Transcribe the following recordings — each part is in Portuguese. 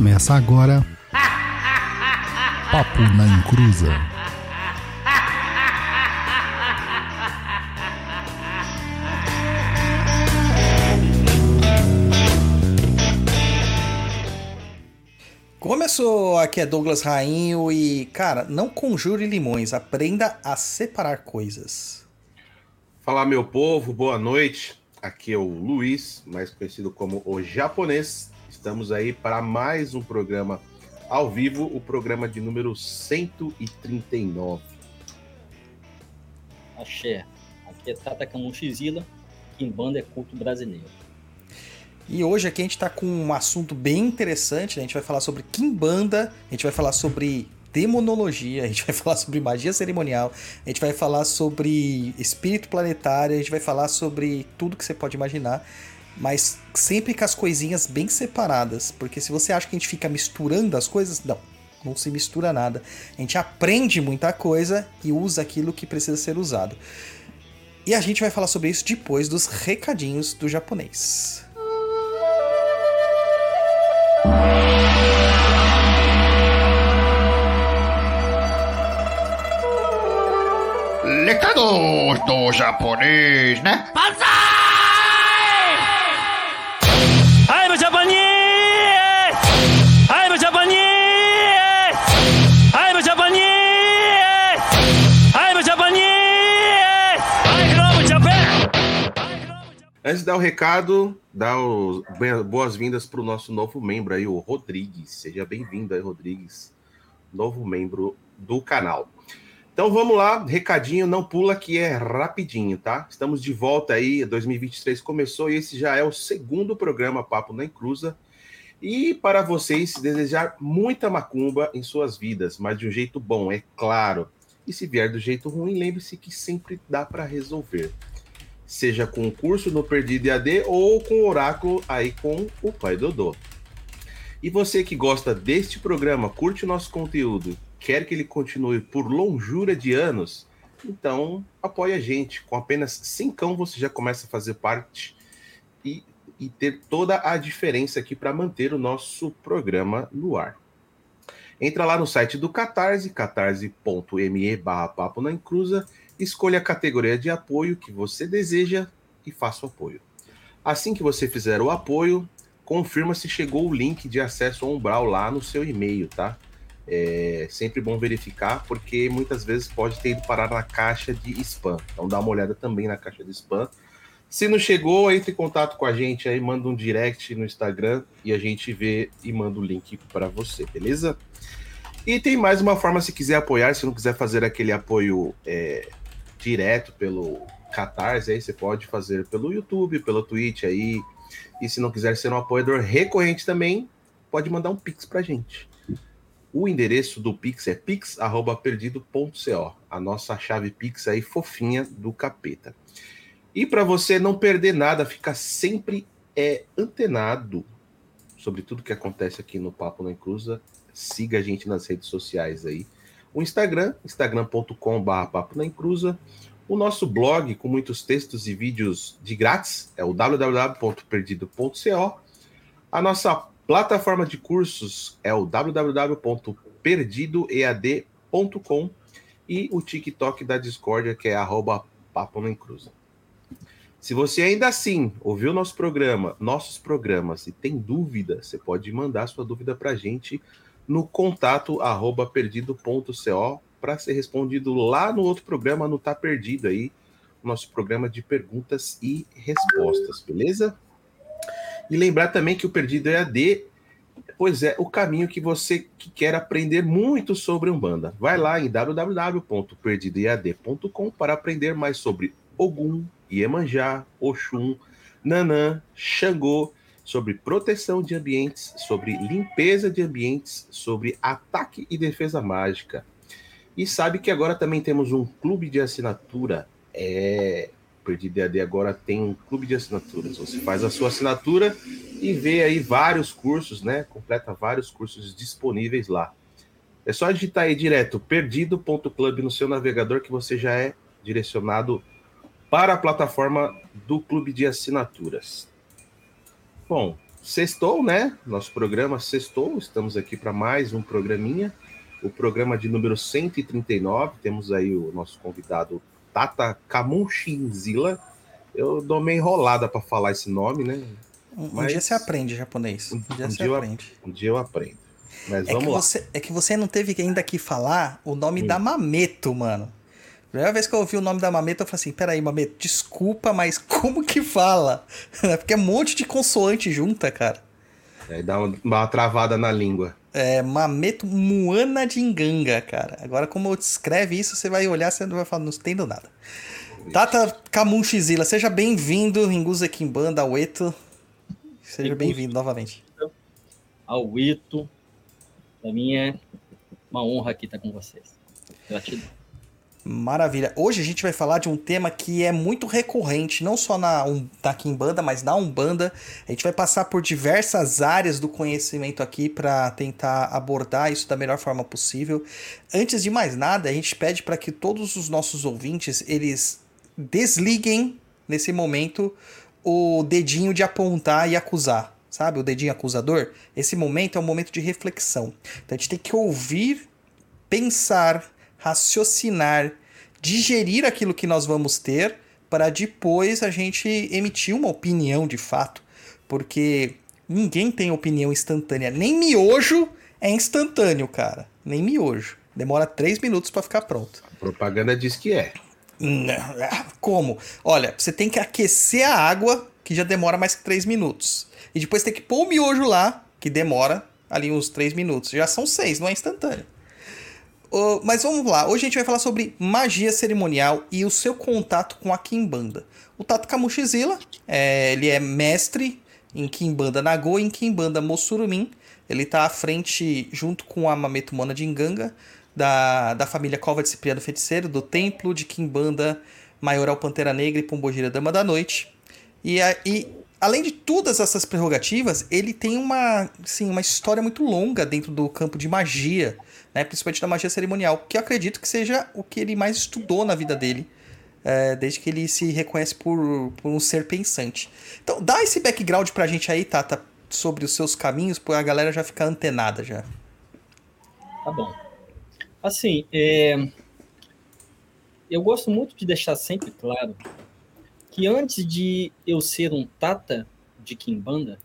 Começa agora. Papo na Encruza. Começou, aqui é Douglas Rainho e, cara, não conjure limões, aprenda a separar coisas. Fala, meu povo, boa noite. Aqui é o Luiz, mais conhecido como o japonês. Estamos aí para mais um programa ao vivo, o programa de número 139. Axé. Aqui é Tata Camonchizila, Kimbanda é culto brasileiro. E hoje aqui a gente está com um assunto bem interessante, né? a gente vai falar sobre Kimbanda, a gente vai falar sobre demonologia, a gente vai falar sobre magia cerimonial, a gente vai falar sobre espírito planetário, a gente vai falar sobre tudo que você pode imaginar, mas sempre com as coisinhas bem separadas, porque se você acha que a gente fica misturando as coisas, não, não se mistura nada. A gente aprende muita coisa e usa aquilo que precisa ser usado. E a gente vai falar sobre isso depois dos recadinhos do japonês. Recados do japonês, né? I'm Antes de dar o recado, dar os boas-vindas para o nosso novo membro aí, o Rodrigues. Seja bem-vindo aí, Rodrigues, novo membro do canal. Então vamos lá, recadinho, não pula que é rapidinho, tá? Estamos de volta aí, 2023 começou e esse já é o segundo programa Papo na Encruza. E para vocês desejar muita macumba em suas vidas, mas de um jeito bom, é claro. E se vier do jeito ruim, lembre-se que sempre dá para resolver seja com o curso no Perdido EAD ou com o oráculo aí com o Pai Dodô. E você que gosta deste programa, curte o nosso conteúdo, quer que ele continue por longura de anos, então apoie a gente. Com apenas cincão você já começa a fazer parte e, e ter toda a diferença aqui para manter o nosso programa no ar. Entra lá no site do Catarse, catarse.me barra papo na encruza, escolha a categoria de apoio que você deseja e faça o apoio. Assim que você fizer o apoio, confirma se chegou o link de acesso ao Umbral lá no seu e-mail, tá? É sempre bom verificar, porque muitas vezes pode ter ido parar na caixa de spam. Então dá uma olhada também na caixa de spam. Se não chegou, entre em contato com a gente aí, manda um direct no Instagram e a gente vê e manda o link para você, beleza? E tem mais uma forma se quiser apoiar, se não quiser fazer aquele apoio é, direto pelo Catarse, aí você pode fazer pelo YouTube, pelo Twitch aí. E se não quiser ser um apoiador recorrente também, pode mandar um Pix pra gente. O endereço do Pix é pix@perdido.co, a nossa chave Pix aí fofinha do capeta. E para você não perder nada, ficar sempre é antenado sobre tudo que acontece aqui no Papo na Encruza, siga a gente nas redes sociais aí. O Instagram, instagram.com.br papo na. O nosso blog, com muitos textos e vídeos de grátis, é o www.perdido.co. A nossa plataforma de cursos é o www.perdidoead.com e o TikTok da Discordia, que é arroba papo na encruza. Se você ainda assim ouviu nosso programa, nossos programas e tem dúvida, você pode mandar sua dúvida para a gente no contato arroba perdido.co para ser respondido lá no outro programa, no Tá Perdido aí, nosso programa de perguntas e respostas, beleza? E lembrar também que o Perdido EAD, pois é, o caminho que você que quer aprender muito sobre Umbanda. Vai lá em www.perdidoead.com para aprender mais sobre Ogum, Iemanjá, Oxum, Nanã, Xangô, sobre proteção de ambientes, sobre limpeza de ambientes, sobre ataque e defesa mágica. E sabe que agora também temos um clube de assinatura. É, Perdido EAD agora tem um clube de assinaturas. Você faz a sua assinatura e vê aí vários cursos, né? Completa vários cursos disponíveis lá. É só digitar aí direto perdido.club no seu navegador que você já é direcionado para a plataforma do clube de assinaturas. Bom, sextou, né? Nosso programa sextou. Estamos aqui para mais um programinha. O programa de número 139. Temos aí o nosso convidado Tata Kamunshinzila. Eu dou meio enrolada para falar esse nome, né? Um, um Mas- dia você aprende japonês. Um dia um você dia eu- aprende. Um dia eu aprendo. Mas É que, vamos lá. você, é que você não teve que ainda que falar o nome Hum. da Mameto, mano. Primeira vez que eu ouvi o nome da Mameto, eu falei assim: peraí, Mameto, desculpa, mas como que fala? Porque é um monte de consoante junta, cara. Aí dá uma, travada na língua. É Mameto Muana de Enganga, cara. Agora, como escreve isso, você vai olhar, você não vai falar, não entendo nada. Tata Kamunshizila, seja bem-vindo, Inguza Kimbanda, Ueto. Seja bem-vindo novamente. Ao Ito. Para mim é uma honra aqui estar com vocês. Gratidão. Maravilha. Hoje a gente vai falar de um tema que é muito recorrente, não só na, um, na Kimbanda, mas na Umbanda. A gente vai passar por diversas áreas do conhecimento aqui para tentar abordar isso da melhor forma possível. Antes de mais nada, a gente pede para que todos os nossos ouvintes eles desliguem nesse momento o dedinho de apontar e acusar, sabe? O dedinho acusador. Esse momento é um momento de reflexão. Então a gente tem que ouvir, pensar, raciocinar, digerir aquilo que nós vamos ter para depois a gente emitir uma opinião de fato, porque ninguém tem opinião instantânea, nem miojo é instantâneo, cara, nem miojo. Demora três minutos para ficar pronto. A propaganda diz que é. Não, Como? Olha, você tem que aquecer a água, que já demora mais que 3 minutos. E depois tem que pôr o miojo lá, que demora ali uns 3 minutos. Já são 6, não é instantâneo. Mas vamos lá, hoje a gente vai falar sobre magia cerimonial e o seu contato com a Kimbanda. O Tato Kamushizila, é, ele é mestre em Kimbanda Nagô e em Kimbanda Mossurumin. Ele está à frente, junto com a Mameto Mona de Nganga, da, da família Cova de Cipriano Feiticeiro, do templo de Kimbanda Maioral Pantera Negra e Pombogira Dama da Noite. E, a- e além de todas essas prerrogativas, ele tem uma, assim, uma história muito longa dentro do campo de magia, né? principalmente da magia cerimonial, que eu acredito que seja o que ele mais estudou na vida dele, é, desde que ele se reconhece por, por um ser pensante. Então, dá esse background pra gente aí, Tata, sobre os seus caminhos, porque a galera já fica antenada já. Tá bom. Assim, é, eu gosto muito de deixar sempre claro que antes de eu ser um tata de Kimbanda,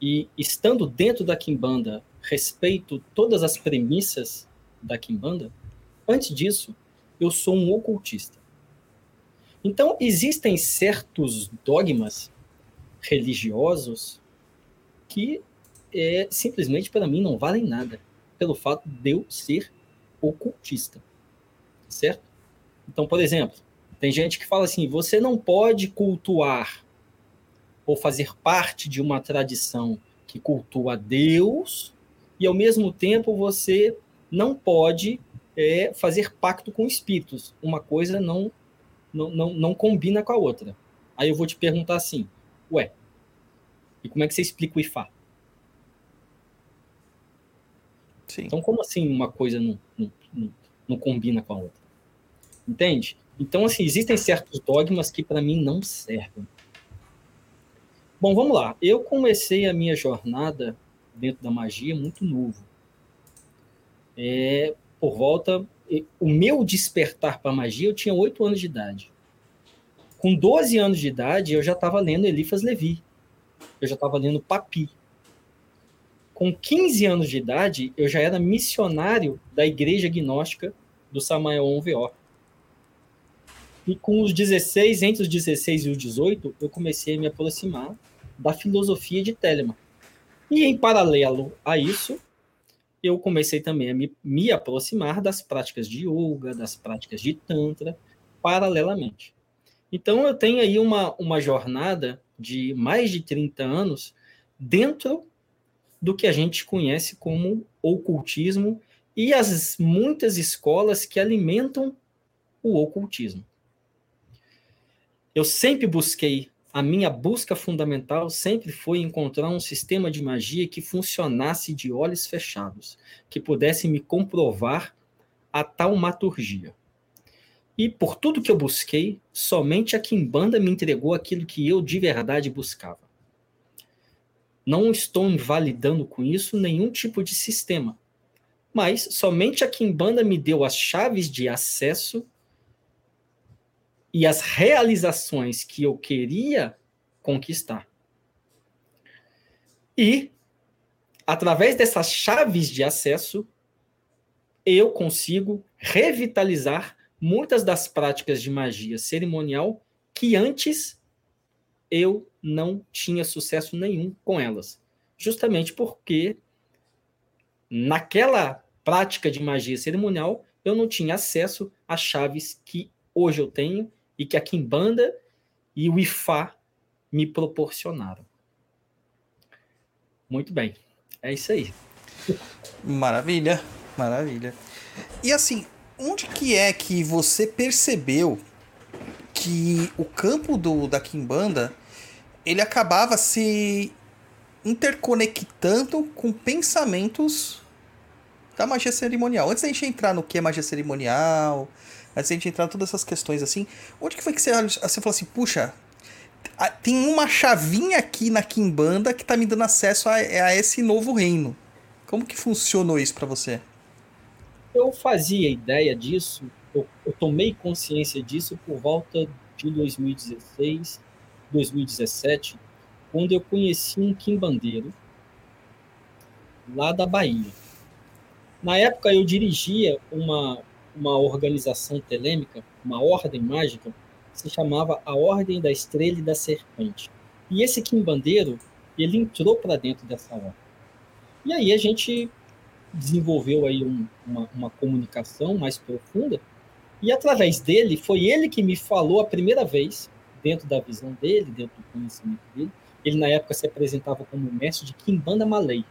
e estando dentro da Kimbanda, respeito todas as premissas da Kimbanda, antes disso, eu sou um ocultista. Então, existem certos dogmas religiosos que é, simplesmente para mim não valem nada pelo fato de eu ser ocultista. Certo? Então, por exemplo, tem gente que fala assim: você não pode cultuar ou fazer parte de uma tradição que cultua Deus e ao mesmo tempo você não pode é, fazer pacto com espíritos. Uma coisa não, não, não, não combina com a outra. Aí eu vou te perguntar assim: ué, e como é que você explica o Ifá? Sim. Então, como assim uma coisa não, não, não, não combina com a outra? Entende? Então, assim, existem certos dogmas que para mim não servem. Bom, vamos lá. Eu comecei a minha jornada dentro da magia muito novo. É, por volta. O meu despertar para a magia, eu tinha 8 anos de idade. Com 12 anos de idade, eu já estava lendo Elifas Levi. Eu já estava lendo Papi com 15 anos de idade, eu já era missionário da igreja gnóstica do Samael OVO. E com os 16, entre os 16 e os 18, eu comecei a me aproximar da filosofia de Telemann. E em paralelo a isso, eu comecei também a me, me aproximar das práticas de yoga, das práticas de tantra, paralelamente. Então eu tenho aí uma, uma jornada de mais de 30 anos dentro do que a gente conhece como ocultismo e as muitas escolas que alimentam o ocultismo. Eu sempre busquei, a minha busca fundamental sempre foi encontrar um sistema de magia que funcionasse de olhos fechados, que pudesse me comprovar a taumaturgia. E por tudo que eu busquei, somente a Kimbanda me entregou aquilo que eu de verdade buscava. Não estou invalidando com isso nenhum tipo de sistema. Mas somente a Kimbanda me deu as chaves de acesso e as realizações que eu queria conquistar. E, através dessas chaves de acesso, eu consigo revitalizar muitas das práticas de magia cerimonial que antes eu não tinha sucesso nenhum com elas. Justamente porque naquela prática de magia cerimonial eu não tinha acesso às chaves que hoje eu tenho e que a Kimbanda e o Ifá me proporcionaram. Muito bem. É isso aí. Maravilha, maravilha. E assim, onde que é que você percebeu que o campo do da Kimbanda ele acabava se interconectando com pensamentos da magia cerimonial. Antes da gente entrar no que é magia cerimonial, antes da gente entrar em todas essas questões assim, onde que foi que você, você falou assim, puxa, tem uma chavinha aqui na Kimbanda que tá me dando acesso a, a esse novo reino. Como que funcionou isso para você? Eu fazia ideia disso, eu, eu tomei consciência disso por volta de 2016, 2017, quando eu conheci um quimbandeiro lá da Bahia. Na época eu dirigia uma, uma organização telêmica, uma ordem mágica, se chamava a Ordem da Estrela e da Serpente. E esse quimbandeiro, ele entrou para dentro dessa ordem. E aí a gente desenvolveu aí um, uma, uma comunicação mais profunda, e através dele, foi ele que me falou a primeira vez, dentro da visão dele, dentro do conhecimento dele, ele na época se apresentava como mestre de Kimbanda Malay,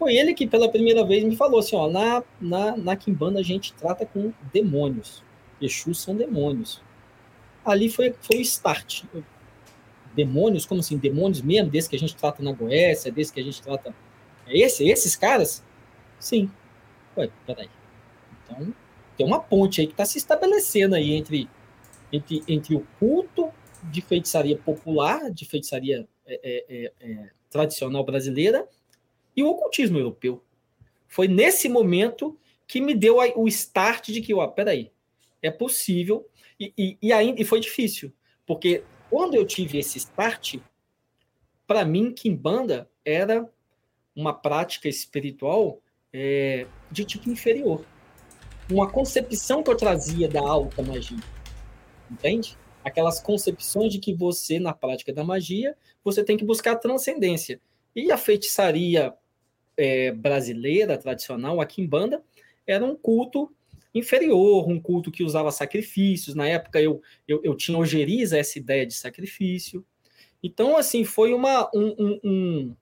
foi ele que pela primeira vez me falou assim, ó, na, na, na Kimbanda a gente trata com demônios. Exus são demônios. Ali foi, foi o start. Demônios, como assim? Demônios mesmo, desse que a gente trata na Goécia, desse que a gente trata... É esse? Esses caras? Sim. Ué, peraí. Então, tem uma ponte aí que está se estabelecendo aí entre, entre, entre o culto de feitiçaria popular, de feitiçaria é, é, é, é tradicional brasileira, e o ocultismo europeu. Foi nesse momento que me deu o start de que, ó, peraí, é possível, e, e, e ainda e foi difícil, porque quando eu tive esse start, para mim, Kimbanda era uma prática espiritual é, de tipo inferior. Uma concepção que eu trazia da alta magia. Entende? Aquelas concepções de que você, na prática da magia, você tem que buscar transcendência. E a feitiçaria é, brasileira, tradicional, a Kimbanda, era um culto inferior, um culto que usava sacrifícios. Na época eu, eu, eu tinha ojeriza essa ideia de sacrifício. Então, assim, foi uma, um, um, um,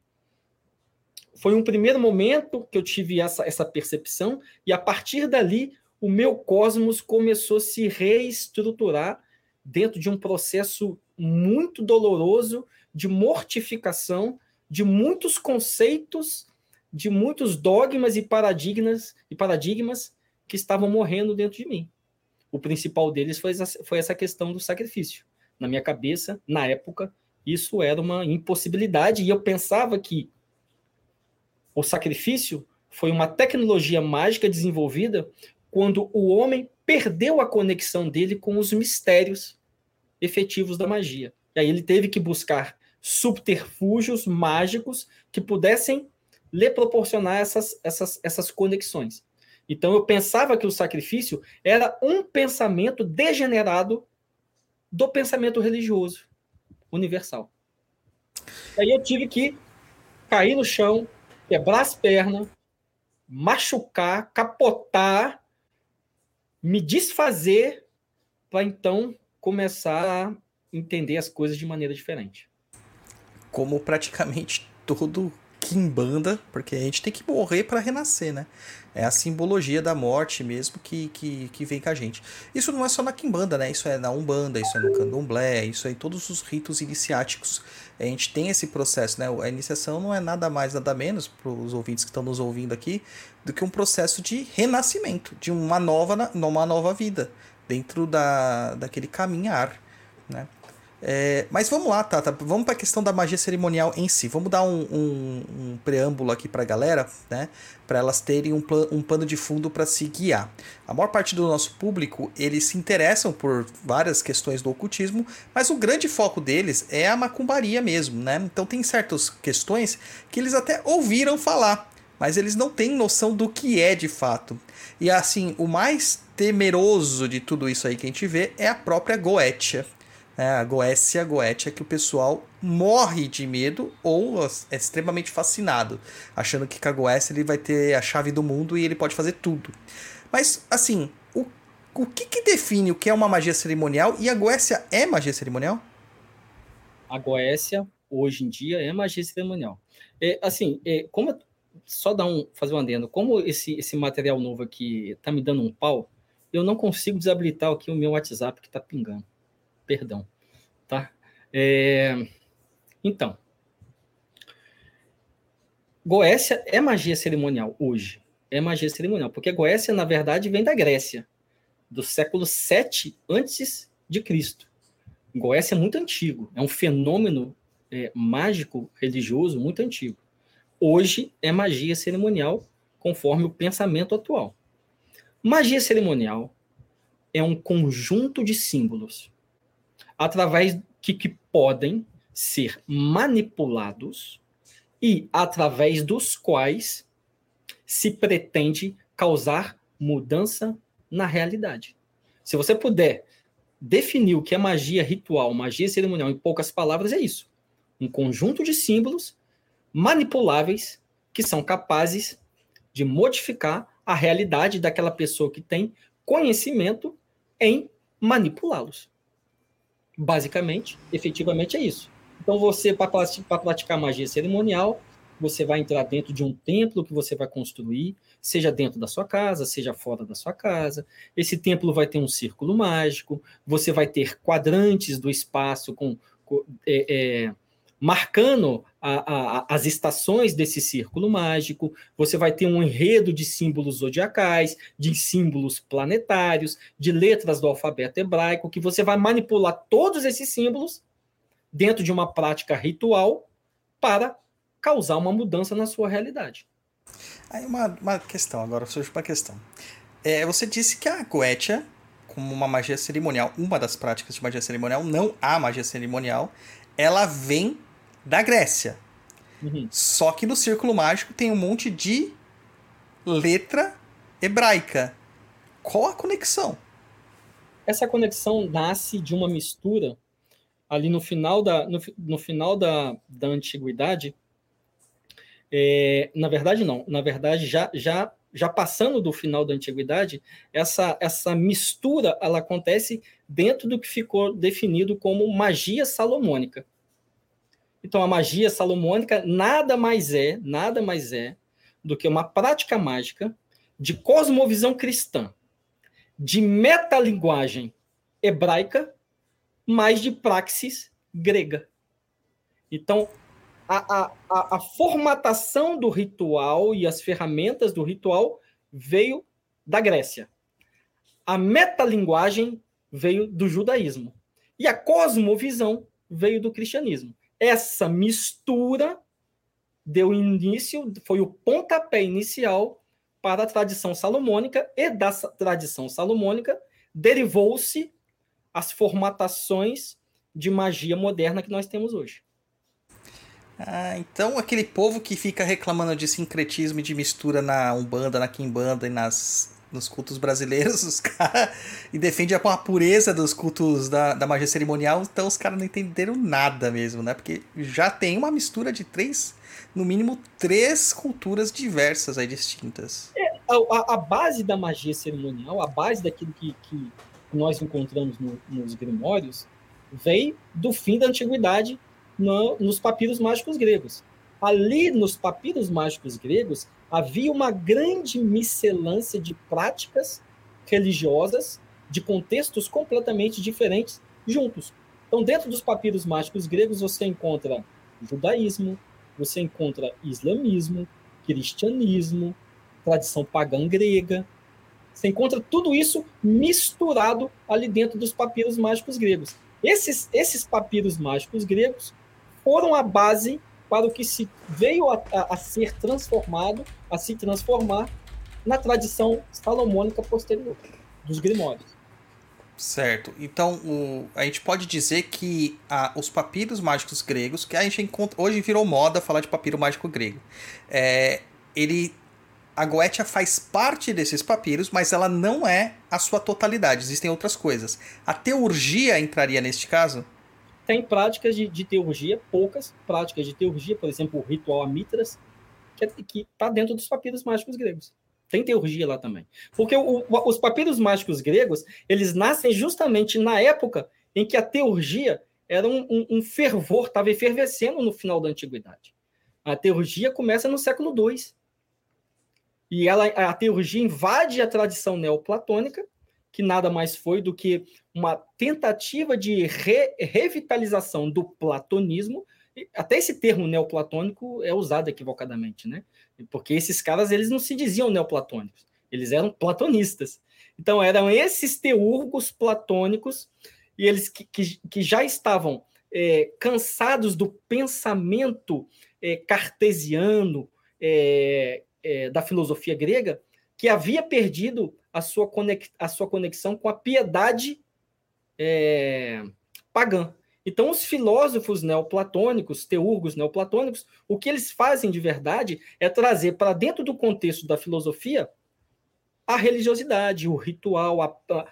foi um primeiro momento que eu tive essa, essa percepção, e a partir dali o meu cosmos começou a se reestruturar dentro de um processo muito doloroso de mortificação de muitos conceitos, de muitos dogmas e paradigmas e paradigmas que estavam morrendo dentro de mim. O principal deles foi essa, foi essa questão do sacrifício. Na minha cabeça, na época, isso era uma impossibilidade e eu pensava que o sacrifício foi uma tecnologia mágica desenvolvida quando o homem perdeu a conexão dele com os mistérios efetivos da magia. E aí ele teve que buscar subterfúgios mágicos que pudessem lhe proporcionar essas, essas, essas conexões. Então eu pensava que o sacrifício era um pensamento degenerado do pensamento religioso universal. Aí eu tive que cair no chão, quebrar as pernas, machucar, capotar, me desfazer para então começar a entender as coisas de maneira diferente como praticamente todo Kimbanda, porque a gente tem que morrer para renascer, né? É a simbologia da morte mesmo que, que, que vem com a gente. Isso não é só na Kimbanda, né? Isso é na Umbanda, isso é no Candomblé, isso é em todos os ritos iniciáticos. A gente tem esse processo, né? A iniciação não é nada mais, nada menos, para os ouvintes que estão nos ouvindo aqui, do que um processo de renascimento, de uma nova, uma nova vida, dentro da, daquele caminhar, né? É, mas vamos lá, Tata. Vamos para a questão da magia cerimonial em si. Vamos dar um, um, um preâmbulo aqui para a galera, né? Para elas terem um, plan, um pano de fundo para se guiar. A maior parte do nosso público eles se interessam por várias questões do ocultismo, mas o grande foco deles é a macumbaria mesmo, né? Então tem certas questões que eles até ouviram falar, mas eles não têm noção do que é de fato. E assim, o mais temeroso de tudo isso aí que a gente vê é a própria Goetia né, a Goécia Goetia, que o pessoal morre de medo ou é extremamente fascinado, achando que com a Goécia ele vai ter a chave do mundo e ele pode fazer tudo. Mas, assim, o, o que, que define o que é uma magia cerimonial e a Goécia é magia cerimonial? A Goécia, hoje em dia, é magia cerimonial. É, assim, é, como só dar um, fazer um adendo, como esse, esse material novo aqui tá me dando um pau, eu não consigo desabilitar aqui o meu WhatsApp que tá pingando perdão, tá? É, então, Goécia é magia cerimonial hoje. É magia cerimonial, porque Goécia, na verdade, vem da Grécia, do século 7 antes de Cristo. Goécia é muito antigo, é um fenômeno é, mágico religioso muito antigo. Hoje é magia cerimonial, conforme o pensamento atual. Magia cerimonial é um conjunto de símbolos através que, que podem ser manipulados e através dos quais se pretende causar mudança na realidade. Se você puder definir o que é magia ritual, magia cerimonial, em poucas palavras, é isso: um conjunto de símbolos manipuláveis que são capazes de modificar a realidade daquela pessoa que tem conhecimento em manipulá-los. Basicamente, efetivamente é isso. Então, você, para praticar magia cerimonial, você vai entrar dentro de um templo que você vai construir, seja dentro da sua casa, seja fora da sua casa. Esse templo vai ter um círculo mágico, você vai ter quadrantes do espaço com, com é, é, marcando a, a, as estações desse círculo mágico, você vai ter um enredo de símbolos zodiacais, de símbolos planetários, de letras do alfabeto hebraico, que você vai manipular todos esses símbolos dentro de uma prática ritual para causar uma mudança na sua realidade. Aí uma, uma questão, agora surge uma questão. É, você disse que a Goetia, como uma magia cerimonial, uma das práticas de magia cerimonial, não há magia cerimonial, ela vem da Grécia. Uhum. Só que no Círculo Mágico tem um monte de letra hebraica. Qual a conexão? Essa conexão nasce de uma mistura ali no final da, no, no final da, da antiguidade. É, na verdade, não. Na verdade, já, já, já passando do final da antiguidade, essa, essa mistura ela acontece dentro do que ficou definido como magia salomônica. Então, a magia salomônica nada mais é, nada mais é do que uma prática mágica de cosmovisão cristã, de metalinguagem hebraica, mais de praxis grega. Então, a, a, a, formatação do ritual e as ferramentas do ritual veio da Grécia. A metalinguagem veio do judaísmo. E a cosmovisão veio do cristianismo. Essa mistura deu início, foi o pontapé inicial para a tradição salomônica, e da tradição salomônica derivou-se as formatações de magia moderna que nós temos hoje. Ah, então aquele povo que fica reclamando de sincretismo e de mistura na Umbanda, na Quimbanda e nas nos cultos brasileiros, os caras. E defende a pureza dos cultos da, da magia cerimonial, então os caras não entenderam nada mesmo, né? Porque já tem uma mistura de três, no mínimo, três culturas diversas aí distintas. É, a, a base da magia cerimonial, a base daquilo que, que nós encontramos no, nos grimórios, veio do fim da antiguidade no, nos papiros mágicos gregos. Ali nos papiros mágicos gregos, havia uma grande miscelância de práticas religiosas de contextos completamente diferentes juntos. Então, dentro dos papiros mágicos gregos, você encontra judaísmo, você encontra islamismo, cristianismo, tradição pagã grega. Você encontra tudo isso misturado ali dentro dos papiros mágicos gregos. Esses, esses papiros mágicos gregos foram a base para o que se veio a, a, a ser transformado, a se transformar na tradição salomônica posterior dos grimórios. Certo. Então, o, a gente pode dizer que a, os papiros mágicos gregos, que a gente encontra. Hoje virou moda falar de papiro mágico grego. É, ele. A Goetia faz parte desses papiros, mas ela não é a sua totalidade. Existem outras coisas. A teurgia entraria neste caso? Tem práticas de, de teurgia, poucas práticas de teurgia, por exemplo, o ritual Amitras, que é, está dentro dos papiros mágicos gregos. Tem teurgia lá também. Porque o, o, os papiros mágicos gregos, eles nascem justamente na época em que a teurgia era um, um, um fervor, estava efervescendo no final da antiguidade. A teurgia começa no século II. E ela, a teurgia invade a tradição neoplatônica, que nada mais foi do que uma tentativa de re, revitalização do platonismo. Até esse termo neoplatônico é usado equivocadamente, né? Porque esses caras, eles não se diziam neoplatônicos, eles eram platonistas. Então, eram esses teurgos platônicos, e eles que, que, que já estavam é, cansados do pensamento é, cartesiano é, é da filosofia grega, que havia perdido a sua, conex, a sua conexão com a piedade é, pagã. Então, os filósofos neoplatônicos, teurgos neoplatônicos, o que eles fazem de verdade é trazer para dentro do contexto da filosofia a religiosidade, o ritual, a, a,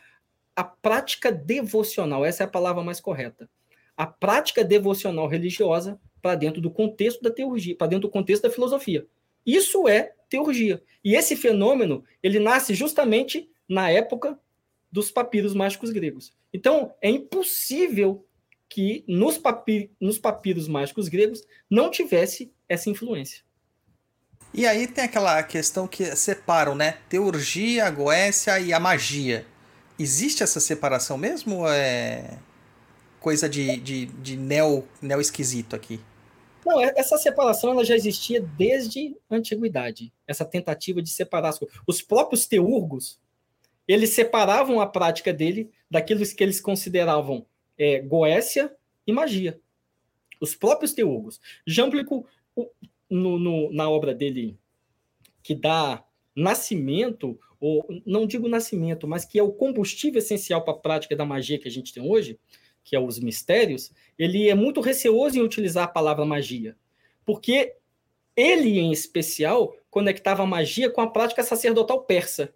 a prática devocional. Essa é a palavra mais correta. A prática devocional religiosa para dentro do contexto da teurgia, para dentro do contexto da filosofia. Isso é teurgia. E esse fenômeno, ele nasce justamente na época dos papiros mágicos gregos. Então, é impossível que nos, papir, nos papiros mágicos gregos não tivesse essa influência. E aí tem aquela questão que separam, né? Teurgia, a goécia e a magia. Existe essa separação mesmo é coisa de, de, de neo, neo esquisito aqui? Não, é, essa separação ela já existia desde a antiguidade. Essa tentativa de separar as coisas. Os próprios teurgos, eles separavam a prática dele daquilo que eles consideravam é, Goécia e magia. Os próprios teólogos. Jamblico, no, no, na obra dele, que dá nascimento, ou não digo nascimento, mas que é o combustível essencial para a prática da magia que a gente tem hoje, que é os mistérios, ele é muito receoso em utilizar a palavra magia, porque ele, em especial, conectava a magia com a prática sacerdotal persa.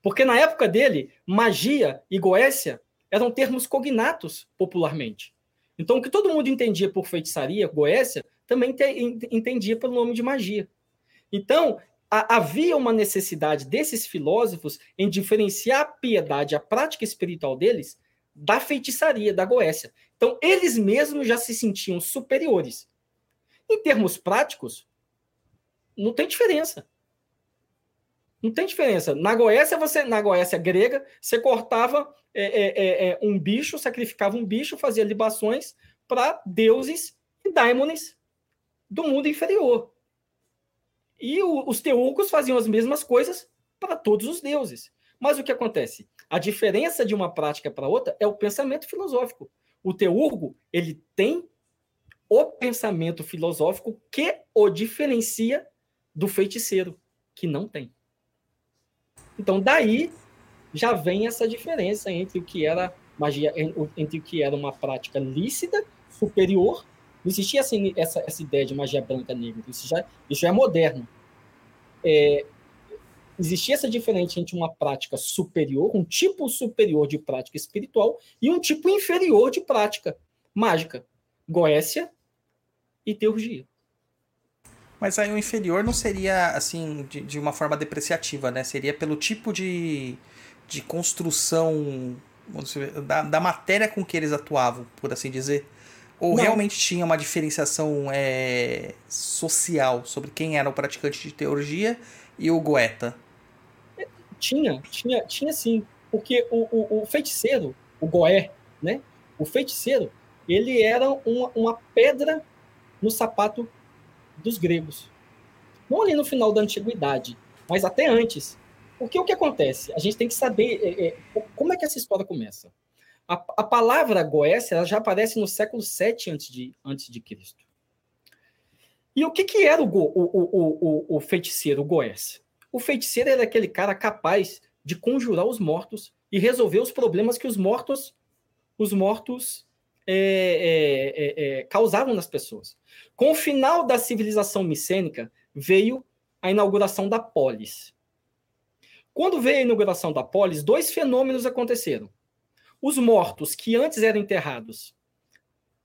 Porque na época dele, magia e goécia eram termos cognatos popularmente. Então, o que todo mundo entendia por feitiçaria, goécia, também te, entendia pelo nome de magia. Então, havia uma necessidade desses filósofos em diferenciar a piedade, a prática espiritual deles, da feitiçaria, da goécia. Então, eles mesmos já se sentiam superiores. Em termos práticos, não tem diferença. Não tem diferença. Na Goécia, você, na Goécia grega, você cortava é, é, é, é, um bicho, sacrificava um bicho, fazia libações para deuses e daimones do mundo inferior. E o, os teúrgicos faziam as mesmas coisas para todos os deuses. Mas o que acontece? A diferença de uma prática para outra é o pensamento filosófico. O teurgo, ele tem o pensamento filosófico que o diferencia do feiticeiro, que não tem. Então, daí já vem essa diferença entre o que era magia, entre o que era uma prática lícita, superior. Não existia assim, essa, essa ideia de magia branca negra. Isso já, isso já é moderno. É, existia essa diferença entre uma prática superior, um tipo superior de prática espiritual, e um tipo inferior de prática mágica. Goécia e teurgia. Mas aí o inferior não seria, assim, de, de uma forma depreciativa, né? Seria pelo tipo de, de construção da, da matéria com que eles atuavam, por assim dizer. Ou não. realmente tinha uma diferenciação é, social sobre quem era o praticante de teologia e o goeta? Tinha, tinha, tinha sim. Porque o, o, o feiticeiro, o goé, né? O feiticeiro, ele era uma, uma pedra no sapato dos gregos. Não ali no final da antiguidade, mas até antes. Porque o que acontece? A gente tem que saber é, é, como é que essa história começa. A, a palavra Goécia ela já aparece no século 7 antes de, antes de Cristo. E o que, que era o, go, o, o, o, o feiticeiro, Goécia? O feiticeiro era aquele cara capaz de conjurar os mortos e resolver os problemas que os mortos os mortos é, é, é, é causavam nas pessoas. Com o final da civilização micênica, veio a inauguração da polis. Quando veio a inauguração da polis, dois fenômenos aconteceram. Os mortos que antes eram enterrados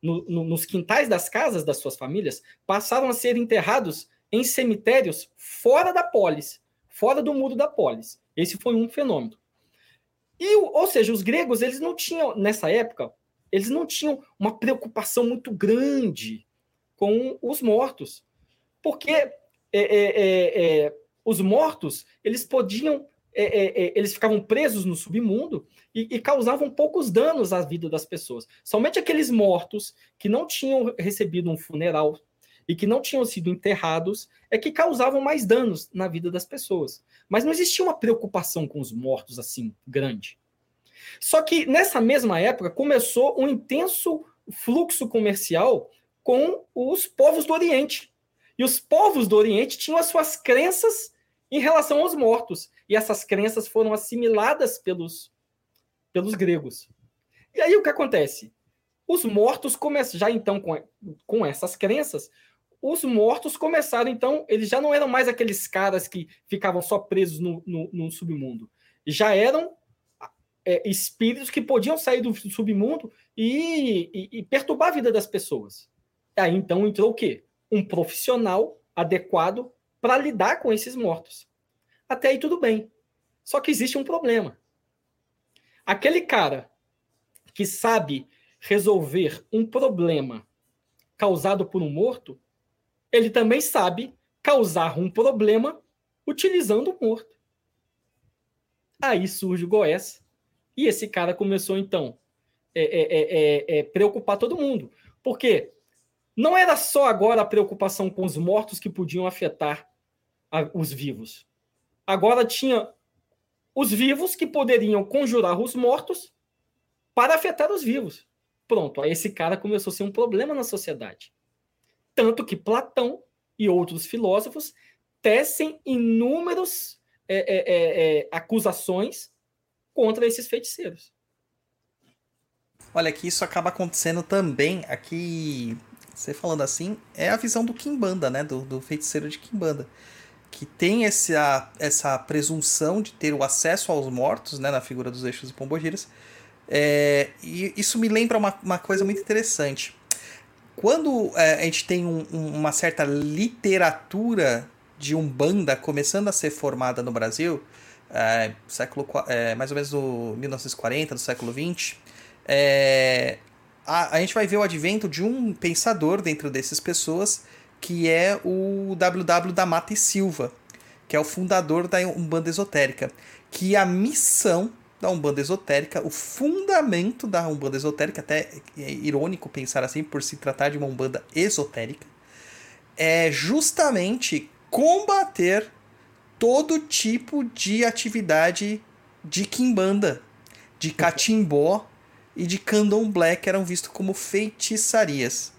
no, no, nos quintais das casas das suas famílias passaram a ser enterrados em cemitérios fora da polis, fora do muro da polis. Esse foi um fenômeno. E, ou seja, os gregos, eles não tinham, nessa época, eles não tinham uma preocupação muito grande com os mortos. Porque é, é, é, é os mortos, eles podiam, é, é, eles ficavam presos no submundo e, e, causavam poucos danos à vida das pessoas. Somente aqueles mortos que não tinham recebido um funeral e que não tinham sido enterrados é que causavam mais danos na vida das pessoas. Mas não existia uma preocupação com os mortos assim grande. Só que nessa mesma época começou um intenso fluxo comercial com os povos do Oriente. E os povos do Oriente tinham as suas crenças em relação aos mortos. E essas crenças foram assimiladas pelos, pelos gregos. E aí o que acontece? Os mortos começam, já então com, com essas crenças, os mortos começaram, então, eles já não eram mais aqueles caras que ficavam só presos no, no, no submundo. Já eram é, espíritos que podiam sair do submundo e, e, e, perturbar a vida das pessoas. Aí então entrou o quê? Um profissional adequado para lidar com esses mortos. Até aí tudo bem. Só que existe um problema. Aquele cara que sabe resolver um problema causado por um morto, ele também sabe causar um problema utilizando o morto. Aí surge o Goés, e esse cara começou, então, é, é, é, é, preocupar todo mundo. Porque não era só agora a preocupação com os mortos que podiam afetar a, os vivos. Agora tinha os vivos que poderiam conjurar os mortos para afetar os vivos. Pronto, aí esse cara começou a ser um problema na sociedade. Tanto que Platão e outros filósofos tecem inúmeras é, é, é, é, acusações contra esses feiticeiros. Olha que isso acaba acontecendo também aqui. Você falando assim, é a visão do Kimbanda, né? Do, do feiticeiro de Kimbanda. Que tem essa, essa presunção de ter o acesso aos mortos, né? Na figura dos eixos e pombogiras. É, e isso me lembra uma, uma coisa muito interessante quando é, a gente tem um, um, uma certa literatura de umbanda começando a ser formada no Brasil, é, século, é, mais ou menos no 1940, do século 20, é, a, a gente vai ver o advento de um pensador dentro dessas pessoas que é o WW da Mata e Silva, que é o fundador da Umbanda Esotérica, que a missão da Umbanda Esotérica, o fundamento da Umbanda Esotérica, até é irônico pensar assim, por se tratar de uma Umbanda esotérica, é justamente combater todo tipo de atividade de Kimbanda, de Catimbó e de Candomblé, que eram vistos como feitiçarias.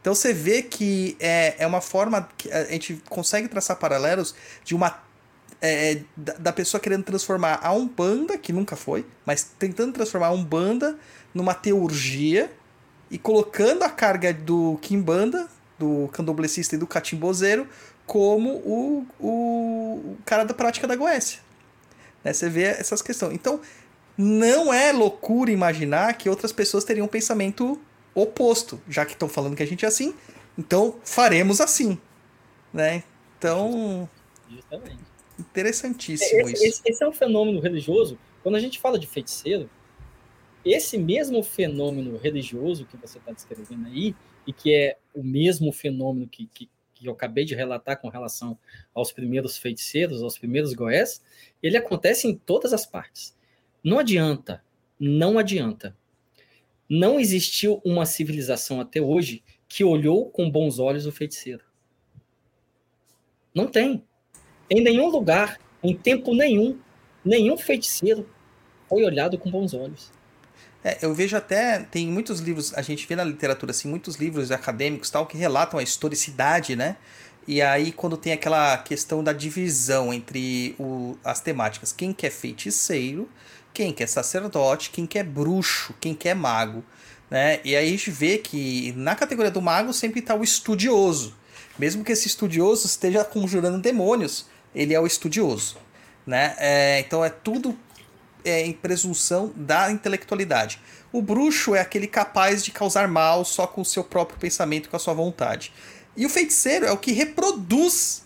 Então você vê que é, é uma forma que a gente consegue traçar paralelos de uma é, da, da, pessoa querendo transformar a Umbanda, que nunca foi, mas tentando transformar a Umbanda numa teurgia e colocando a carga do Kimbanda, do candomblessista e do catimbozeiro, como o, o, o cara da prática da Goécia. Né? Você vê essas questões. Então, não é loucura imaginar que outras pessoas teriam um pensamento oposto, já que estão falando que a gente é assim, então faremos assim. Né? Então. Justamente. Interessantíssimo esse, isso. Esse, é um fenômeno religioso. Quando a gente fala de feiticeiro, esse mesmo fenômeno religioso que você está descrevendo aí, e que é o mesmo fenômeno que, que, que, eu acabei de relatar com relação aos primeiros feiticeiros, aos primeiros goés, ele acontece em todas as partes. Não adianta, não adianta. Não existiu uma civilização até hoje que olhou com bons olhos o feiticeiro. Não tem. Em nenhum lugar, em tempo nenhum, nenhum feiticeiro foi olhado com bons olhos. É, eu vejo até, tem muitos livros, a gente vê na literatura, assim, muitos livros acadêmicos tal, que relatam a historicidade, né? E aí, quando tem aquela questão da divisão entre o, as temáticas, quem que é feiticeiro, quem que é sacerdote, quem que é bruxo, quem que é mago, né? E aí a gente vê que na categoria do mago sempre está o estudioso. Mesmo que esse estudioso esteja conjurando demônios, ele é o estudioso, né? É, então é tudo é, em presunção da intelectualidade. O bruxo é aquele capaz de causar mal só com o seu próprio pensamento, com a sua vontade. E o feiticeiro é o que reproduz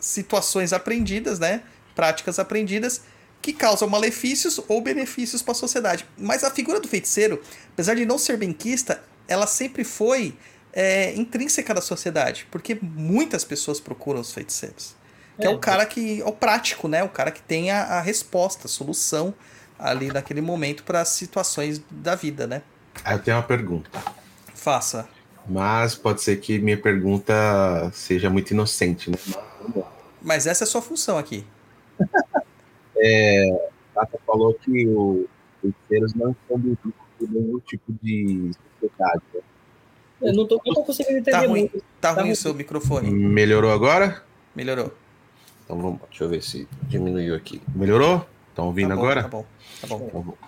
situações aprendidas, né? Práticas aprendidas que causam malefícios ou benefícios para a sociedade. Mas a figura do feiticeiro, apesar de não ser benquista, ela sempre foi é, intrínseca da sociedade, porque muitas pessoas procuram os feiticeiros. Que é, é o cara que é o prático, né? O cara que tem a, a resposta, a solução ali naquele momento para as situações da vida, né? Aí eu tenho uma pergunta. Faça. Mas pode ser que minha pergunta seja muito inocente, né? Mas essa é a sua função aqui. é, Tata falou que os feiticeiros não estão do nenhum tipo de sociedade. Né? Eu não tô, não tô conseguindo entender tá ruim, muito. Tá, tá ruim o seu microfone. Melhorou agora? Melhorou. Então vamos, deixa eu ver se diminuiu aqui. Melhorou? Estão ouvindo tá bom, agora? Tá bom, tá bom. Então,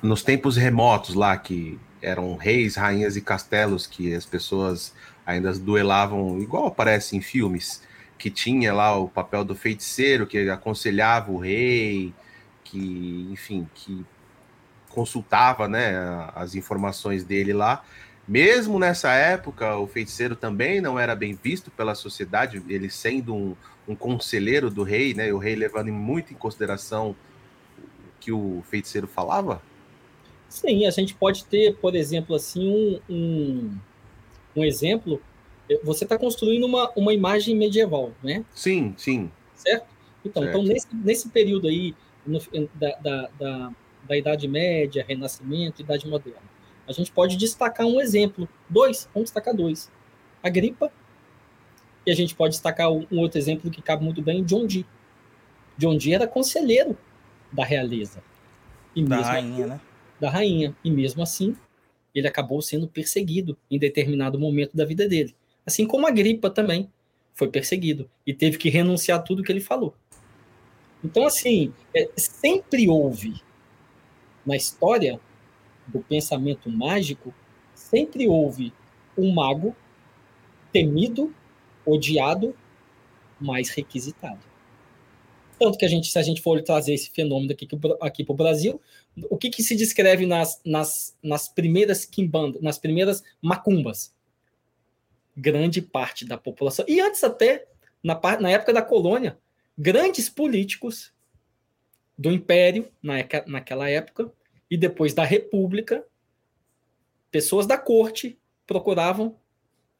nos tempos remotos lá, que eram reis, rainhas e castelos, que as pessoas ainda duelavam, igual aparece em filmes, que tinha lá o papel do feiticeiro, que aconselhava o rei, que, enfim, que consultava né, as informações dele lá. Mesmo nessa época, o feiticeiro também não era bem visto pela sociedade, ele sendo um, um conselheiro do rei, né? O rei levando muito em consideração o que o feiticeiro falava? Sim, a gente pode ter, por exemplo, assim, um, um, um exemplo. Você está construindo uma, uma imagem medieval, né? Sim, sim. Certo? Então, Certo. então nesse, nesse período aí, no- da, da, da, da Idade Média, Renascimento, Idade Moderna, a gente pode destacar um exemplo. Dois, vamos destacar dois. A gripa, e a gente pode destacar um um outro exemplo que cabe muito bem, John Dee. John Dee era conselheiro da realeza. E Da mesmo rainha, né? da rainha. E mesmo assim, ele acabou sendo perseguido em determinado momento da vida dele. Assim como a gripa também foi perseguido e teve que renunciar a tudo que ele falou. Então, assim, é, sempre houve na história do pensamento mágico, sempre houve um mago temido, odiado, mas requisitado. Tanto que a gente, se a gente for trazer esse fenômeno aqui, aqui para o Brasil, o que, que se descreve nas, nas, nas primeiras quimbandas, nas primeiras macumbas? Grande parte da população, e antes até, na, na época da colônia, grandes políticos do império, na, naquela época, e depois da república, pessoas da corte procuravam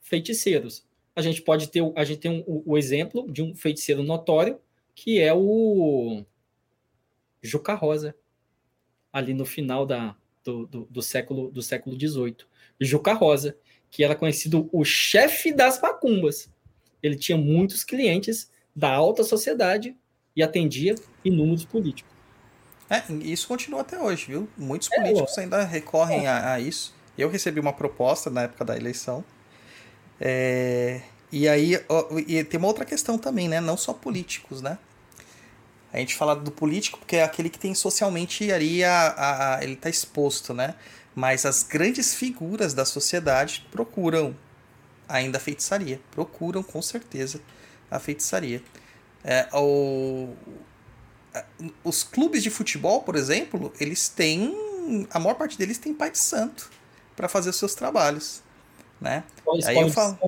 feiticeiros. A gente pode ter, o- a gente tem um- o, o exemplo de um feiticeiro notório, que é o Juca Rosa, ali no final da, do, do, do século do século XVIII. Juca Rosa, que era conhecido o chefe das macumbas. Ele tinha muitos clientes da alta sociedade e atendia inúmeros políticos. É, isso continua até hoje, viu? Muitos É, políticos ainda recorrem a, a isso. Eu recebi uma proposta na época da eleição. É, e aí ó, e tem uma outra questão também, né? Não só políticos, né? A gente fala do político porque é aquele que tem socialmente ali a, a- a- ele está exposto, né? Mas as grandes figuras da sociedade procuram ainda a feitiçaria. Procuram com certeza a feitiçaria. É, o, os clubes de futebol, por exemplo, eles têm. A maior parte deles tem pai de santo para fazer os seus trabalhos. Né? Aí eu falo.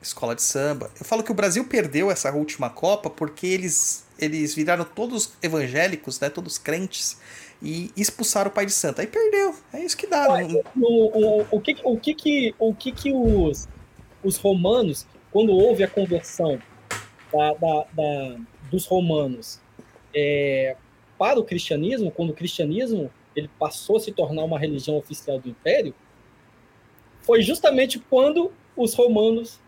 Escola de samba. Eu falo que o Brasil perdeu essa última Copa porque eles, eles viraram todos evangélicos, né? Todos crentes, e expulsaram o pai de santo. Aí perdeu. É isso que dá. não- o, o, o, que, o que que, o que, que os, os romanos, quando houve a conversão da, da- da- dos romanos é, para o cristianismo, quando o cristianismo ele passou a se tornar uma religião oficial do império, foi justamente quando os romanos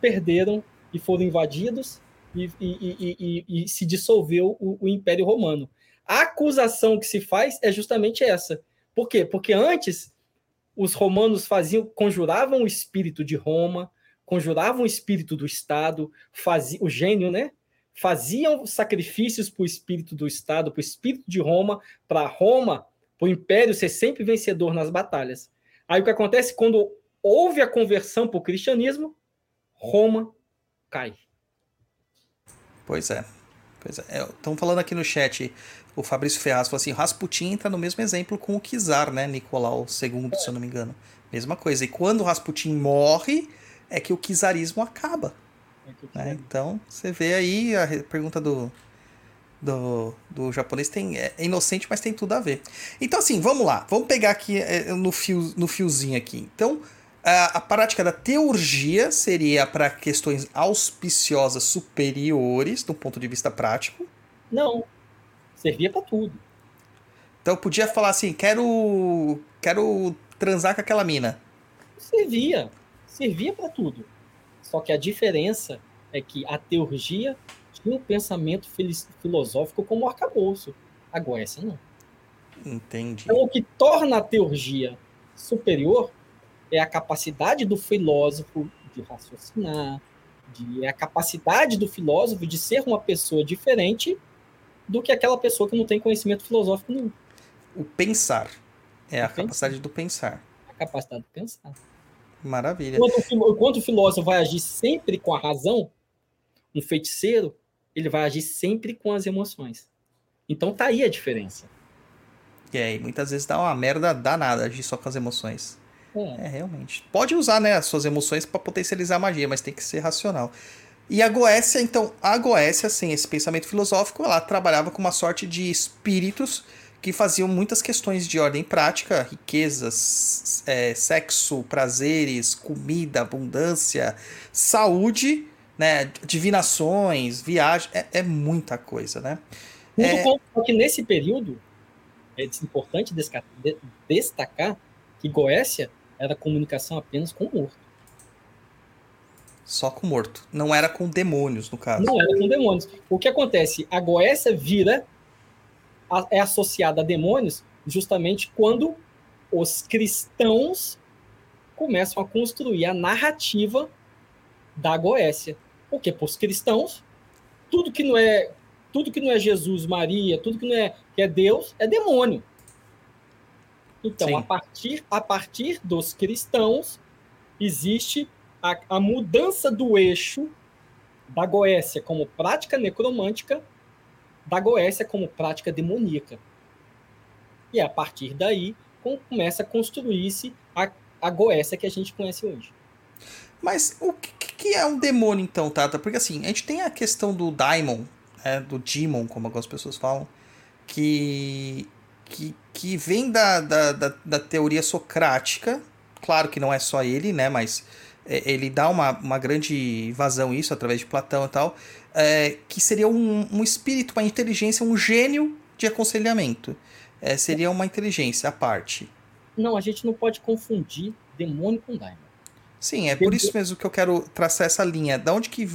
perderam e foram invadidos e, e- e- e- se dissolveu o, o Império Romano. A acusação que se faz é justamente essa, Por quê? Porque antes os romanos faziam, conjuravam o espírito de Roma, conjuravam o espírito do Estado, faziam o gênio, né? Faziam sacrifícios para o espírito do Estado, para o espírito de Roma, para Roma, para o império ser sempre vencedor nas batalhas. Aí o que acontece quando houve a conversão para o cristianismo, Roma cai. Pois é. Pois é. Estão falando aqui no chat, o Fabrício Ferraz falou assim: Rasputin entra no mesmo exemplo com o Kizar, né? Nicolau II, se eu não me engano. Mesma coisa. E quando o Rasputin morre, é que o Kizarismo acaba. Né? Então, você vê aí a pergunta do, do, do japonês tem, é inocente, mas tem tudo a ver. Então, assim, vamos lá. Vamos pegar aqui é, no, fio, no fiozinho aqui. Então, a, a prática da teurgia seria para questões auspiciosas superiores, do ponto de vista prático. Não. Servia para tudo. Então, eu podia falar assim: quero, quero transar com aquela mina. Servia. Servia para tudo. Só que a diferença é que a teurgia um pensamento filosófico como arcabouço. A Goécia não. Entendi. Então, o que torna a teurgia superior é a capacidade do filósofo de raciocinar, de, é a capacidade do filósofo de ser uma pessoa diferente do que aquela pessoa que não tem conhecimento filosófico nenhum. O pensar. É o a pensar. capacidade do pensar. A capacidade de pensar. Maravilha. Enquanto, enquanto o filósofo vai agir sempre com a razão, um feiticeiro, ele vai agir sempre com as emoções. Então tá aí a diferença. E aí, muitas vezes dá uma merda danada agir só com as emoções. É, é realmente. Pode usar, né, as suas emoções para potencializar a magia, mas tem que ser racional. E a Goécia, então, a Goécia, sem esse pensamento filosófico, ela trabalhava com uma sorte de espíritos que faziam muitas questões de ordem prática, riquezas, é, sexo, prazeres, comida, abundância, saúde, né, divinações, viagem, é, é muita coisa, né? Muito é... que nesse período é importante destacar que Goécia era comunicação apenas com o morto. Só com morto. Não era com demônios, no caso. Não era com demônios. O que acontece? A Goécia vira, é associada a demônios justamente quando os cristãos começam a construir a narrativa da Goécia. Porque para os cristãos, tudo que não é tudo que não é Jesus, Maria, tudo que não é que é Deus é demônio. Então, a partir, a partir dos cristãos, existe a, a mudança do eixo da Goécia como prática necromântica, da Goécia como prática demoníaca. E a partir daí começa a construir-se a, a Goécia que a gente conhece hoje. Mas o que, que, é um demônio, então, Tata? Porque assim, a gente tem a questão do daimon, né, do demon, como algumas pessoas falam, que que, que vem da, da, da, da, teoria socrática. Claro que não é só ele, né? Mas é, ele dá uma, uma grande vazão isso através de Platão e tal. É, que seria um, um espírito, uma inteligência, um gênio de aconselhamento. É, seria uma inteligência à parte. Não, a gente não pode confundir demônio com daimon. Sim, é por isso mesmo que eu quero traçar essa linha. Da onde que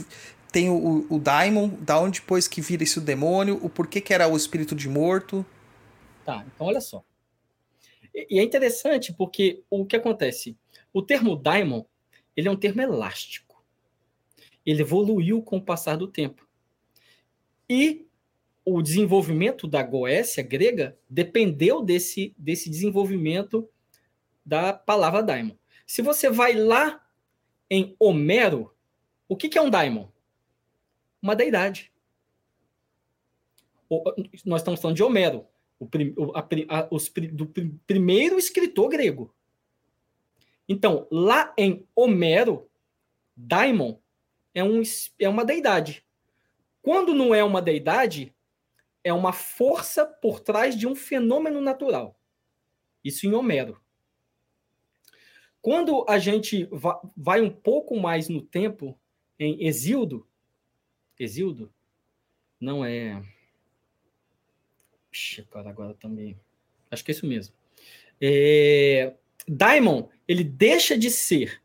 tem o, o daimon, da onde depois que vira esse demônio, o porquê que era o espírito de morto. Tá, então olha só. E, é interessante porque o que acontece? O termo daimon, ele é um termo elástico. Ele evoluiu com o passar do tempo. E o desenvolvimento da Goécia grega dependeu desse, desse desenvolvimento da palavra daimon. Se você vai lá em Homero, o que, que é um daimon? Uma deidade. Nós estamos falando de Homero o, prim, a, a, os, do prim, primeiro escritor grego. Então, lá em Homero, Daimon é, um, é uma deidade. Quando não é uma deidade, é uma força por trás de um fenômeno natural. Isso em Homero. Quando a gente vai um pouco mais no tempo, em Exildo, Exildo não é Puxa, cara, agora também. Acho que é isso mesmo. É... Daimon, ele deixa de ser.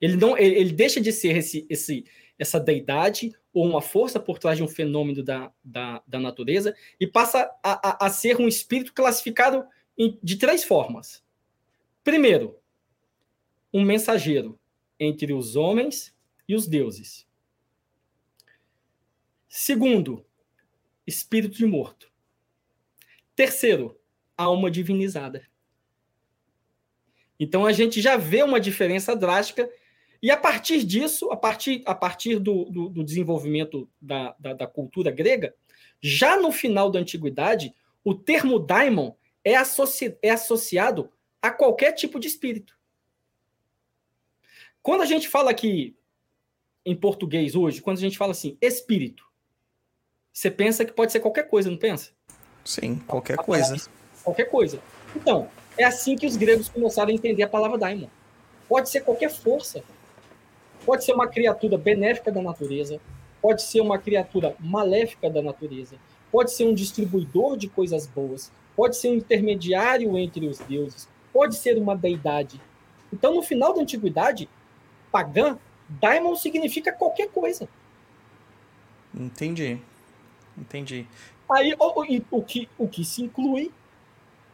Ele não, ele, ele deixa de ser esse, esse, essa deidade ou uma força por trás de um fenômeno da, da, da natureza e passa a, a, a ser um espírito classificado em- de três formas. Primeiro, um mensageiro entre os homens e os deuses. Segundo, espírito de morto. Terceiro, alma divinizada. Então a gente já vê uma diferença drástica, e a partir disso, a partir, a partir do, do, do desenvolvimento da, da, da cultura grega, já no final da antiguidade, o termo daimon é, associ, é associado a qualquer tipo de espírito. Quando a gente fala aqui em português hoje, quando a gente fala assim, espírito, você pensa que pode ser qualquer coisa, não pensa? Sim, qualquer A coisa. palavra- Qualquer coisa. Então, é assim que os gregos começaram a entender a palavra daimon. Pode ser qualquer força. Pode ser uma criatura benéfica da natureza, pode ser uma criatura maléfica da natureza, pode ser um distribuidor de coisas boas, pode ser um intermediário entre os deuses, pode ser uma deidade. Então, no final da antiguidade pagã, daimon significa qualquer coisa. Entendi. Entendi. Aí o, o- o que, o que se inclui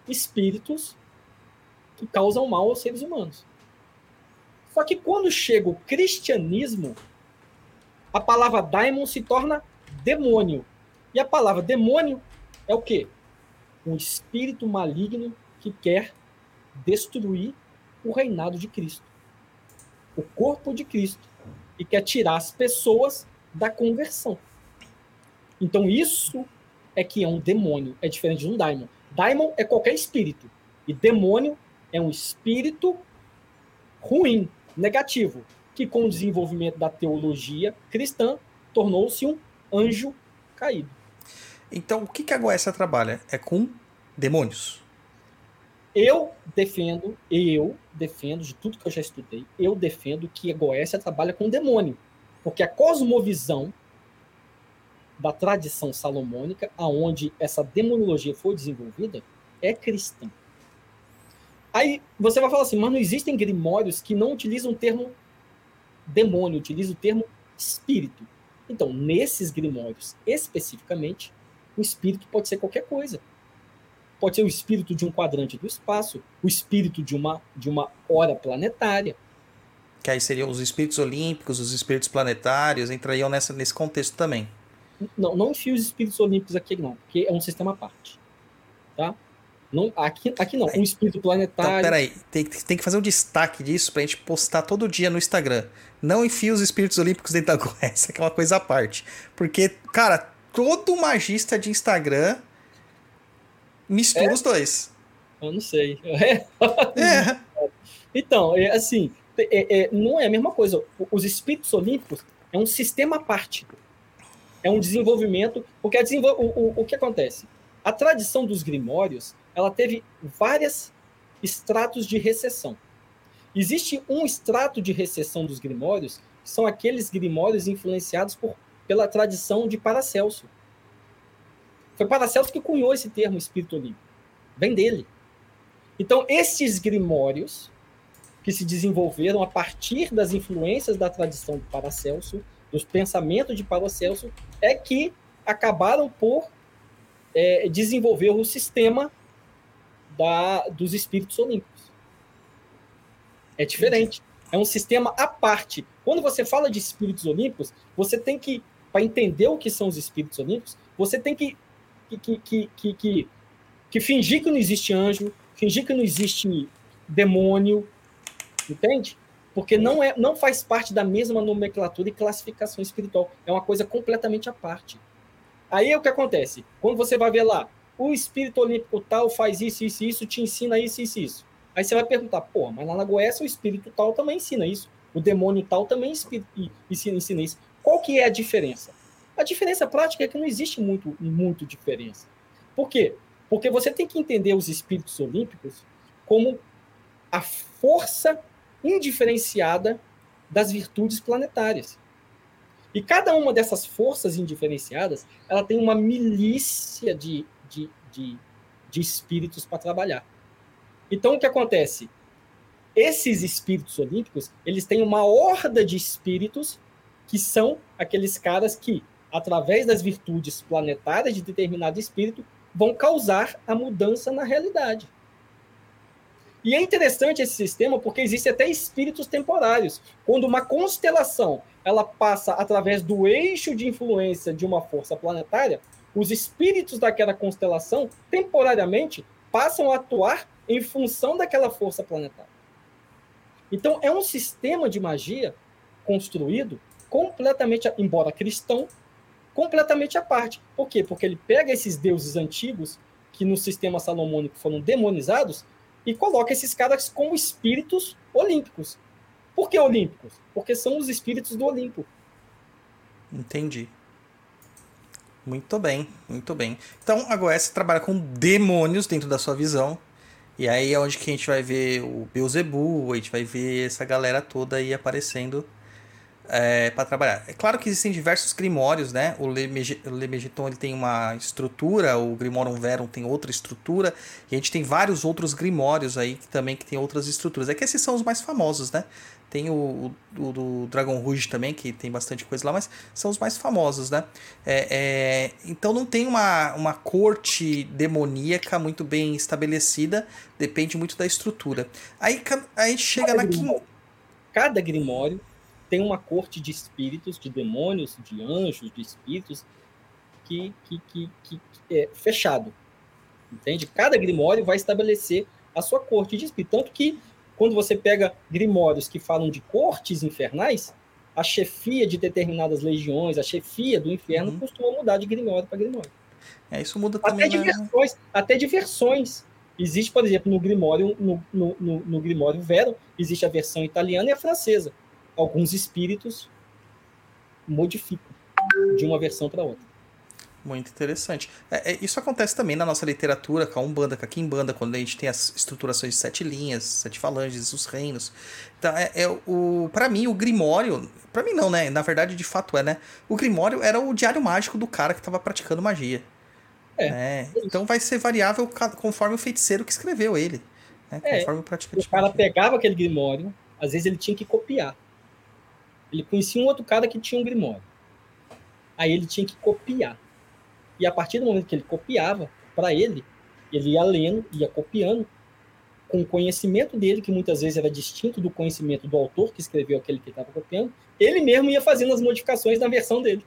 espíritos que causam mal aos seres humanos. Só que quando chega o cristianismo, a palavra daimon se torna demônio. E a palavra demônio é o quê? Um espírito maligno que quer destruir o reinado de Cristo. O corpo de Cristo. E quer tirar as pessoas da conversão. Então isso é que é um demônio, é diferente de um daimon. Daimon é qualquer espírito e demônio é um espírito ruim, negativo, que com o desenvolvimento da teologia cristã tornou-se um anjo caído. Então, o que, que a Goécia trabalha? É com demônios. Eu defendo, eu defendo de tudo que eu já estudei, eu defendo que a Goécia trabalha com demônio, porque a cosmovisão da tradição salomônica, aonde essa demonologia foi desenvolvida, é cristã. Aí você vai falar assim, mas não existem grimórios que não utilizam o termo demônio, utilizam o termo espírito. Então, nesses grimórios, especificamente, o espírito pode ser qualquer coisa. Pode ser o espírito de um quadrante do espaço, o espírito de uma, de uma hora planetária. Que aí seriam os espíritos olímpicos, os espíritos planetários, entrariam nessa, nesse contexto também. Não, não enfie os espíritos olímpicos aqui, não, porque é um sistema à parte. Tá? Não, aqui, aqui não. Um espírito Então, planetário. peraí, tem, tem que fazer um destaque disso pra gente postar todo dia no Instagram. Não enfia os espíritos olímpicos dentro da Goécia, que é uma coisa à parte. Porque, cara, todo magista de Instagram mistura É? os dois. Eu não sei. É. Então, é assim, é- é- não é a mesma coisa. Os espíritos olímpicos é um sistema à parte. É um desenvolvimento. Porque desenvol... o, o, o que acontece? A tradição dos grimórios ela teve vários estratos de recessão. Existe um extrato de recessão dos grimórios, que são aqueles grimórios influenciados por, pela tradição de Paracelso. Foi Paracelso que cunhou esse termo espírito olímpico. Vem dele. Então, esses grimórios que se desenvolveram a partir das influências da tradição de Paracelso, dos pensamentos de Paracelso, é que acabaram por é, desenvolver o sistema da, dos espíritos olímpicos. É diferente. É um sistema à parte. Quando você fala de espíritos olímpicos, você tem que, para entender o que são os espíritos olímpicos, você tem que, que, que, que, que, que, fingir que não existe anjo, fingir que não existe demônio, entende? Porque não, é, não faz parte da mesma nomenclatura e classificação espiritual. É uma coisa completamente à parte. Aí é o que acontece? Quando você vai ver lá, o espírito olímpico tal faz isso, isso, isso, te ensina isso, isso, isso. Aí você vai perguntar, pô, mas lá na Goécia o espírito tal também ensina isso. O demônio tal também ensina, ensina isso. Qual que é a diferença? A diferença prática é que não existe muito, muito diferença. Por quê? Porque você tem que entender os espíritos olímpicos como a força indiferenciada das virtudes planetárias. E cada uma dessas forças indiferenciadas, ela tem uma milícia de, de, de, de espíritos para trabalhar. Então, o que acontece? Esses espíritos olímpicos, eles têm uma horda de espíritos que são aqueles caras que, através das virtudes planetárias de determinado espírito, vão causar a mudança na realidade. E é interessante esse sistema porque existem até espíritos temporários. Quando uma constelação ela passa através do eixo de influência de uma força planetária, os espíritos daquela constelação, temporariamente, passam a atuar em função daquela força planetária. Então, é um sistema de magia construído completamente, embora cristão, completamente à parte. Por quê? Porque ele pega esses deuses antigos, que no sistema salomônico foram demonizados, e coloca esses caras como espíritos olímpicos. Por que olímpicos? Porque são os espíritos do Olimpo. Entendi. Muito bem, muito bem. Então, agora você trabalha com demônios dentro da sua visão. E aí é onde que a gente vai ver o Beelzebub, a gente vai ver essa galera toda aí aparecendo é, para trabalhar. É claro que existem diversos grimórios, né? O Lemegeton ele tem uma estrutura, o Grimorum Verum tem outra estrutura, e a gente tem vários outros grimórios aí que também que tem outras estruturas. É que esses são os mais famosos, né? Tem o, o, do Dragon Rouge também, que tem bastante coisa lá, mas são os mais famosos, né? É, é, então não tem uma, uma corte demoníaca muito bem estabelecida, depende muito da estrutura. Aí a gente chega cada na grimório, Cada grimório tem uma corte de espíritos, de demônios, de anjos, de espíritos, que, que, que, que é fechado. Entende? Cada grimório vai estabelecer a sua corte de espírito. Tanto que, quando você pega grimórios que falam de cortes infernais, a chefia de determinadas legiões, a chefia do inferno, uhum. costuma mudar de grimório para grimório. É, isso muda até também. De versões, né? Até de versões. Existe, por exemplo, no Grimório, no, no, no, no Grimório Vero, existe a versão italiana e a francesa alguns espíritos modificam de uma versão para outra. Muito interessante. É, é, isso acontece também na nossa literatura, com a Umbanda, com a Kimbanda, quando a gente tem as estruturações de sete linhas, sete falanges, os reinos. Então, é, é o para mim, o Grimório... para mim não, né? Na verdade, de fato é, né? O Grimório era o diário mágico do cara que estava praticando magia. É. Né? Então vai ser variável conforme o feiticeiro que escreveu ele. Né? É, conforme o praticante. O cara pegava aquele Grimório, às vezes ele tinha que copiar. Ele conhecia um outro cara que tinha um Grimório. Aí ele tinha que copiar. E a partir do momento que ele copiava, para ele, ele ia lendo, ia copiando, com o conhecimento dele, que muitas vezes era distinto do conhecimento do autor que escreveu aquele que estava copiando, ele mesmo ia fazendo as modificações na versão dele.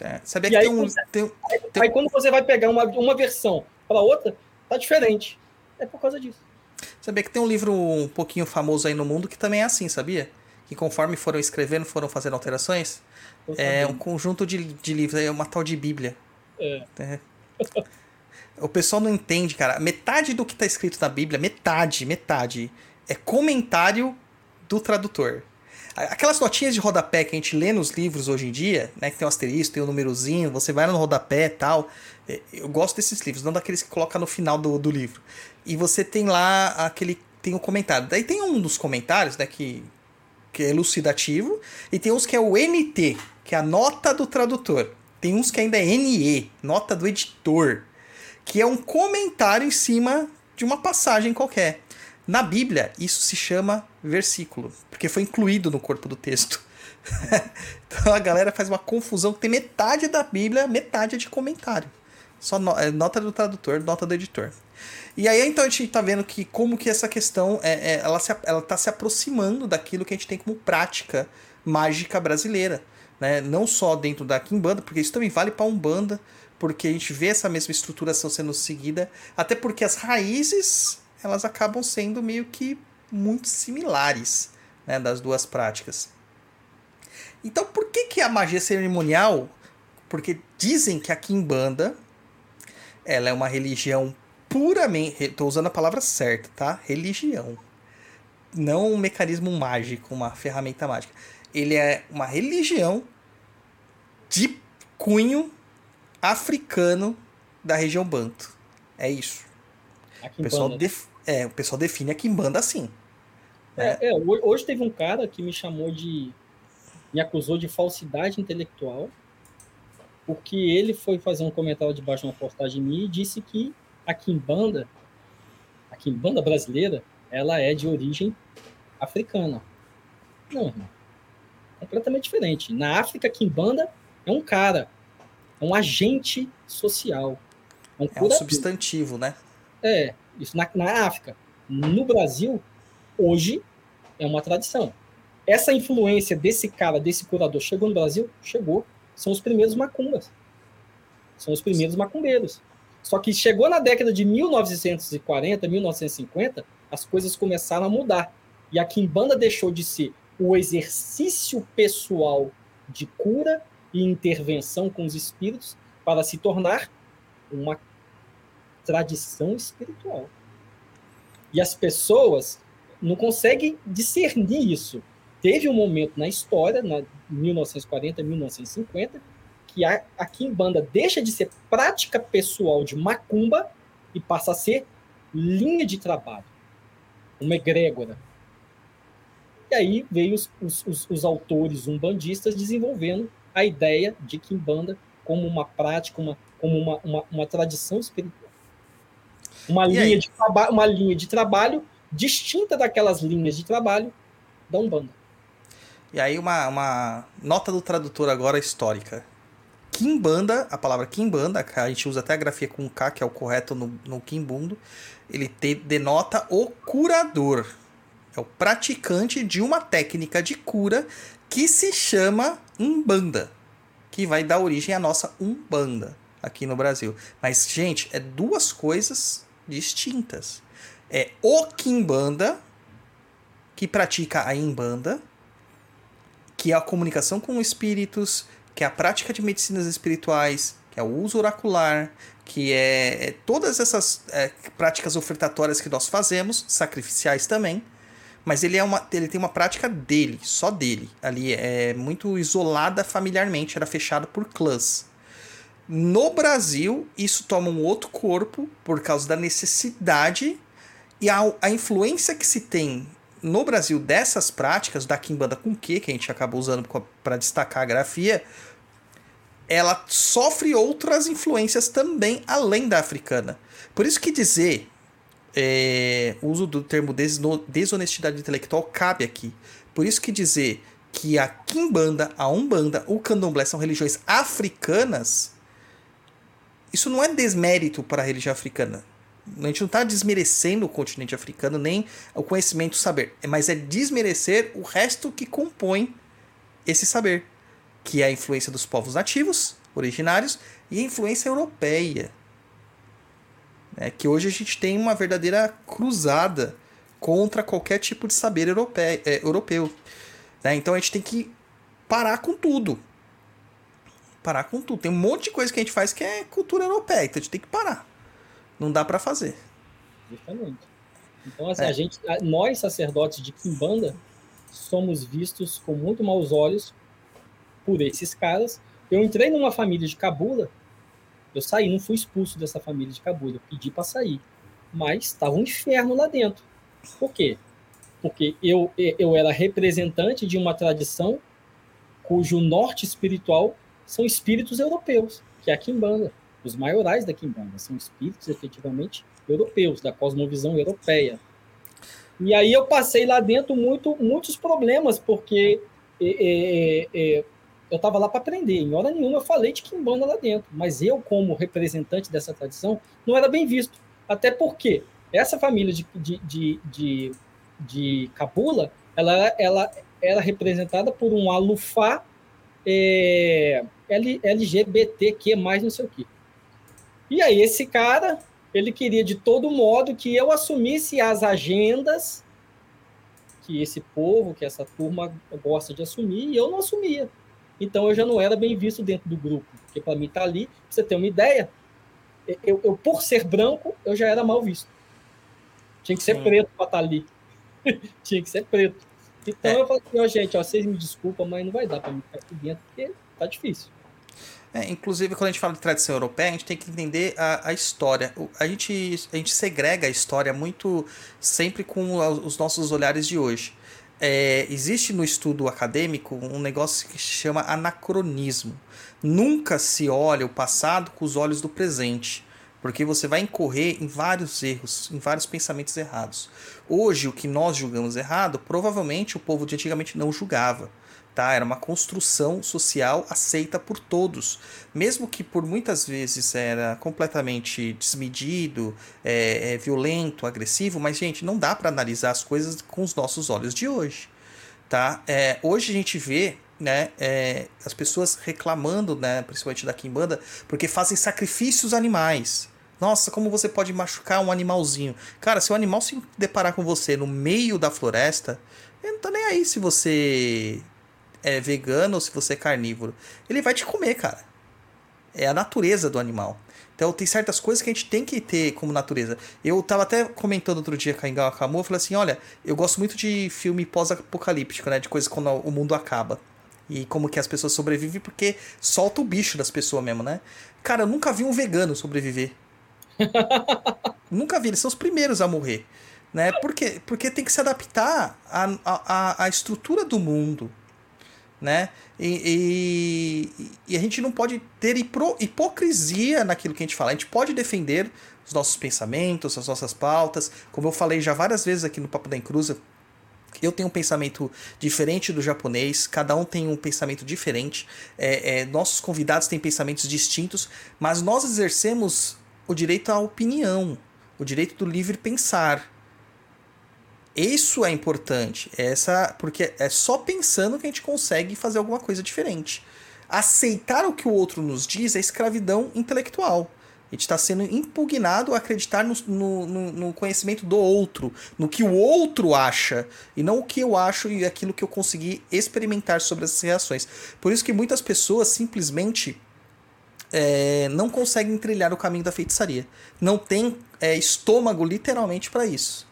É, sabia que aí, tem um, tem, aí, tem... aí, quando você vai pegar uma, uma versão para outra, tá diferente. É por causa disso. Sabia que tem um livro um pouquinho famoso aí no mundo que também é assim, sabia? Que conforme foram escrevendo, foram fazendo alterações. É um conjunto de, de livros, é uma tal de Bíblia. É. é. O pessoal não entende, cara. Metade do que está escrito na Bíblia, metade, metade, é comentário do tradutor. Aquelas notinhas de rodapé que a gente lê nos livros hoje em dia, né? Que tem um asterisco, tem um númerozinho, você vai no rodapé e tal. É, eu gosto desses livros, não daqueles que coloca no final do, do livro. E você tem lá aquele. Tem o um comentário. Daí tem um dos comentários, né? Que que é elucidativo, e tem uns que é o NT, que é a nota do tradutor. Tem uns que ainda é NE, nota do editor, que é um comentário em cima de uma passagem qualquer. Na Bíblia, isso se chama versículo, porque foi incluído no corpo do texto. então a galera faz uma confusão tem metade da Bíblia, metade é de comentário. Só é nota do tradutor, nota do editor. E aí então a gente tá vendo que como que essa questão é, é, ela, se, ela tá se aproximando daquilo que a gente tem como prática mágica brasileira. Né? Não só dentro da Kimbanda, porque isso também vale para Umbanda, porque a gente vê essa mesma estruturação sendo seguida, até porque as raízes elas acabam sendo meio que muito similares né, das duas práticas. Então por que, que a magia cerimonial? Porque dizem que a Kimbanda ela é uma religião puramente. Estou usando a palavra certa, tá? Religião. Não um mecanismo mágico, uma ferramenta mágica. Ele é uma religião de cunho africano da região Banto. É isso. O pessoal, def... é, o pessoal define a Kimbanda assim. Né? É, é, hoje teve um cara que me chamou de. me acusou de falsidade intelectual, porque ele foi fazer um comentário debaixo de uma postagem minha e disse que a Kimbanda, a Kimbanda brasileira, ela é de origem africana. Não, irmão. Completamente diferente. Na África, Kimbanda é um cara, é um agente social. É um, é um substantivo, né? É, isso na, na África. No Brasil, hoje, é uma tradição. Essa influência desse cara, desse curador, chegou no Brasil? Chegou. São os primeiros macumbas. São os primeiros macumbeiros. Só que chegou na década de 1940, 1950, as coisas começaram a mudar. E a Kimbanda deixou de ser o exercício pessoal de cura e intervenção com os espíritos para se tornar uma tradição espiritual. E as pessoas não conseguem discernir isso. Teve um momento na história, na 1940, 1950, que a, a Kimbanda deixa de ser prática pessoal de macumba e passa a ser linha de trabalho, uma egrégora. E aí veio os, os, os, autores umbandistas desenvolvendo a ideia de Kimbanda como uma prática, uma, como uma, uma, uma tradição espiritual. Uma linha, de uma linha de trabalho distinta daquelas linhas de trabalho da Umbanda. E aí uma, uma nota do tradutor agora histórica. Kimbanda, a palavra Kimbanda, a gente usa até a grafia com K, que é o correto no, no Kimbundo, ele te, denota o curador. É o praticante de uma técnica de cura que se chama Umbanda, que vai dar origem à nossa Umbanda aqui no Brasil. Mas, gente, é duas coisas distintas. É o Kimbanda, que pratica a Imbanda, que é a comunicação com espíritos, que é a prática de medicinas espirituais, que é o uso oracular, que é, é todas essas é, práticas ofertatórias que nós fazemos, sacrificiais também, mas ele, é uma, ele tem uma prática dele, só dele. Ali é muito isolada familiarmente, era fechado por clãs. No Brasil, isso toma um outro corpo por causa da necessidade e a, a influência que se tem no Brasil dessas práticas, da Kimbanda com que, que a gente acabou usando para destacar a grafia, ela sofre outras influências também além da africana. Por isso que dizer é, o uso do termo desonestidade intelectual cabe aqui. Por isso que dizer que a Kimbanda, a Umbanda, o Candomblé são religiões africanas isso não é desmérito para a religião africana. A gente não está desmerecendo o continente africano, nem o conhecimento, o saber. Mas é desmerecer o resto que compõe esse saber. Que é a influência dos povos nativos, originários, e a influência europeia. É que hoje a gente tem uma verdadeira cruzada contra qualquer tipo de saber europeu. É, europeu né? Então a gente tem que parar com tudo parar com tudo. Tem um monte de coisa que a gente faz que é cultura europeia, então a gente tem que parar. Não dá para fazer. Justamente. Então, assim, é. a gente, nós sacerdotes de Kimbanda, somos vistos com muito maus olhos por esses caras. Eu entrei numa família de Cabula, eu saí, não fui expulso dessa família de Cabula, eu pedi para sair. Mas estava um inferno lá dentro. Por quê? Porque eu, eu era representante de uma tradição cujo norte espiritual são espíritos europeus, que é a Kimbanda. Os maiorais da Kimbanda são espíritos efetivamente europeus, da cosmovisão europeia. E aí eu passei lá dentro muito, muitos problemas, porque é, é, eu estava lá para aprender. Em hora nenhuma eu falei de Kimbanda lá dentro, mas eu, como representante dessa tradição, não era bem visto. Até porque essa família de, de, de, de, de Cabula, ela, ela era representada por um alufá é, LGBTQ, mais não sei o quê. E aí, esse cara, ele queria de todo modo que eu assumisse as agendas que esse povo, que essa turma gosta de assumir, e eu não assumia. Então eu já não era bem visto dentro do grupo, porque para mim tá ali, pra você ter uma ideia, eu, eu, por ser branco, eu já era mal visto. Tinha que ser Sim. preto para estar tá ali. Tinha que ser preto. Então é. eu falei assim, ó, gente, ó, vocês me desculpam, mas não vai dar para mim ficar aqui dentro, porque tá difícil. É, inclusive, quando a gente fala de tradição europeia, a gente tem que entender a, a história. A gente, a gente segrega a história muito sempre com os nossos olhares de hoje. É, existe no estudo acadêmico um negócio que se chama anacronismo. Nunca se olha o passado com os olhos do presente, porque você vai incorrer em vários erros, em vários pensamentos errados. Hoje, o que nós julgamos errado, provavelmente o povo de antigamente não julgava tá? Era uma construção social aceita por todos, mesmo que por muitas vezes era completamente desmedido, é, é, violento, agressivo, mas gente, não dá para analisar as coisas com os nossos olhos de hoje, tá? É, hoje a gente vê né, é, as pessoas reclamando, né, principalmente da Kimbanda, porque fazem sacrifícios animais. Nossa, como você pode machucar um animalzinho? Cara, se o animal se deparar com você no meio da floresta, ele não tá nem aí se você é vegano ou se você é carnívoro. Ele vai te comer, cara. É a natureza do animal. Então tem certas coisas que a gente tem que ter como natureza. Eu tava até comentando outro dia com a Ingawa Kamu, eu falei assim, olha, eu gosto muito de filme pós-apocalíptico, né? De coisas quando o mundo acaba. E como que as pessoas sobrevivem, porque solta o bicho das pessoas mesmo, né? Cara, eu nunca vi um vegano sobreviver. nunca vi, eles são os primeiros a morrer. Né? Por quê? Porque tem que se adaptar à, à, à estrutura do mundo. Né? E, e, e, a gente não pode ter hipro, hipocrisia naquilo que a gente fala. A gente pode defender os nossos pensamentos, as nossas pautas. Como eu falei já várias vezes aqui no Papo da Encruza, eu tenho um pensamento diferente do japonês, cada um tem um pensamento diferente, é, é, nossos convidados têm pensamentos distintos, mas nós exercemos o direito à opinião, o direito do livre pensar. Isso é importante, essa porque é só pensando que a gente consegue fazer alguma coisa diferente. Aceitar o que o outro nos diz é escravidão intelectual. A gente está sendo impugnado a acreditar no, no, no, conhecimento do outro, no que o outro acha, e não o que eu acho e aquilo que eu consegui experimentar sobre essas reações. Por isso que muitas pessoas simplesmente é, não conseguem trilhar o caminho da feitiçaria. Não tem é, estômago, literalmente, para isso.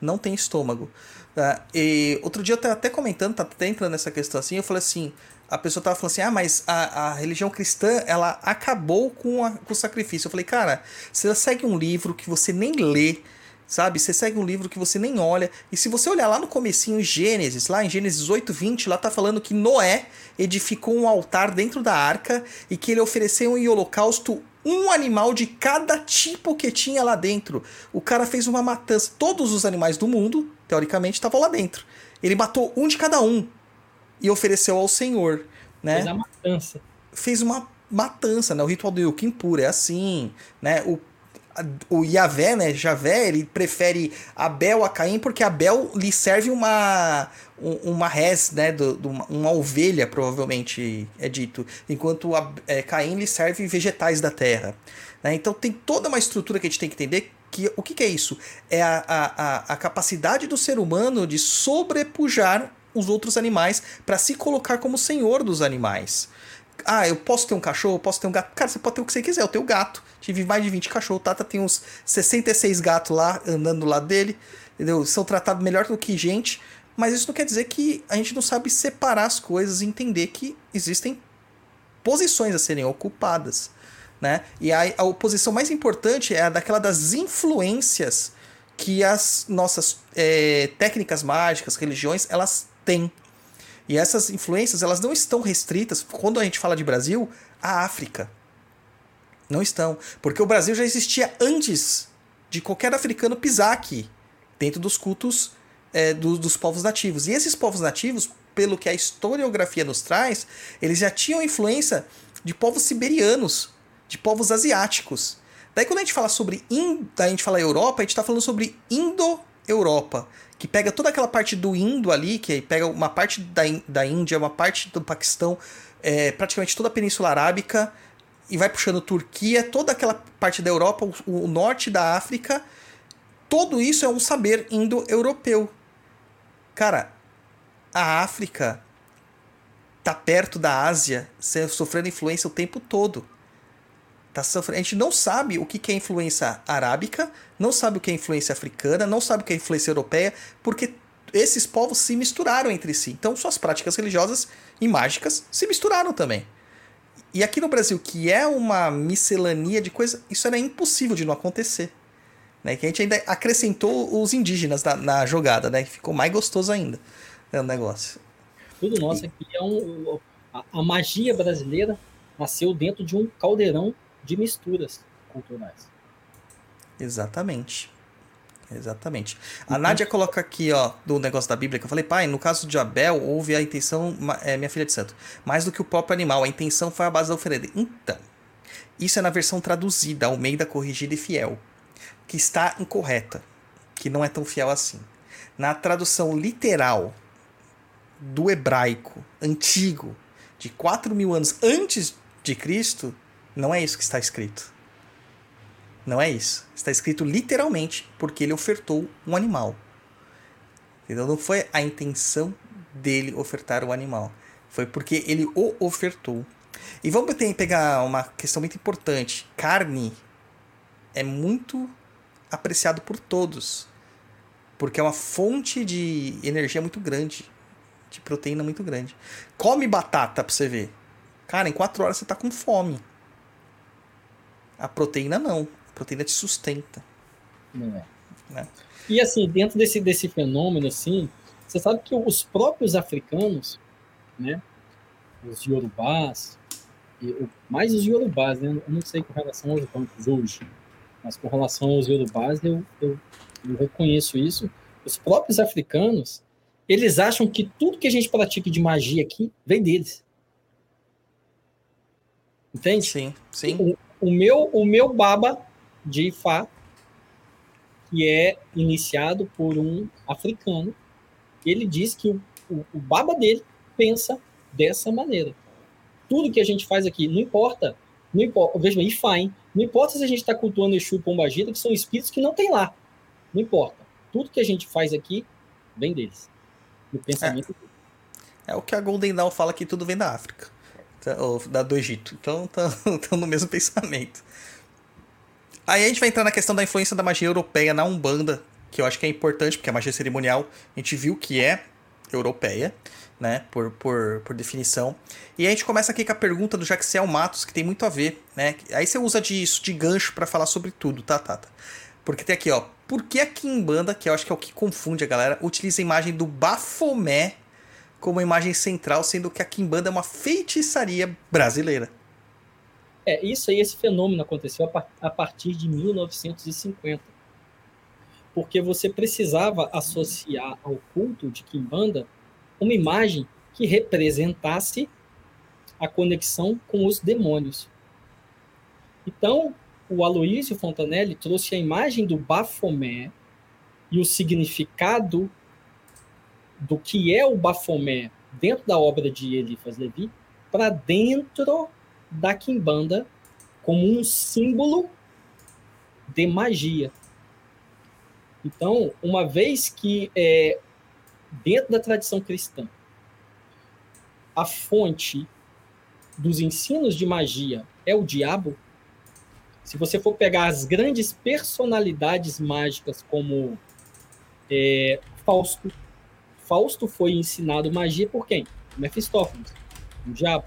Não tem estômago. Tá? E outro dia eu até comentando, tá até entrando nessa questão assim, eu falei assim, a pessoa tava falando assim, ah, mas a, a religião cristã, ela acabou com, a, com o sacrifício. Eu falei, cara, você segue um livro que você nem lê, sabe? Você segue um livro que você nem olha. E se você olhar lá no comecinho, em Gênesis, lá em Gênesis 8, 20, lá tá falando que Noé edificou um altar dentro da arca e que ele ofereceu em holocausto um animal de cada tipo que tinha lá dentro. O cara fez uma matança. Todos os animais do mundo, teoricamente, estavam lá dentro. Ele matou um de cada um e ofereceu ao Senhor, né? Fez a matança. Fez uma matança, né? O ritual do Kippur é assim, né? O o Yahvé, né, Javé, ele prefere Abel a Caim porque Abel lhe serve uma uma res, né, do, do, uma ovelha, provavelmente é dito, enquanto a, é, Caim lhe serve vegetais da terra. Né? Então tem toda uma estrutura que a gente tem que entender que o que, que é isso? É a, a, a capacidade do ser humano de sobrepujar os outros animais para se colocar como senhor dos animais. Ah, eu posso ter um cachorro, posso ter um gato. Cara, você pode ter o que você quiser, eu tenho gato. Tive mais de 20 cachorros. O Tata tem uns 66 gatos lá, andando do lado dele. Entendeu? São tratados melhor do que gente. Mas isso não quer dizer que a gente não sabe separar as coisas e entender que existem posições a serem ocupadas. Né? E a, a mais importante é a daquela das influências que as nossas é, técnicas mágicas, religiões, elas têm. E essas influências, elas não estão restritas, quando a gente fala de Brasil, à África. Não estão. Porque o Brasil já existia antes de qualquer africano pisar aqui, dentro dos cultos é, do, dos povos nativos. E esses povos nativos, pelo que a historiografia nos traz, eles já tinham influência de povos siberianos, de povos asiáticos. Daí quando a gente fala sobre a gente fala Europa, a gente está falando sobre Indo-Europa, que pega toda aquela parte do Indo ali, que pega uma parte da, da Índia, uma parte do Paquistão, é, praticamente toda a Península Arábica, e vai puxando Turquia, toda aquela parte da Europa, o, o norte da África, tudo isso é um saber indo-europeu. Cara, a África tá perto da Ásia, sofrendo influência o tempo todo. Tá sofrendo. A gente não sabe o que é influência arábica, não sabe o que é influência africana, não sabe o que é influência europeia, porque esses povos se misturaram entre si. Então, suas práticas religiosas e mágicas se misturaram também. E aqui no Brasil, que é uma miscelania de coisas, isso era impossível de não acontecer. Né? Que a gente ainda acrescentou os indígenas na, na jogada, né? Que ficou mais gostoso ainda né, o negócio. Tudo nosso aqui é um. A, a magia brasileira nasceu dentro de um caldeirão de misturas culturais. Exatamente. Exatamente. A Nádia coloca aqui, ó, do negócio da Bíblia, que eu falei, pai, no caso de Abel, houve a intenção, é, minha filha de santo, mais do que o próprio animal, a intenção foi a base da oferenda. Então, isso é na versão traduzida, Almeida corrigida e fiel, que está incorreta, que não é tão fiel assim. Na tradução literal do hebraico antigo, de 4 mil anos antes de Cristo, não é isso que está escrito. Não é isso. Está escrito literalmente porque ele ofertou um animal. Entendeu? Não foi a intenção dele ofertar o animal. Foi porque ele o ofertou. E vamos pegar uma questão muito importante. Carne é muito apreciado por todos. Porque é uma fonte de energia muito grande. De proteína muito grande. Come batata pra você ver. Cara, em quatro horas você tá com fome. A proteína não. A proteína te sustenta. Não é. Né? E assim, dentro desse, desse fenômeno, assim, você sabe que os próprios africanos, né, os yorubás, e mais os yorubás, né, eu não sei com relação aos bancos hoje, mas com relação aos yorubás, eu, eu, eu reconheço isso. Os próprios africanos, eles acham que tudo que a gente pratica de magia aqui vem deles. Entende? Sim, sim. O, meu, o meu baba de Ifá, que é iniciado por um africano, ele diz que o, o, o baba dele pensa dessa maneira. Tudo que a gente faz aqui, não importa, não importa, veja bem, Ifá, hein? Não importa se a gente está cultuando Exu Pombagira, que são espíritos que não tem lá. Não importa. Tudo que a gente faz aqui vem deles. No pensamento. É o que a Golden Dawn fala que tudo vem da África. Tá- da, do Egito. Então estão no mesmo pensamento. Aí a gente vai entrar na questão da influência da magia europeia na Umbanda, que eu acho que é importante, porque a magia cerimonial a gente viu que é europeia, né? Por, por, por definição. E a gente começa aqui com a pergunta do Jaxiel Matos, que tem muito a ver, né? Aí você usa disso, de gancho, para falar sobre tudo, tá, Tata? Porque tem aqui, ó. Por que a Kimbanda, que eu acho que é o que confunde a galera, utiliza a imagem do Bafomé como imagem central, sendo que a Kimbanda é uma feitiçaria brasileira? É, isso aí, esse fenômeno aconteceu a, par- a partir de 1950. Porque você precisava associar ao culto de Kimbanda uma imagem que representasse a conexão com os demônios. Então, o Aloísio Fontanelli trouxe a imagem do Bafomé e o significado do que é o Bafomé dentro da obra de Eliphas Levi para dentro da Kimbanda como um símbolo de magia. Então, uma vez que é, dentro da tradição cristã, a fonte dos ensinos de magia é o diabo, se você for pegar as grandes personalidades mágicas como é, Fausto, Fausto foi ensinado magia por quem? Mefistófeles, o diabo.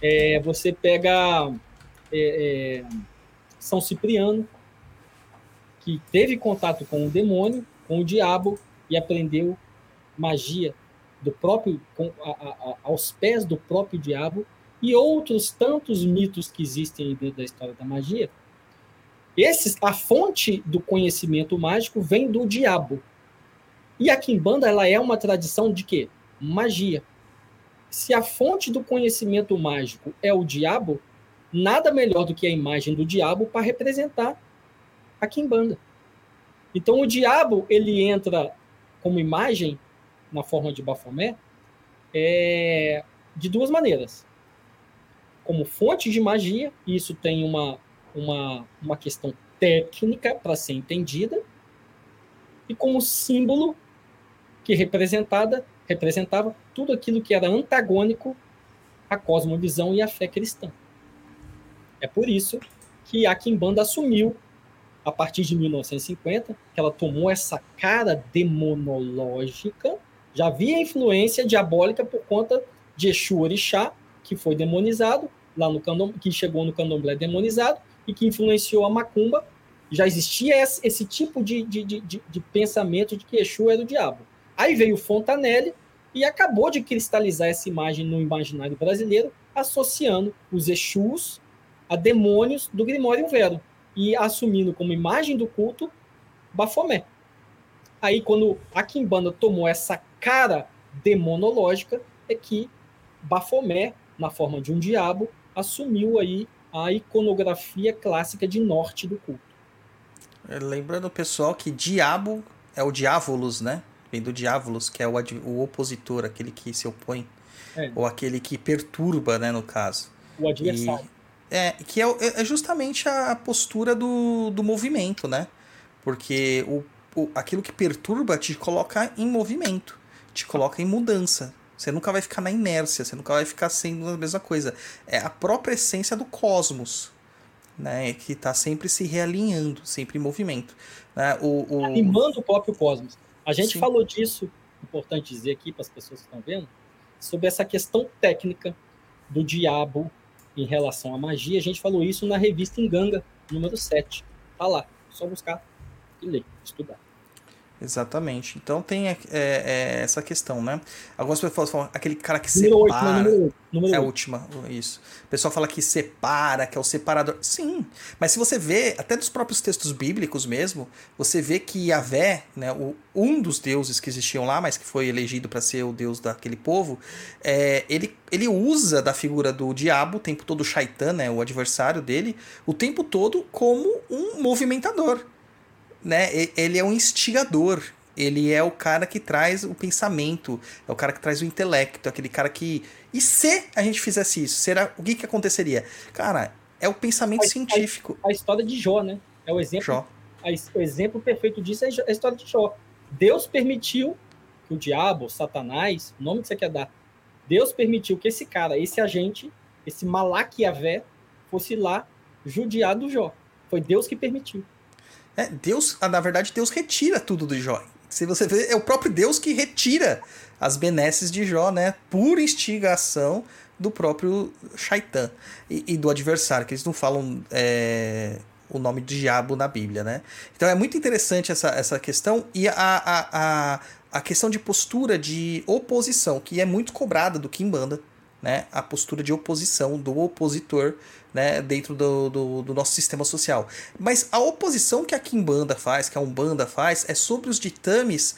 É, você pega é, é, São Cipriano, que teve contato com o demônio, com o diabo, e aprendeu magia do próprio, com, a, a, aos pés do próprio diabo, e outros tantos mitos que existem dentro da história da magia. Esses, a fonte do conhecimento mágico vem do diabo. E a Kimbanda ela é uma tradição de quê? Magia se a fonte do conhecimento mágico é o diabo, nada melhor do que a imagem do diabo para representar a Kimbanda. Então o diabo ele entra como imagem na forma de Bafomé é, de duas maneiras. Como fonte de magia, e isso tem uma, uma, uma questão técnica para ser entendida, e como símbolo que representada representava tudo aquilo que era antagônico à cosmovisão e à fé cristã. É por isso que a Kimbanda assumiu, a partir de 1950, que ela tomou essa cara demonológica, já havia influência diabólica por conta de Exu Orixá, que foi demonizado, lá no que chegou no candomblé demonizado, e que influenciou a macumba. Já existia esse, esse tipo de, de, de, de pensamento de que Exu era o diabo. Aí veio Fontanelli e acabou de cristalizar essa imagem no imaginário brasileiro, associando os Exus a demônios do Grimório Vero e assumindo como imagem do culto Bafomé. Aí, quando a Kimbanda tomou essa cara demonológica, é que Bafomé, na forma de um diabo, assumiu aí a iconografia clássica de norte do culto. Lembrando, pessoal, que diabo é o diávolos, né? Vem do diávolos, que é o, o opositor, aquele que se opõe. É. Ou aquele que perturba, né, no caso. O adversário. É, que é, o- é justamente a postura do, do movimento, né? Porque o, o- aquilo que perturba te coloca em movimento, te coloca em mudança. Você nunca vai ficar na inércia, você nunca vai ficar sendo a mesma coisa. É a própria essência do cosmos, né? Que está sempre se realinhando, sempre em movimento. Né? O, o- animando o próprio cosmos. A gente Sim. falou disso, importante dizer aqui para as pessoas que estão vendo, sobre essa questão técnica do diabo em relação à magia. A gente falou isso na revista Enganga, número 7. Tá lá, só buscar e ler, estudar. Exatamente. Então tem é, é, essa questão, né? Algumas pessoas falam aquele cara que Número 8, separa. né? Número 8. Número É a 8. última, isso. O pessoal fala que separa, que é o separador. Sim, mas se você vê, até dos próprios textos bíblicos mesmo, você vê que Yahvé, né, o, um dos deuses que existiam lá, mas que foi elegido para ser o deus daquele povo, é, ele, ele usa da figura do diabo, o tempo todo o Shaitan, né, o adversário dele, o tempo todo como um movimentador. Né? Ele é um instigador. Ele é o cara que traz o pensamento, é o cara que traz o intelecto, é aquele cara que. E se a gente fizesse isso? Será o que, que aconteceria? Cara, é o pensamento Mas- científico. A história de Jó, né? É o exemplo, Jó. a o exemplo perfeito disso é é a história de Jó. Deus permitiu que o diabo, Satanás, o nome que você quer dar, Deus permitiu que esse cara, esse agente, esse Malaquiavé, fosse lá judiar do Jó. Foi Deus que permitiu. É, Deus, ah, na verdade, Deus retira tudo do Jó. Se você ver, é o próprio Deus que retira as benesses de Jó, né? Por instigação do próprio Shaitan e, e do adversário, que eles não falam é, o nome de diabo na Bíblia, né? Então é muito interessante essa, essa questão e a, a, a, a questão de postura de oposição, que é muito cobrada do Kimbanda, né? A postura de oposição do opositor, né? Dentro do, do, do nosso sistema social. Mas a oposição que a Kimbanda faz, que a Umbanda faz, é sobre os ditames,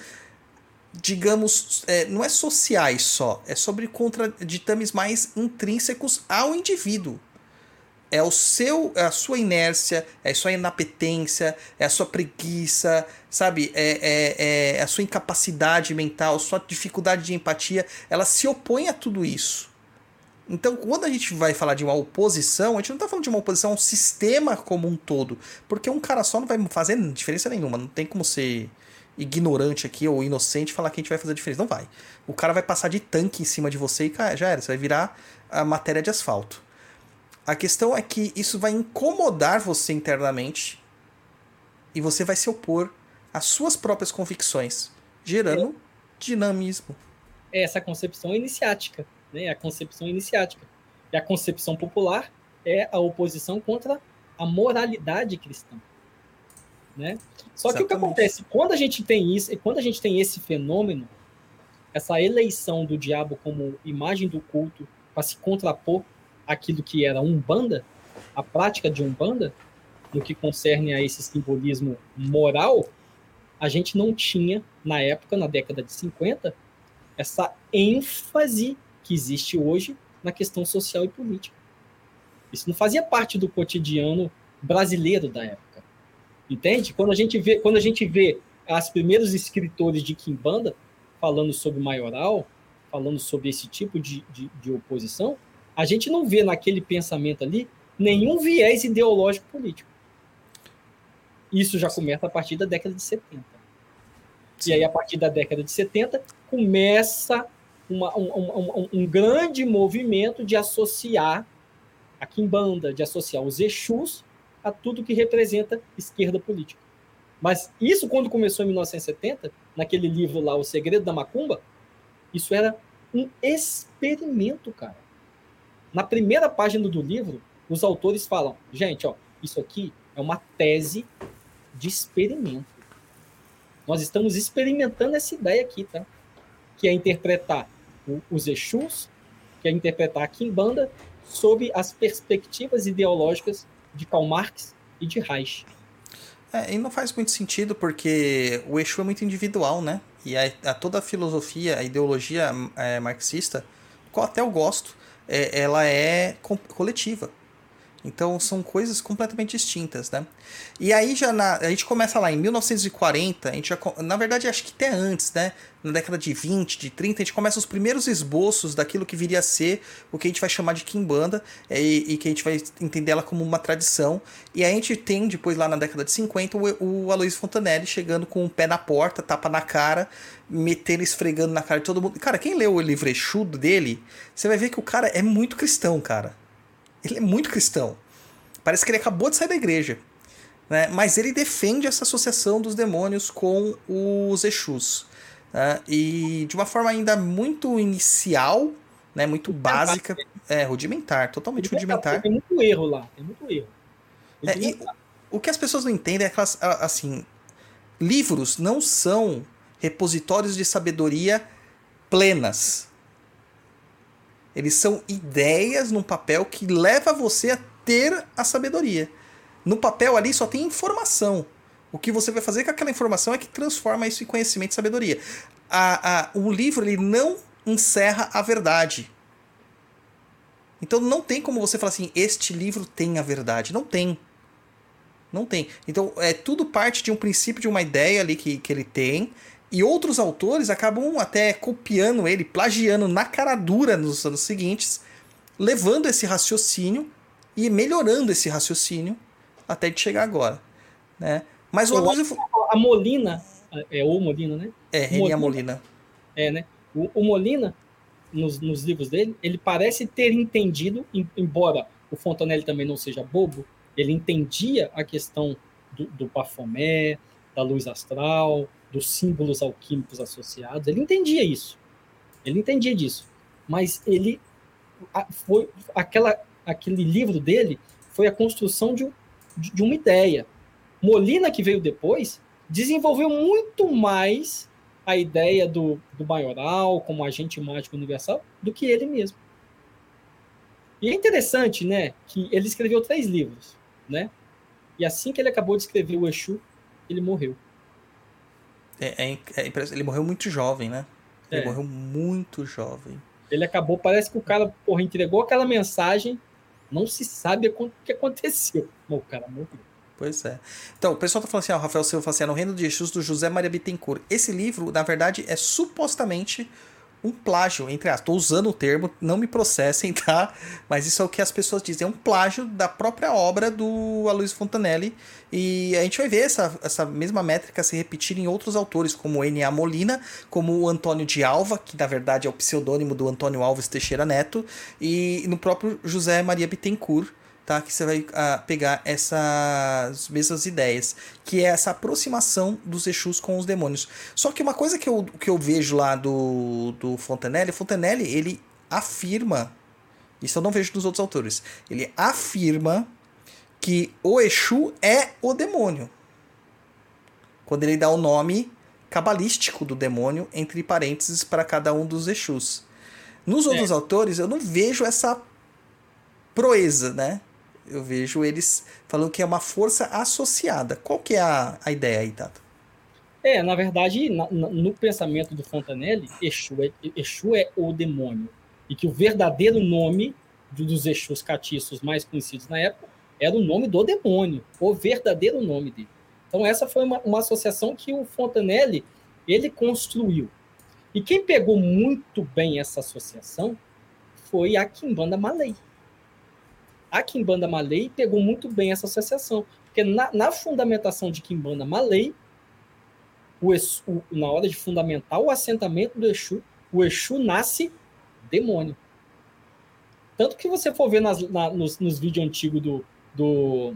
digamos, é, não é sociais só, é sobre contra ditames mais intrínsecos ao indivíduo. É o seu, é a sua inércia, é a sua inapetência, é a sua preguiça, sabe? É, é, é a sua incapacidade mental, sua dificuldade de empatia. Ela se opõe a tudo isso. Então, quando a gente vai falar de uma oposição, a gente não está falando de uma oposição a um sistema como um todo. Porque um cara só não vai fazer diferença nenhuma. Não tem como ser ignorante aqui ou inocente e falar que a gente vai fazer diferença. Não vai. O cara vai passar de tanque em cima de você e já era. Você vai virar a matéria de asfalto. A questão é que isso vai incomodar você internamente e você vai se opor às suas próprias convicções, gerando dinamismo. É essa concepção iniciática, né? A concepção iniciática. E a concepção popular é a oposição contra a moralidade cristã, né? Só que o que Exatamente. acontece quando a gente tem isso, e quando a gente tem esse fenômeno, essa eleição do diabo como imagem do culto para se contrapor aquilo que era umbanda, a prática de umbanda, no que concerne a esse simbolismo moral, a gente não tinha na época, na década de 50, essa ênfase que existe hoje na questão social e política. Isso não fazia parte do cotidiano brasileiro da época. Entende? Quando a gente vê, quando a gente vê os primeiros escritores de Kimbanda falando sobre maioral, falando sobre esse tipo de, de, de oposição, a gente não vê naquele pensamento ali nenhum viés ideológico político. Isso já começa a partir da década de 70. E aí, a partir da década de 70, começa uma- um, um- um- grande movimento de associar a Kimbanda, de associar os Exus a tudo que representa esquerda política. Mas isso, quando começou em 1970, naquele livro lá, O Segredo da Macumba, isso era um experimento, cara. Na primeira página do livro, os autores falam: gente, ó, isso aqui é uma tese de experimento. Nós estamos experimentando essa ideia aqui, tá? Que é interpretar os Exus, que é interpretar a Kimbanda sob as perspectivas ideológicas de Karl Marx e de Reich. É, e não faz muito sentido porque o Exu é muito individual, né? E a, a toda a filosofia, a ideologia é, marxista, qual até eu gosto, é, ela é co- coletiva. Então são coisas completamente distintas, né? E aí já na, a gente começa lá em 1940, a gente já, na verdade acho que até antes, né? Na década de 20, de 30, a gente começa os primeiros esboços daquilo que viria a ser o que a gente vai chamar de Kimbanda é, e, e que a gente vai entender ela como uma tradição. E a gente tem depois lá na década de 50 o, o Aloysio Fontanelli chegando com o pé na porta, tapa na cara, metendo, esfregando na cara de todo mundo. Cara, quem leu o livro Exu dele, você vai ver que o cara é muito cristão, cara. Ele é muito cristão. Parece que ele acabou de sair da igreja. Né? Mas ele defende essa associação dos demônios com os Exus. né? E de uma forma ainda muito inicial, né? muito básica. É, rudimentar, totalmente rudimentar. Tem muito erro lá, tem muito erro. É, e o que as pessoas não entendem é que elas, assim, livros não são repositórios de sabedoria plenas. Eles são ideias num papel que leva você a ter a sabedoria. No papel ali só tem informação. O que você vai fazer com aquela informação é que transforma isso em conhecimento e sabedoria. A, a, o livro ele não encerra a verdade. Então não tem como você falar assim, este livro tem a verdade. Não tem. Não tem. Então é tudo parte de um princípio, de uma ideia ali que, que ele tem. E outros autores acabam até copiando ele, plagiando na cara dura nos anos seguintes, levando esse raciocínio e melhorando esse raciocínio até de chegar agora. Né? Mas o Aloysio... A Molina, é o Molina, né? É, Renia Molina. É, né? O, o Molina, nos, nos livros dele, ele parece ter entendido, em- embora o Fontanelli também não seja bobo, ele entendia a questão do, do Bafomé, da luz astral, dos símbolos alquímicos associados. Ele entendia isso. Ele entendia disso. Mas ele foi aquela aquele livro dele foi a construção de, de de uma ideia. Molina que veio depois desenvolveu muito mais a ideia do, do maioral como agente mágico universal do que ele mesmo. E é interessante, né, que ele escreveu três livros, né? E assim que ele acabou de escrever o Exu, ele morreu. É, é, é ele morreu muito jovem, né? Ele É. morreu muito jovem. Ele acabou, parece que o cara, porra, entregou aquela mensagem, não se sabe o que aconteceu. Mas o cara morreu. Pois é. Então, o pessoal tá falando assim, ó, o Rafael Silva fala assim, é no Reino de Jesus do José Maria Bittencourt. Esse livro, na verdade, é supostamente um plágio, entre aspas. Tô usando o termo, não me processem, tá? Mas isso é o que as pessoas dizem. É um plágio da própria obra do Aloysio Fontanelli. E a gente vai ver essa, essa mesma métrica se repetir em outros autores, como N.A. Molina, como o Antônio de Alva, que na verdade é o pseudônimo do Antônio Alves Teixeira Neto, e no próprio José Maria Bittencourt, tá? Que você vai ah, pegar essas mesmas ideias, que é essa aproximação dos Exus com os demônios. Só que uma coisa que eu, que eu vejo lá do, do Fontenelle, Fontenelle, ele afirma, isso eu não vejo dos outros autores, ele afirma que o Exu é o demônio. Quando ele dá o nome cabalístico do demônio, entre parênteses, para cada um dos Exus. Nos outros autores, eu não vejo essa proeza, né? Eu vejo eles falando que é uma força associada. Qual que é a, a ideia aí, Tato? É, na verdade, na- no pensamento do Fontanelli, Exu é, Exu é o demônio. E que o verdadeiro nome do- dos Exus catiços mais conhecidos na época era o nome do demônio, o verdadeiro nome dele. Então essa foi uma, uma associação que o Fontanelli ele construiu. E quem pegou muito bem essa associação foi a Kimbanda Malay. A Kimbanda Malay pegou muito bem essa associação, porque na, na fundamentação de Kimbanda Malay, o o- na hora de fundamentar o assentamento do Exu, o Exu nasce demônio. Tanto que você for ver nas- na- nos, nos vídeos antigos do, do,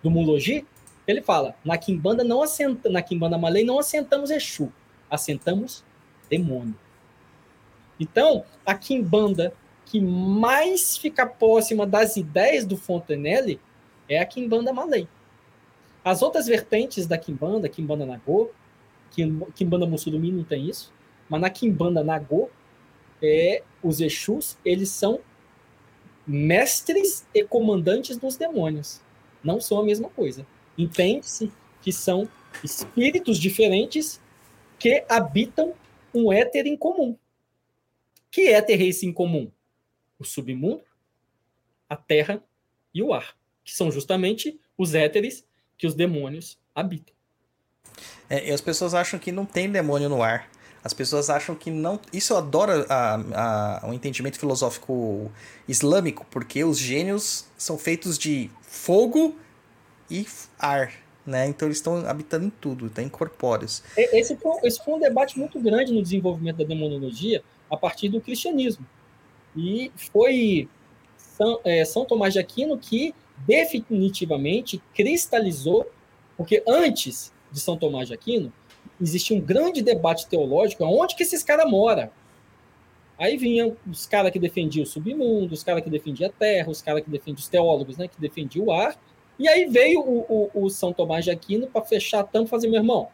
do Mulogi, ele fala, na Kimbanda não assenta, na Kimbanda Malay não assentamos Exu, assentamos demônio. Então, a Kimbanda que mais fica próxima das ideias do Fontenelle é a Kimbanda Malay. As outras vertentes da Kimbanda, Kimbanda Nagô, Kim- Kimbanda Mussurumi não tem isso, mas na Kimbanda Nagô, é, os Exus, eles são mestres e comandantes dos demônios. Não são a mesma coisa. Entende-se que são espíritos diferentes que habitam um éter em comum. Que éter é esse em comum? O submundo, a terra e o ar, que são justamente os éteres que os demônios habitam. É, e as pessoas acham que não tem demônio no ar. As pessoas acham que não. Isso eu adoro a, a, o entendimento filosófico islâmico, porque os gênios são feitos de fogo e ar. Né? Então eles estão habitando em tudo, estão incorpóreos. Esse foi, esse foi um debate muito grande no desenvolvimento da demonologia a partir do cristianismo. E foi São, é, São Tomás de Aquino que definitivamente cristalizou, porque antes de São Tomás de Aquino, existia um grande debate teológico onde que esses caras moram. Aí vinham os caras que defendiam o submundo, os caras que defendiam a terra, os caras que defendiam os teólogos, né, que defendiam o ar. E aí veio o, o, o São Tomás de Aquino para fechar e fazer, meu irmão,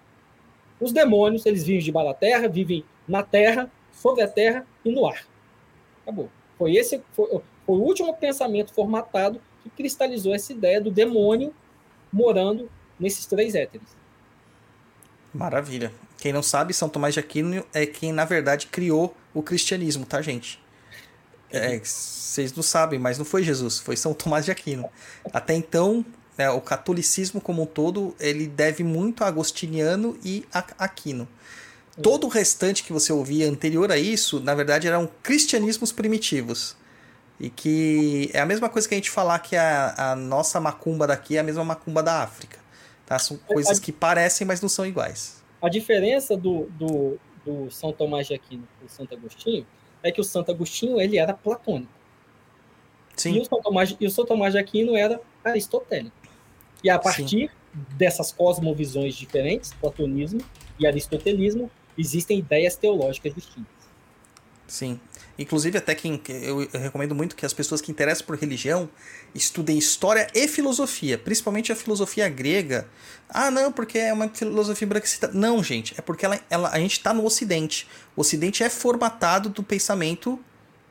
os demônios, eles vivem debaixo da terra, vivem na terra, sobre a terra e no ar. Acabou. Foi esse foi, foi o último pensamento formatado que cristalizou essa ideia do demônio morando nesses três éteres. Maravilha. Quem não sabe, São Tomás de Aquino é quem, na verdade, criou o cristianismo, tá, gente? É, vocês não sabem, mas não foi Jesus, foi São Tomás de Aquino. Até então, né, o catolicismo como um todo, ele deve muito a Agostiniano e a Aquino. Todo o restante que você ouvia anterior a isso, na verdade, eram cristianismos primitivos. E que é a mesma coisa que a gente falar que a, a nossa macumba daqui é a mesma macumba da África. Tá? São coisas que parecem, mas não são iguais. A diferença do, do, do São Tomás de Aquino para o Santo Agostinho é que o Santo Agostinho ele era platônico. Sim. E o São Tomás, e o São Tomás de Aquino era aristotélico. E a partir Sim. dessas cosmovisões diferentes, platonismo e aristotelismo, existem ideias teológicas distintas. Sim. Inclusive, até quem eu, recomendo muito que as pessoas que interessam por religião estudem história e filosofia, principalmente a filosofia grega. Ah, não, porque é uma filosofia branquecida. Não, gente, é porque ela, ela, a gente está no Ocidente. O Ocidente é formatado do pensamento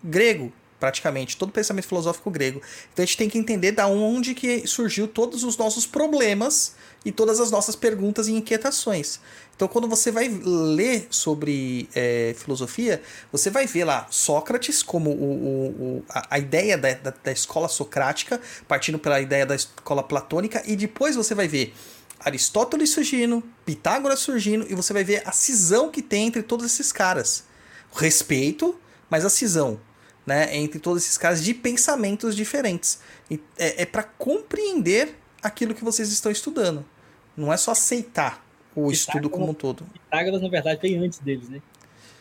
grego, praticamente, todo o pensamento filosófico grego. Então a gente tem que entender da onde que surgiu todos os nossos problemas e todas as nossas perguntas e inquietações. Então, quando você vai ler sobre é, filosofia, você vai ver lá Sócrates como o, o, a, a, ideia da, da, da, escola socrática, partindo pela ideia da escola platônica, e depois você vai ver Aristóteles surgindo, Pitágoras surgindo, e você vai ver a cisão que tem entre todos esses caras. Respeito, mas a cisão. Né, entre todos esses caras de pensamentos diferentes. E é, é para compreender aquilo que vocês estão estudando. Não é só aceitar o Pitágoras, estudo como um todo. Pitágoras, na verdade, veio antes deles, né?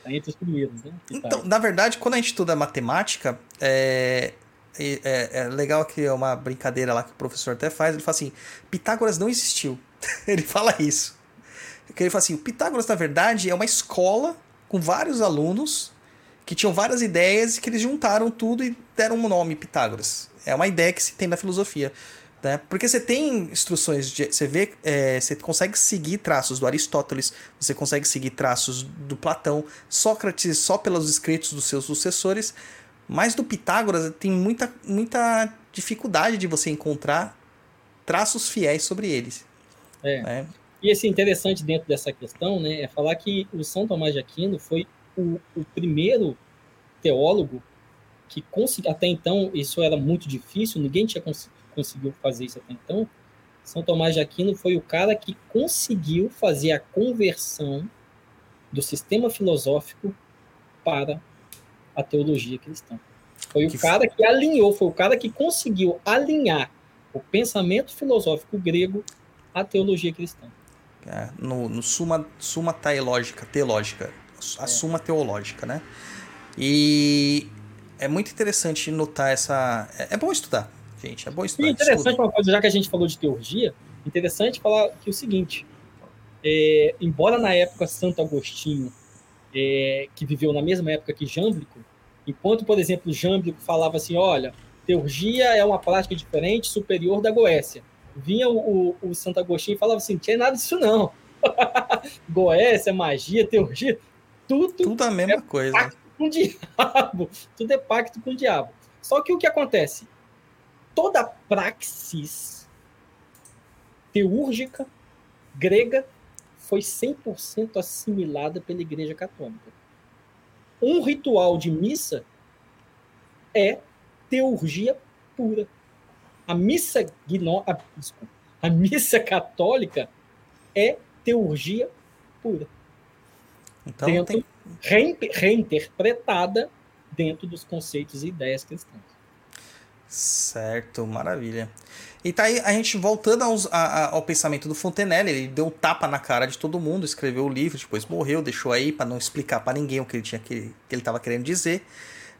Tá entre os primeiros, né? Então, na verdade, quando a gente estuda matemática, é, é, é, legal que é uma brincadeira lá que o professor até faz. Ele fala assim: Pitágoras não existiu. ele fala isso. Ele fala assim: Pitágoras, na verdade, é uma escola com vários alunos que tinham várias ideias e que eles juntaram tudo e deram um nome Pitágoras. É uma ideia que se tem na filosofia. Né? Porque você tem instruções, de, você vê, é, você consegue seguir traços do Aristóteles, você consegue seguir traços do Platão, Sócrates só pelos escritos dos seus sucessores, mas do Pitágoras tem muita, muita dificuldade de você encontrar traços fiéis sobre eles. É. Né? E esse interessante dentro dessa questão né, é falar que o São Tomás de Aquino foi o, o primeiro teólogo que conseguiu, até então isso era muito difícil, ninguém tinha conseguido conseguiu fazer isso até então, São Tomás de Aquino foi o cara que conseguiu fazer a conversão do sistema filosófico para a teologia cristã. Foi o cara que alinhou, foi o cara que conseguiu alinhar o pensamento filosófico grego à teologia cristã. É, no, no suma, suma teológica, teológica, a é. suma teológica, né? E é muito interessante notar essa. É, é bom estudar, gente. É bom estudar. E interessante uma coisa, já que a gente falou de teologia, interessante falar que o seguinte: é, embora na época Santo Agostinho, é, que viveu na mesma época que Jâmblico, enquanto, por exemplo, Jâmblico falava assim: olha, teurgia é uma prática diferente, superior da Goécia. Vinha o, o, o Santo Agostinho e falava assim: não tinha nada disso não. Goécia, magia, teurgia, tudo. Tudo a mesma é coisa. Pacto com o diabo. Tudo é pacto com o diabo. Só que o que acontece? toda praxis teúrgica grega foi 100% assimilada pela Igreja Católica. Um ritual de missa é teurgia pura. A missa a, desculpa, a missa católica é teurgia pura. Então dentro, tem. rein- reinterpretada dentro dos conceitos e ideias cristãs. Certo, maravilha. E tá aí a gente voltando aos- a- a- ao pensamento do Fontenelle, ele deu um tapa na cara de todo mundo, escreveu o livro, depois morreu, deixou aí pra não explicar pra ninguém o que ele tinha que, que ele tava querendo dizer.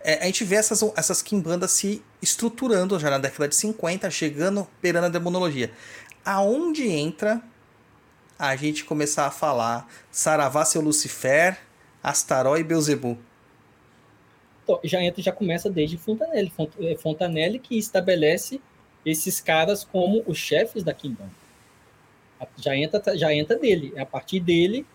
É, a gente vê essas, essas quimbandas se estruturando já na década de 50, chegando, perando a demonologia. Aonde entra a gente começar a falar Saravá, seu Lucifer, Astaró e Beuzebu? Então, já entra, já começa desde Fontanelli. Font- é Fontanelli que estabelece esses caras como os chefes da Kimbanda. Já entra, já entra dele. A partir dele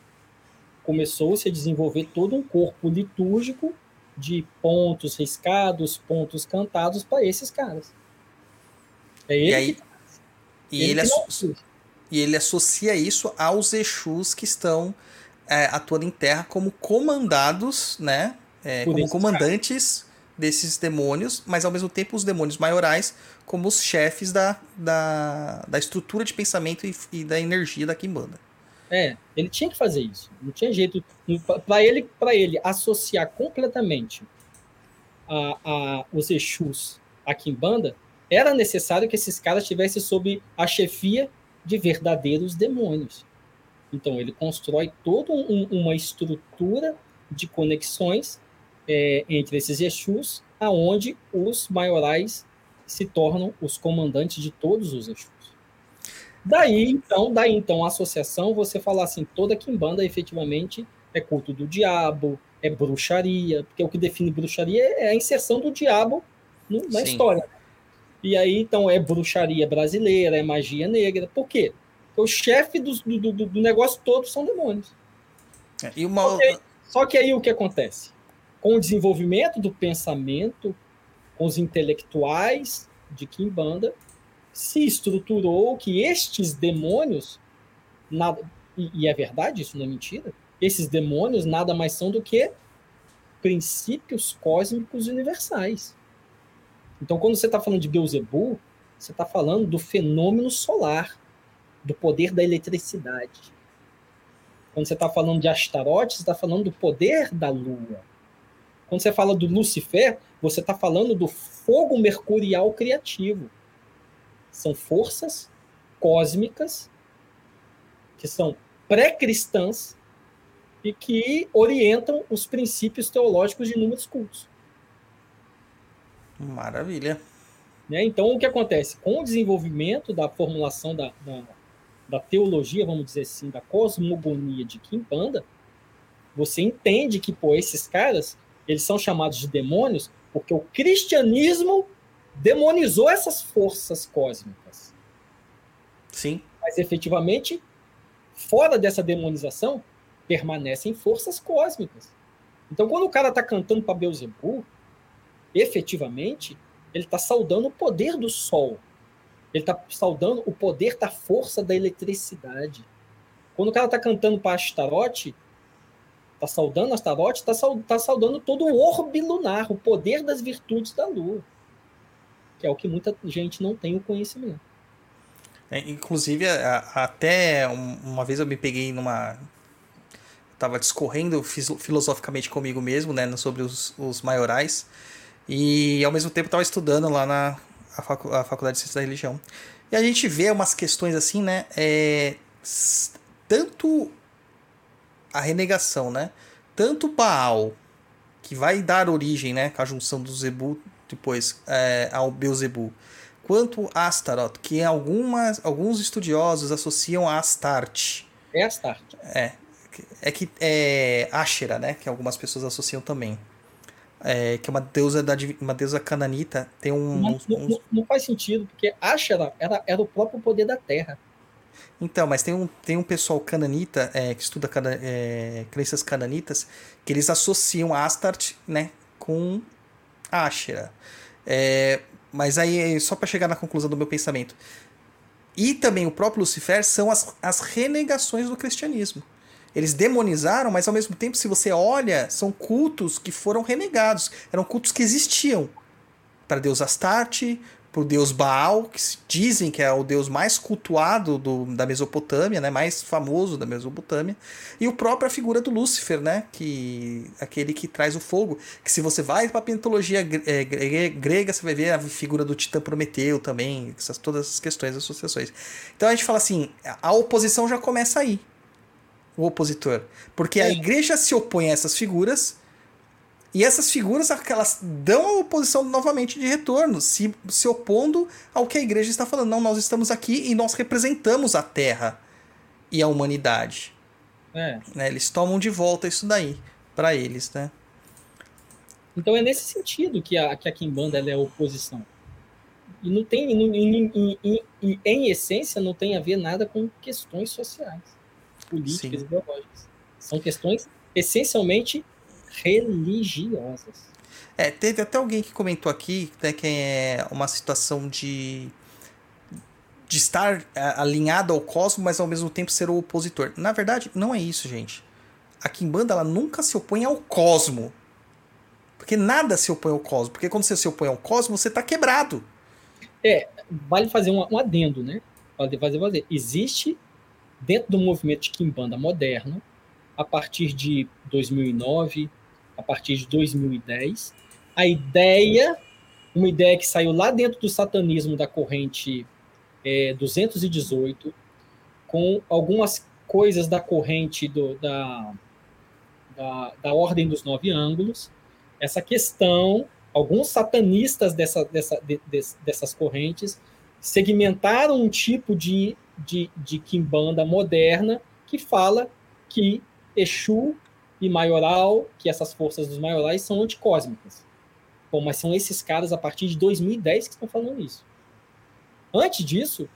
começou-se a desenvolver todo um corpo litúrgico de pontos riscados, pontos cantados para esses caras. É ele E aí, que, e ele, asso- não- E ele associa isso aos Exus que estão é, atuando em terra como comandados, né? É, como comandantes desses demônios, mas ao mesmo tempo os demônios maiorais como os chefes da, da, da estrutura de pensamento e, e da energia da Kimbanda. É, ele tinha que fazer isso. Não tinha jeito. Para ele, para ele associar completamente a, a, os Exus à Kimbanda, era necessário que esses caras estivessem sob a chefia de verdadeiros demônios. Então ele constrói toda um- uma estrutura de conexões é, entre esses Exus, aonde os maiorais se tornam os comandantes de todos os Exus. Daí então, daí então a associação, você falar assim, toda quimbanda efetivamente é culto do diabo, é bruxaria, porque o que define bruxaria é a inserção do diabo na Sim. história. E aí então é bruxaria brasileira, é magia negra. Por quê? Porque o chefe do, do, do negócio todo são demônios. E uma Ok. Só que aí o que acontece? Com o desenvolvimento do pensamento, com os intelectuais de Kimbanda, se estruturou que estes demônios, nada, e, e é verdade, isso não é mentira, esses demônios nada mais são do que princípios cósmicos universais. Então, quando você está falando de Beelzebub, você está falando do fenômeno solar, do poder da eletricidade. Quando você está falando de Astarote, você está falando do poder da Lua. Quando você fala do Lucifer, você está falando do fogo mercurial criativo. São forças cósmicas que são pré-cristãs e que orientam os princípios teológicos de inúmeros cultos. Maravilha. né? Então, o que acontece? Com o desenvolvimento da formulação da, da, da teologia, vamos dizer assim, da cosmogonia de Kimbanda, você entende que, pô, esses caras, eles são chamados de demônios porque o cristianismo demonizou essas forças cósmicas. Sim. Mas, efetivamente, fora dessa demonização, permanecem forças cósmicas. Então, quando o cara está cantando para Beelzebub, efetivamente, ele está saudando o poder do sol. Ele está saudando o poder da força da eletricidade. Quando o cara está cantando para Astarote, está saudando Astarote, está tá saudando todo o orbe lunar, o poder das virtudes da lua. Que é o que muita gente não tem o conhecimento. É, inclusive, a- a- até um- uma vez eu me peguei numa. Tava discorrendo filosoficamente comigo mesmo, né, sobre os, os maiorais. E ao mesmo tempo estava estudando lá na a facu- a Faculdade de Ciências da Religião. E a gente vê umas questões assim, né? é, tanto a renegação, né? Tanto Baal, que vai dar origem, né? Com a junção do Zebu depois é, ao Beuzebu quanto Astaroth, que algumas, alguns estudiosos associam a Astarte. É Astarte. É, é que é Ashera, né? Que algumas pessoas associam também. É, que é uma deusa da uma deusa cananita, tem um, Não, uns- uns- não- não faz sentido, porque Ashera era, era o próprio poder da Terra. Então, mas tem um, tem um pessoal cananita é, que estuda cana, é, crenças cananitas que eles associam Astarte, né, com Ashera. É, mas aí, só para chegar na conclusão do meu pensamento, e também o próprio Lucifer são as, as renegações do cristianismo. Eles demonizaram, mas ao mesmo tempo, se você olha, são cultos que foram renegados. Eram cultos que existiam. Para Deus Astarte, para o deus Baal, que dizem que é o deus mais cultuado do, da Mesopotâmia, né, mais famoso da Mesopotâmia, e o próprio a figura do Lúcifer, né, que aquele que traz o fogo, que se você vai para a mitologia é, grega, você vai ver a figura do Titã Prometeu também, essas, todas essas questões, associações. Então a gente fala assim, a oposição já começa aí, o opositor, porque a igreja se opõe a essas figuras e essas figuras, elas dão a oposição novamente de retorno, se, se opondo ao que a igreja está falando. Não, nós estamos aqui e nós representamos a Terra e a humanidade. É. Né? Eles tomam de volta isso daí para eles, né? Então é nesse sentido que a, que a Kimbanda é a oposição. E não tem, em, em, em, em, essência, não tem a ver nada com questões sociais, políticas, Sim. ideológicas. São questões essencialmente religiosas. É, teve até alguém que comentou aqui né, que é uma situação de de estar é, alinhado ao cosmos, mas ao mesmo tempo ser o opositor. Na verdade, não é isso, gente. A Kimbanda ela nunca se opõe ao cosmo. Porque nada se opõe ao cosmo. Porque quando você se opõe ao cosmo, você está quebrado. É, vale fazer um, um adendo, né? Vale fazer, fazer. Existe, dentro do movimento de Kimbanda moderno, a partir de 2009, a partir de 2010. A ideia, uma ideia que saiu lá dentro do satanismo da corrente é, 218, com algumas coisas da corrente do, da, da, da Ordem dos Nove Ângulos, essa questão, alguns satanistas dessa, dessa, de, de, dessas correntes segmentaram um tipo de, de, de quimbanda moderna que fala que Exu e maioral, que essas forças dos maiorais são anticósmicas. Bom, mas são esses caras a partir de 2010 que estão falando isso. Antes disso,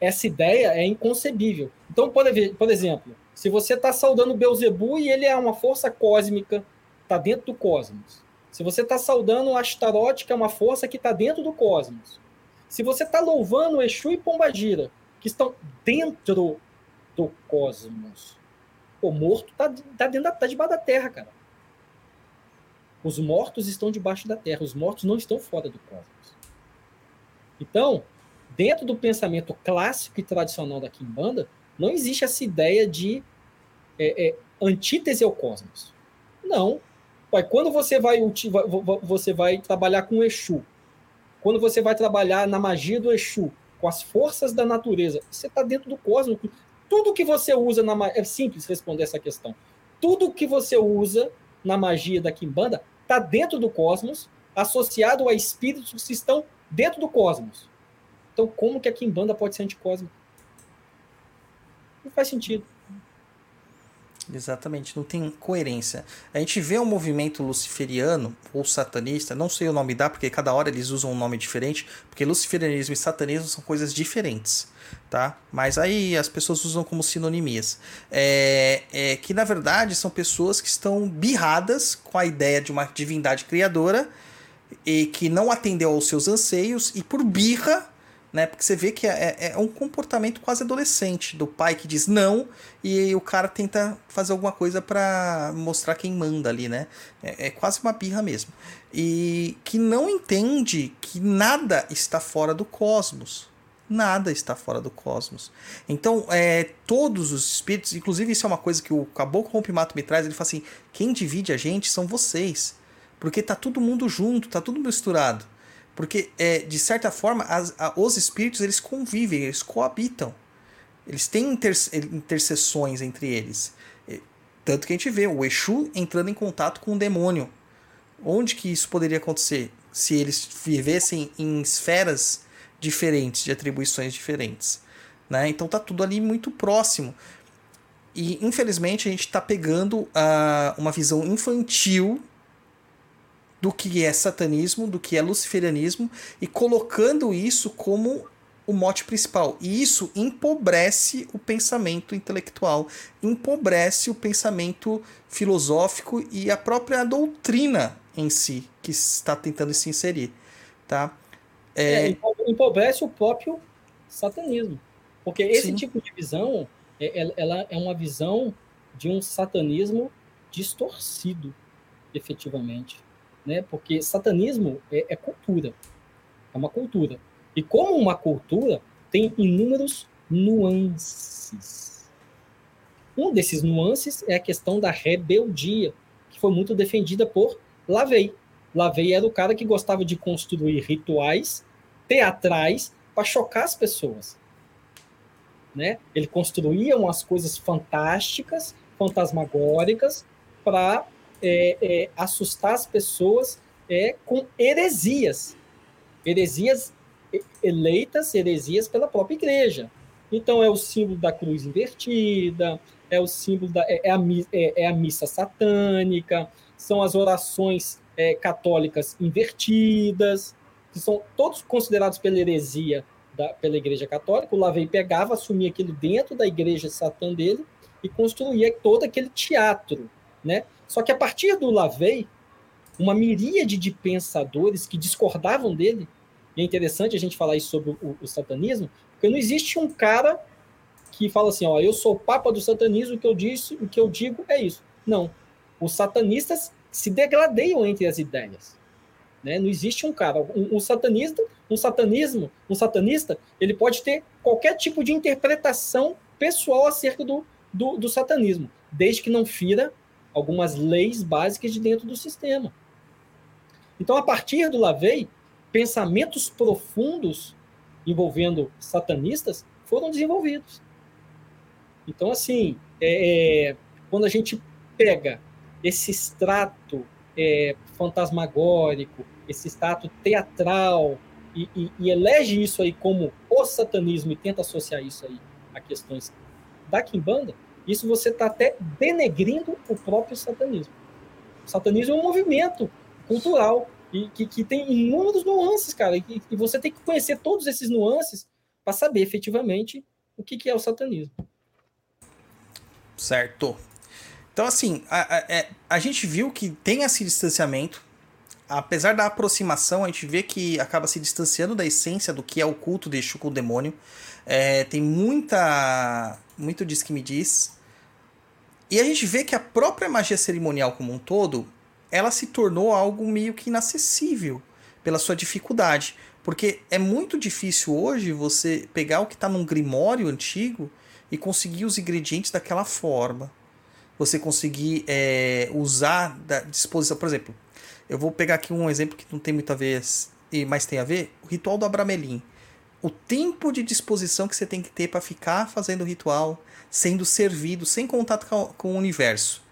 essa ideia é inconcebível. Então, por, por exemplo, se você está saudando Beuzebu e ele é uma força cósmica, está dentro do cosmos. Se você está saudando Astaroth, que é uma força que está dentro do cosmos. Se você está louvando Exu e Pombagira, que estão dentro do cosmos. Pô, morto tá, tá, dentro da, tá debaixo da terra, cara. Os mortos estão debaixo da terra, os mortos não estão fora do cosmos. Então, dentro do pensamento clássico e tradicional da Kimbanda, não existe essa ideia de é, é, antítese ao cosmos. Não. Quando você vai, você vai trabalhar com o Exu, quando você vai trabalhar na magia do Exu, com as forças da natureza, você está dentro do cosmos. Tudo que você usa na é simples responder essa questão. Tudo que você usa na magia da Kimbanda está dentro do cosmos, associado a espíritos que estão dentro do cosmos. Então, como que a Kimbanda pode ser anticósmica? Não faz sentido. Exatamente, não tem coerência. A gente vê um movimento luciferiano ou satanista, não sei o nome dá, porque cada hora eles usam um nome diferente, porque luciferianismo e satanismo são coisas diferentes, tá? Mas aí as pessoas usam como sinonimias. É, é que na verdade são pessoas que estão birradas com a ideia de uma divindade criadora e que não atendeu aos seus anseios e por birra né? Porque você vê que é, é, é, um comportamento quase adolescente do pai que diz não e o cara tenta fazer alguma coisa para mostrar quem manda ali, né? É, é, quase uma birra mesmo. E que não entende que nada está fora do cosmos. Nada está fora do cosmos. Então, é, todos os espíritos, inclusive isso é uma coisa que o Caboclo Rompimato me traz, ele fala assim, quem divide a gente são vocês. Porque tá todo mundo junto, tá tudo misturado. Porque, é, de certa forma, as, a, os espíritos eles convivem, eles coabitam. Eles têm inter, interseções entre eles. Tanto que a gente vê o Exu entrando em contato com o demônio. Onde que isso poderia acontecer? Se eles vivessem em esferas diferentes, de atribuições diferentes. Né? Então tá tudo ali muito próximo. E infelizmente a gente está pegando uh, uma visão infantil do que é satanismo, do que é luciferianismo e colocando isso como o mote principal. E isso empobrece o pensamento intelectual, empobrece o pensamento filosófico e a própria doutrina em si que está tentando se inserir, tá? É... É, empobrece o próprio satanismo. Porque esse Sim. tipo de visão, é- ela- ela é uma visão de um satanismo distorcido, efetivamente. Né? Porque satanismo é, é cultura. É uma cultura. E como uma cultura, tem inúmeros nuances. Um desses nuances é a questão da rebeldia, que foi muito defendida por Lavey. Lavey era o cara que gostava de construir rituais teatrais para chocar as pessoas. Né? Ele construía umas coisas fantásticas, fantasmagóricas, para é, é, assustar as pessoas é, com heresias. Heresias eleitas, heresias pela própria igreja. Então é o símbolo da cruz invertida, é o símbolo da é, é a, é- é a missa satânica, são as orações é, católicas invertidas, que são todos considerados pela heresia da, pela Igreja Católica. O Lavey pegava, assumia aquilo dentro da Igreja Satã dele e construía todo aquele teatro, né? Só que a partir do Lavey, uma miríade de pensadores que discordavam dele, e é interessante a gente falar isso sobre o, o satanismo, porque não existe um cara que fala assim, ó, eu sou o papa do satanismo, o que eu disse, o que eu digo é isso. Não. Os satanistas se degradeiam entre as ideias. Né? Não existe um cara, um, um satanista, um satanismo, um satanista, ele pode ter qualquer tipo de interpretação pessoal acerca do, do, do satanismo, desde que não fira algumas leis básicas de dentro do sistema. Então, a partir do Lavey, pensamentos profundos envolvendo satanistas foram desenvolvidos. Então, assim, é, é, quando a gente pega esse extrato é, fantasmagórico, esse extrato teatral, e, e, e elege isso aí como o satanismo e tenta associar isso aí a questões da Kimbanda, isso você está até denegrindo o próprio satanismo. O satanismo é um movimento cultural e que, que tem inúmeros nuances, cara, e, e você tem que conhecer todos esses nuances para saber efetivamente o que, que é o satanismo. Certo. Então, assim, a, a, é- a gente viu que tem esse distanciamento. Apesar da aproximação, a gente vê que acaba se distanciando da essência do que é o culto de Exu o demônio. É, tem muita. Muito diz que me diz. E a gente vê que a própria magia cerimonial como um todo, ela se tornou algo meio que inacessível pela sua dificuldade. Porque é muito difícil hoje você pegar o que está num grimório antigo e conseguir os ingredientes daquela forma. Você conseguir é, usar da disposição. Por exemplo, eu vou pegar aqui um exemplo que não tem muito a ver, mas tem a ver: o ritual do Abramelin. O tempo de disposição que você tem que ter para ficar fazendo o ritual, sendo servido, sem contato com, o universo.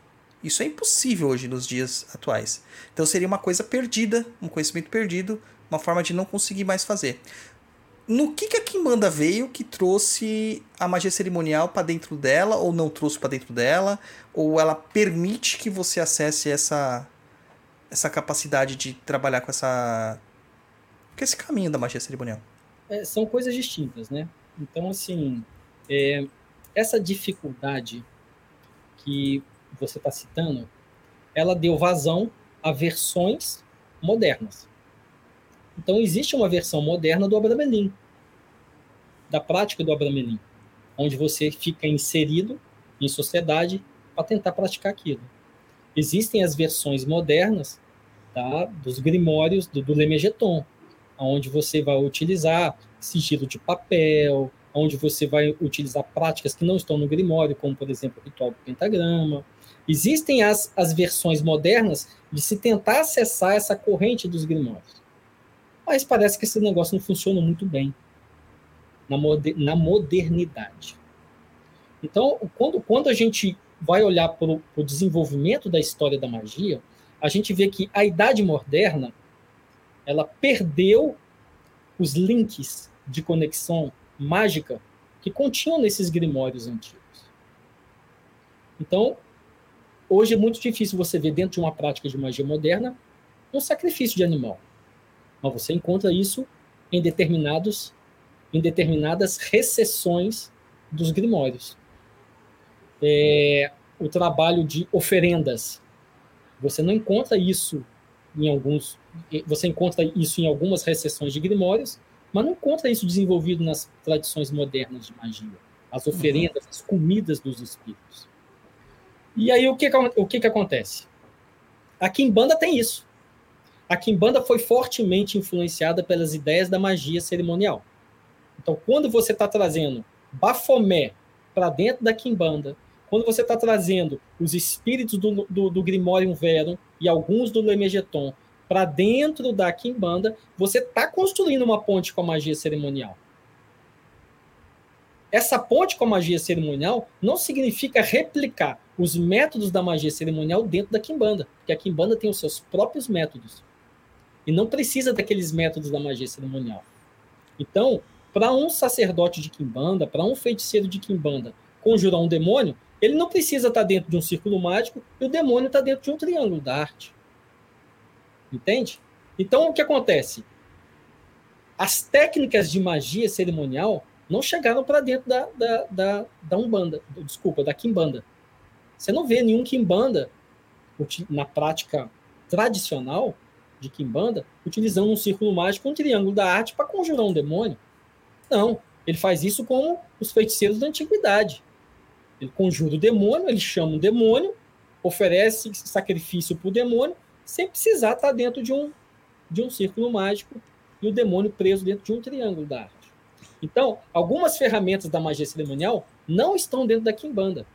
Isso é impossível hoje nos dias atuais. Então seria uma coisa perdida, um conhecimento perdido, uma forma de não conseguir mais fazer. No que, que a Kimbanda veio que trouxe a magia cerimonial para dentro dela, ou não trouxe para dentro dela, ou ela permite que você acesse essa, essa capacidade de trabalhar com essa. com esse caminho da magia cerimonial? É, são coisas distintas, né? Então, assim, é, essa dificuldade que você está citando, ela deu vazão a versões modernas. Então, existe uma versão moderna do Abramelin, da prática do Abramelin, onde você fica inserido em sociedade para tentar praticar aquilo. Existem as versões modernas tá, dos grimórios do, do Lemegeton, onde você vai utilizar sigilo de papel, onde você vai utilizar práticas que não estão no grimório, como, por exemplo, o ritual do pentagrama. Existem as, as versões modernas de se tentar acessar essa corrente dos grimórios. Mas parece que esse negócio não funciona muito bem na, moder, na modernidade. Então, quando, quando a gente vai olhar para o desenvolvimento da história da magia, a gente vê que a Idade Moderna ela perdeu os links de conexão mágica que continham nesses grimórios antigos. Então, hoje é muito difícil você ver dentro de uma prática de magia moderna um sacrifício de animal. Mas você encontra isso em determinados em determinadas recessões dos grimórios. É, o trabalho de oferendas. Você não encontra isso em alguns. Você encontra isso em algumas recessões de grimórios, mas não encontra isso desenvolvido nas tradições modernas de magia, as oferendas, as comidas dos espíritos. E aí o que, que- o que, que acontece? A Kimbanda tem isso. A Kimbanda foi fortemente influenciada pelas ideias da magia cerimonial. Então, quando você está trazendo Bafomé para dentro da Kimbanda, quando você está trazendo os espíritos do, do, do Grimorium Verum e alguns do Lemegeton para dentro da Kimbanda, você está construindo uma ponte com a magia cerimonial. Essa ponte com a magia cerimonial não significa replicar os métodos da magia cerimonial dentro da Kimbanda, porque a Kimbanda tem os seus próprios métodos e não precisa daqueles métodos da magia cerimonial. Então, para um sacerdote de Kimbanda, para um feiticeiro de Kimbanda conjurar um demônio, ele não precisa estar dentro de um círculo mágico e o demônio está dentro de um triângulo da arte. Entende? Então, o que acontece? As técnicas de magia cerimonial não chegaram para dentro da, da, da, da Umbanda, desculpa, da Kimbanda. Você não vê nenhum Kimbanda uti- na prática tradicional de Kimbanda utilizando um círculo mágico, um triângulo da arte para conjurar um demônio. Não, ele faz isso como os feiticeiros da antiguidade. Ele conjura o demônio, ele chama um demônio, oferece sacrifício para o demônio, sem precisar estar dentro de um, de um círculo mágico e o demônio preso dentro de um triângulo da arte. Então, algumas ferramentas da magia cerimonial não estão dentro da Kimbanda,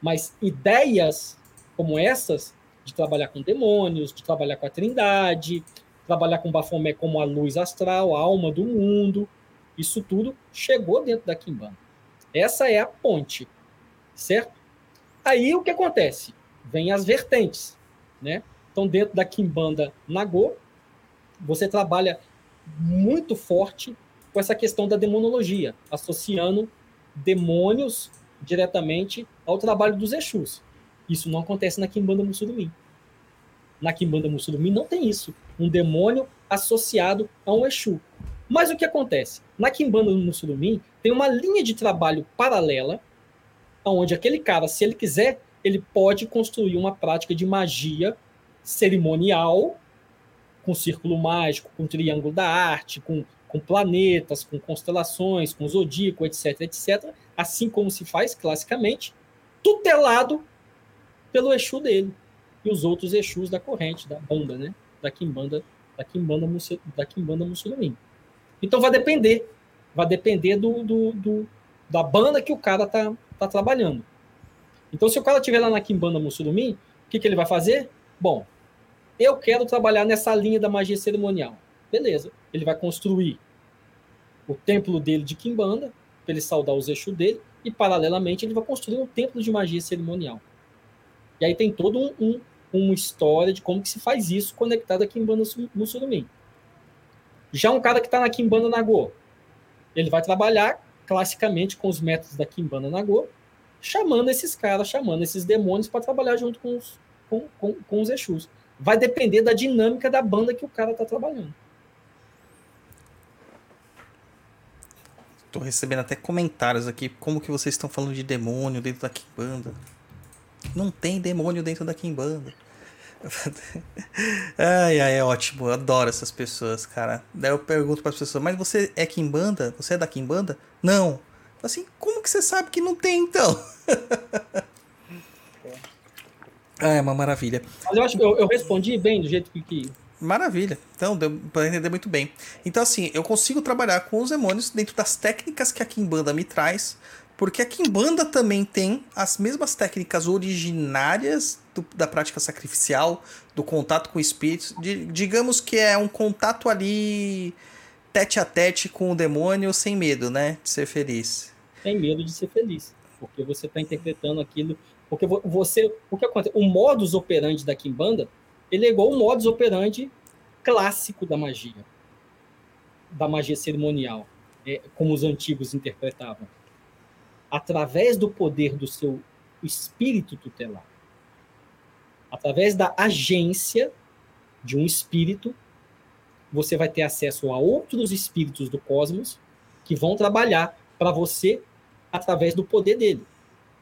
mas ideias como essas, de trabalhar com demônios, de trabalhar com a trindade, trabalhar com Bafomé como a luz astral, a alma do mundo, isso tudo chegou dentro da Kimbanda. Essa é a ponte, certo? Aí o que acontece? Vem as vertentes, né? Então, dentro da Kimbanda Nagô, você trabalha muito forte com essa questão da demonologia, associando demônios diretamente ao trabalho dos Exus. Isso não acontece na Kimbanda Mussurumim. Na Kimbanda Mussurumim não tem isso. Um demônio associado a um Exu. Mas o que acontece? Na Kimbanda Mussurumim tem uma linha de trabalho paralela, onde aquele cara, se ele quiser, ele pode construir uma prática de magia cerimonial, com círculo mágico, com triângulo da arte, com, com planetas, com constelações, com zodíaco, etc, etc, assim como se faz classicamente, tutelado pelo Exu dele e os outros Exus da corrente, da banda, né? Da Kimbanda, da Kimbanda, da Kimbanda Mussulmim. Então vai depender, vai depender do, do, do- da banda que o cara tá, tá trabalhando. Então se o cara estiver lá na Kimbanda Mussulmim, o que, que ele vai fazer? Bom, eu quero trabalhar nessa linha da magia cerimonial. Beleza, ele vai construir o templo dele de Kimbanda, para ele saudar os Exu dele, e paralelamente ele vai construir um templo de magia cerimonial. E aí tem todo um, um- uma história de como que se faz isso conectado a Kimbanda Su- Mussurumim. Já um cara que está na Kimbanda Nagô, ele vai trabalhar classicamente com os métodos da Kimbanda Nagô, chamando esses caras, chamando esses demônios para trabalhar junto com os, com, com, com os Exus. Vai depender da dinâmica da banda que o cara está trabalhando. Tô recebendo até comentários aqui, como que vocês estão falando de demônio dentro da Kimbanda. Não tem demônio dentro da Kimbanda. ai, ai, é ótimo. Eu adoro essas pessoas, cara. Daí eu pergunto para as pessoas, mas você é Kimbanda? Você é da Kimbanda? Não. Assim, como que você sabe que não tem, então? ah, é uma maravilha. Mas eu acho que eu, eu respondi bem do jeito que, que Maravilha. Então, deu pra entender muito bem. Então, assim, eu consigo trabalhar com os demônios dentro das técnicas que a Kimbanda me traz, porque a Kimbanda também tem as mesmas técnicas originárias do- da prática sacrificial, do contato com espíritos. Di- digamos que é um contato ali tete a tete com o demônio sem medo, né? De ser feliz. tem medo de ser feliz, porque você está interpretando aquilo, porque vo- você, o que acontece? O modus operandi da Kimbanda, ele é igual o modus operandi clássico da magia, da magia cerimonial, é, como os antigos interpretavam, através do poder do seu espírito tutelar, através da agência de um espírito, você vai ter acesso a outros espíritos do cosmos que vão trabalhar para você através do poder dele.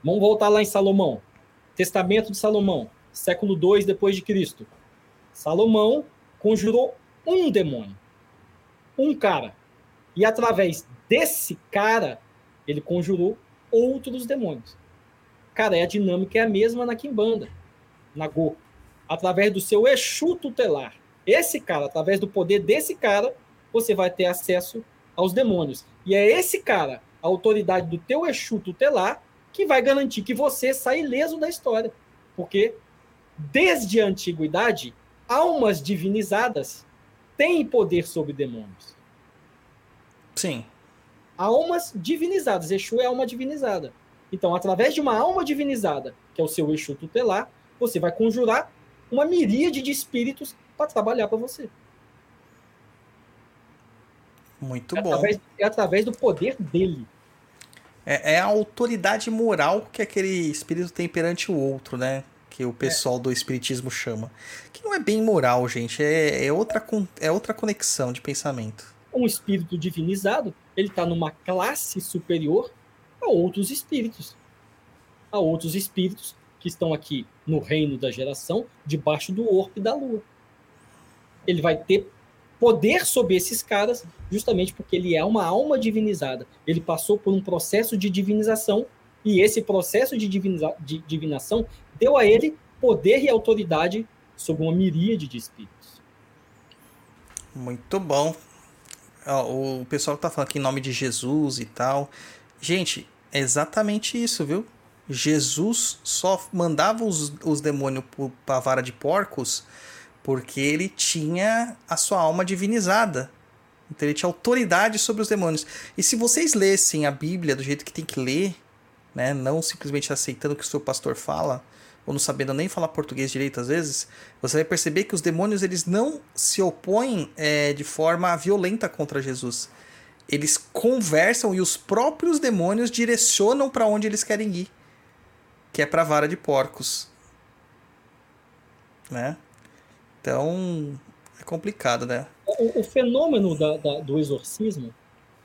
Vamos voltar lá em Salomão. Testamento de Salomão, século 2 depois de Cristo. Salomão conjurou um demônio. Um cara. E através desse cara, ele conjurou outros demônios. Cara, é a dinâmica é a mesma na Kimbanda, na Go. Através do seu Exu tutelar. Esse cara, através do poder desse cara, você vai ter acesso aos demônios. E é esse cara, a autoridade do teu Exu tutelar, que vai garantir que você sai ileso da história. Porque desde a antiguidade, almas divinizadas têm poder sobre demônios. Sim. Almas divinizadas. Exu é alma divinizada. Então, através de uma alma divinizada, que é o seu Exu tutelar, você vai conjurar uma miríade de espíritos para trabalhar para você. Muito é bom. Através, é através do poder dele. É, é, a autoridade moral que aquele espírito tem perante o outro, né? Que o pessoal é. do espiritismo chama. Que não é bem moral, gente. É, é, outra, é outra conexão de pensamento. Um espírito divinizado, ele está numa classe superior a outros espíritos. A outros espíritos que estão aqui no reino da geração, debaixo do orbe da lua. Ele vai ter poder sobre esses caras, justamente porque ele é uma alma divinizada. Ele passou por um processo de divinização e esse processo de, diviniza de divinação deu a ele poder e autoridade sobre uma miríade de espíritos. Muito bom. O pessoal tá falando aqui em nome de Jesus e tal. Gente, é exatamente isso, viu? Jesus só mandava os, os demônios para a vara de porcos porque ele tinha a sua alma divinizada. Então ele tinha autoridade sobre os demônios. E se vocês lessem a Bíblia do jeito que tem que ler, né, não simplesmente aceitando o que o seu pastor fala, ou não sabendo nem falar português direito às vezes, você vai perceber que os demônios eles não se opõem é, de forma violenta contra Jesus. Eles conversam e os próprios demônios direcionam para onde eles querem ir, que é para a vara de porcos, né? Então, é complicado, né? O, o fenômeno da, da, do exorcismo,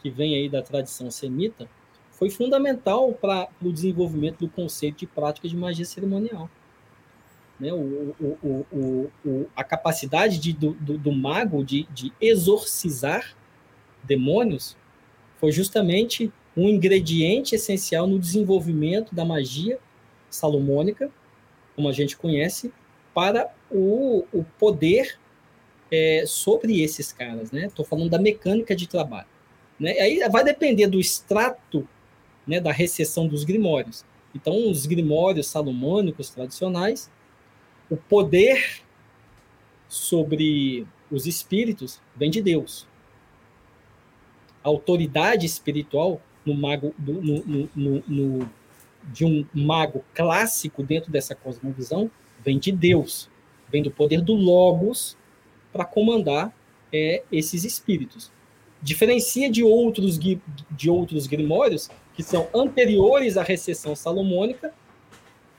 que vem aí da tradição semita, foi fundamental para o desenvolvimento do conceito de prática de magia cerimonial. Né? O, o, o, a capacidade de, do, do, do, mago de, de exorcizar demônios foi justamente um ingrediente essencial no desenvolvimento da magia salomônica, como a gente conhece, para o, o poder é, sobre esses caras, né? Estou falando da mecânica de trabalho. Né? Aí vai depender do extrato né, da recessão dos grimórios. Então, os grimórios salomônicos tradicionais, o poder sobre os espíritos vem de Deus. A autoridade espiritual no mago, no, no, no, de um mago clássico dentro dessa cosmovisão vem de Deus, vem do poder do Logos para comandar é, esses espíritos. Diferencia de outros, de outros grimórios que são anteriores à recessão salomônica,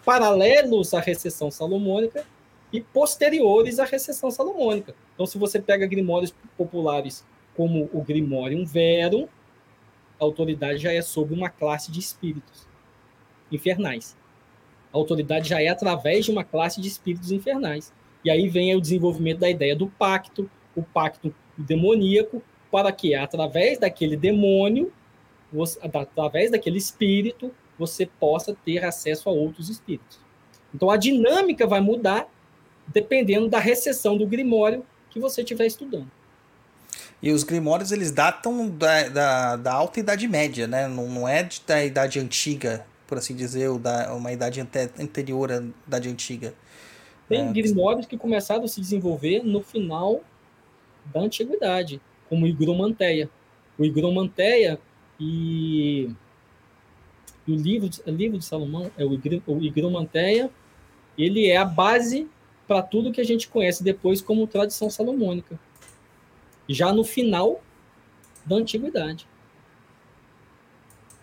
paralelos à recessão salomônica e posteriores à recessão salomônica. Então, se você pega grimórios populares como o Grimorium Verum, a autoridade já é sobre uma classe de espíritos infernais. A autoridade já é através de uma classe de espíritos infernais. E aí vem o desenvolvimento da ideia do pacto, o pacto demoníaco, para que através daquele demônio, você, através daquele espírito, você possa ter acesso a outros espíritos. Então a dinâmica vai mudar dependendo da recessão do grimório que você estiver estudando. E os grimórios eles datam da, da, da alta idade média, né? Não, não é da idade antiga por assim dizer, ou da, uma idade anterior à idade antiga. Tem é, grimórios que começaram a se desenvolver no final da antiguidade, como o Higromanteia. O Higromanteia e, e o livro, o livro de Salomão, é o, o Higromanteia, ele é a base para tudo que a gente conhece depois como tradição salomônica. Já no final da antiguidade.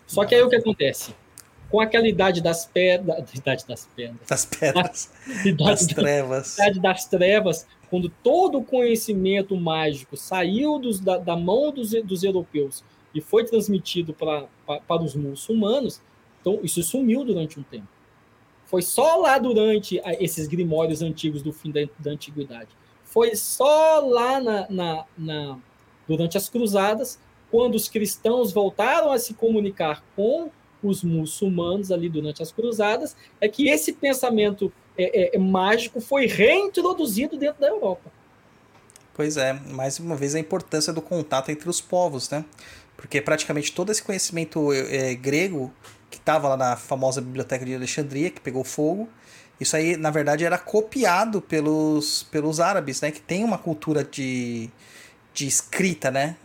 Só que aí o que acontece? Com aquela idade das pedras, idade das pedras, das pedras, idade das trevas, idade das trevas, quando todo o conhecimento mágico saiu dos, da, da, mão dos, dos europeus e foi transmitido para para os muçulmanos, então isso sumiu durante um tempo. Foi só lá durante esses grimórios antigos do fim da, da antiguidade. Foi só lá na, na, na, durante as cruzadas quando os cristãos voltaram a se comunicar com os muçulmanos ali durante as cruzadas, é que esse pensamento é, é, mágico foi reintroduzido dentro da Europa. Pois é, mais uma vez a importância do contato entre os povos, né? Porque praticamente todo esse conhecimento é, grego que estava lá na famosa biblioteca de Alexandria, que pegou fogo, isso aí, na verdade, era copiado pelos, pelos árabes, né? Que tem uma cultura de, de escrita, né?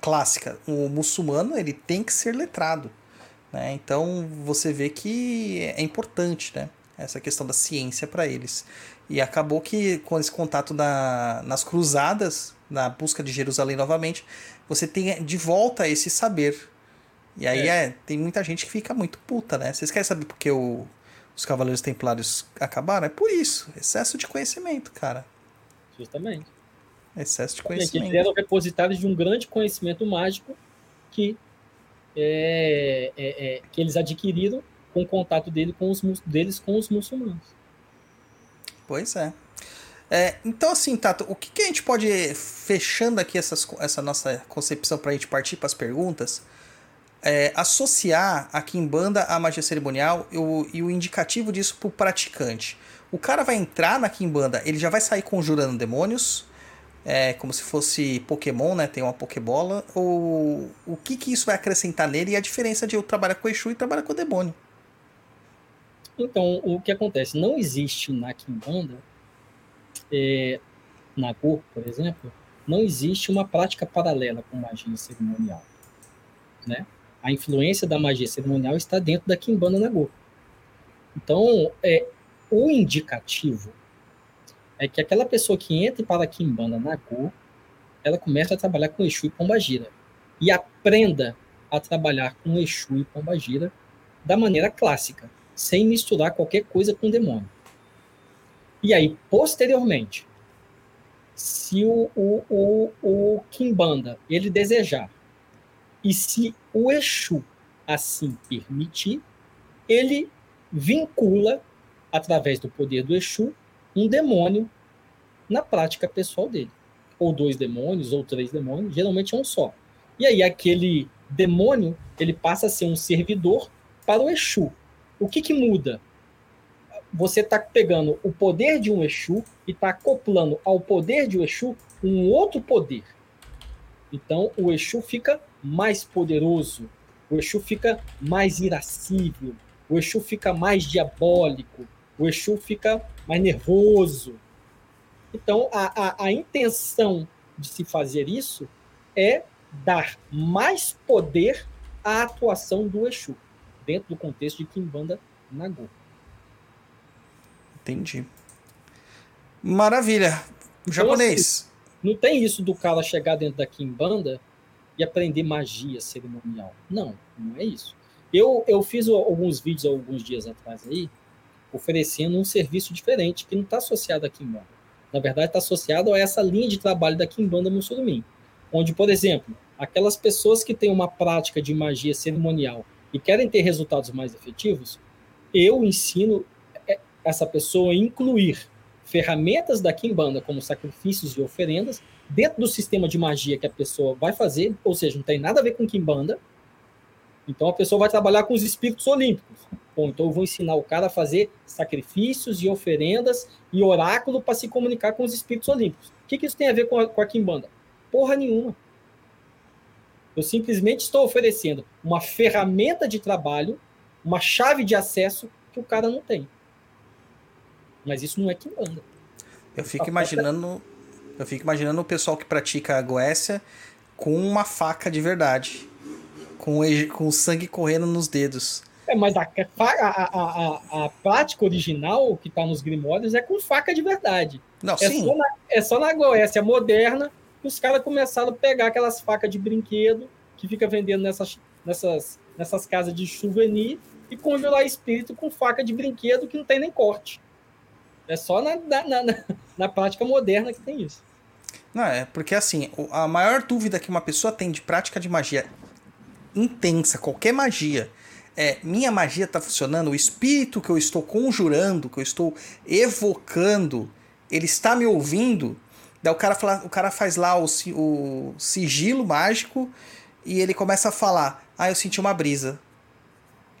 Clássica. O muçulmano, ele tem que ser letrado. Né? Então, você vê que é importante, né? Essa questão da ciência para eles. E acabou que, com esse contato na, nas cruzadas, na busca de Jerusalém novamente, você tem de volta esse saber. E aí é. é tem muita gente que fica muito puta, né? Vocês querem saber por que o os Cavaleiros Templários acabaram, é por isso. Excesso de conhecimento, cara. Justamente. Excesso de conhecimento. Eles eram repositários de um grande conhecimento mágico que, é, é, é, que eles adquiriram com o contato dele com os, deles com os muçulmanos. Pois é. é então, assim, Tato, o que, que, a gente pode, fechando aqui essas, essa nossa concepção para a gente partir para as perguntas, é, associar a Kimbanda à magia cerimonial e o, e o indicativo disso para o praticante. O cara vai entrar na Kimbanda, ele já vai sair conjurando demônios, é, como se fosse Pokémon, né? Tem uma Pokébola. Ou o que, que isso vai acrescentar nele e a diferença de eu trabalhar com Exu e trabalhar com o demônio? Então, o que acontece? Não existe na Kimbanda, é, na Go, por exemplo, não existe uma prática paralela com magia cerimonial. Né? a influência da magia cerimonial está dentro da Kimbanda Nagô. Então, é, o indicativo é que aquela pessoa que entra para Kimbanda Nagô, ela começa a trabalhar com Exu e Pombagira. E aprenda a trabalhar com Exu e Pombagira da maneira clássica, sem misturar qualquer coisa com demônio. E aí, posteriormente, se o, o, o, o Kimbanda ele desejar e se o Exu assim permitir, ele vincula, através do poder do Exu, um demônio na prática pessoal dele. Ou dois demônios, ou três demônios, geralmente é um só. E aí aquele demônio, ele passa a ser um servidor para o Exu. O que, que muda? Você está pegando o poder de um Exu e está acoplando ao poder de um Exu um outro poder. Então o Exu fica mais poderoso, o Exu fica mais irascível, o Exu fica mais diabólico, o Exu fica mais nervoso. Então, a, a, a intenção de se fazer isso é dar mais poder à atuação do Exu, dentro do contexto de Kimbanda Nagô. Entendi. Maravilha. Então, japonês. Assim, não tem isso do cara chegar dentro da Kimbanda e aprender magia cerimonial. Não, não é isso. Eu, eu fiz alguns vídeos alguns dias atrás aí, oferecendo um serviço diferente, que não está associado à Kimbanda. Na verdade, está associado a essa linha de trabalho da Kimbanda Mussurumim. Onde, por exemplo, aquelas pessoas que têm uma prática de magia cerimonial e querem ter resultados mais efetivos, eu ensino é, essa pessoa a incluir ferramentas da Kimbanda, como sacrifícios e oferendas, dentro do sistema de magia que a pessoa vai fazer, ou seja, não tem nada a ver com Kimbanda. Então a pessoa vai trabalhar com os espíritos olímpicos. Bom, eu vou ensinar o cara a fazer sacrifícios e oferendas e oráculo para se comunicar com os espíritos olímpicos. O que, que isso tem a ver com a, com a Kimbanda? Porra nenhuma. Eu simplesmente estou oferecendo uma ferramenta de trabalho, uma chave de acesso que o cara não tem. Mas isso não é Kimbanda. Eu fico imaginando eu fico imaginando o pessoal que pratica a goécia com uma faca de verdade. Com, com sangue correndo nos dedos. É, mas a, a, a, a prática original que está nos grimórios é com faca de verdade. Não, é, sim. Só na, é só na goécia moderna que os caras começaram a pegar aquelas facas de brinquedo que fica vendendo nessas, nessas, nessas casas de souvenir e conjurar espírito com faca de brinquedo que não tem nem corte. É só na, na, na, na prática moderna que tem isso. Não, é porque assim, a maior dúvida que uma pessoa tem de prática de magia intensa, qualquer magia, é minha magia está funcionando, o espírito que eu estou conjurando, que eu estou evocando, ele está me ouvindo. Daí o cara, fala, o cara faz lá o, o sigilo mágico e ele começa a falar: Ah, eu senti uma brisa.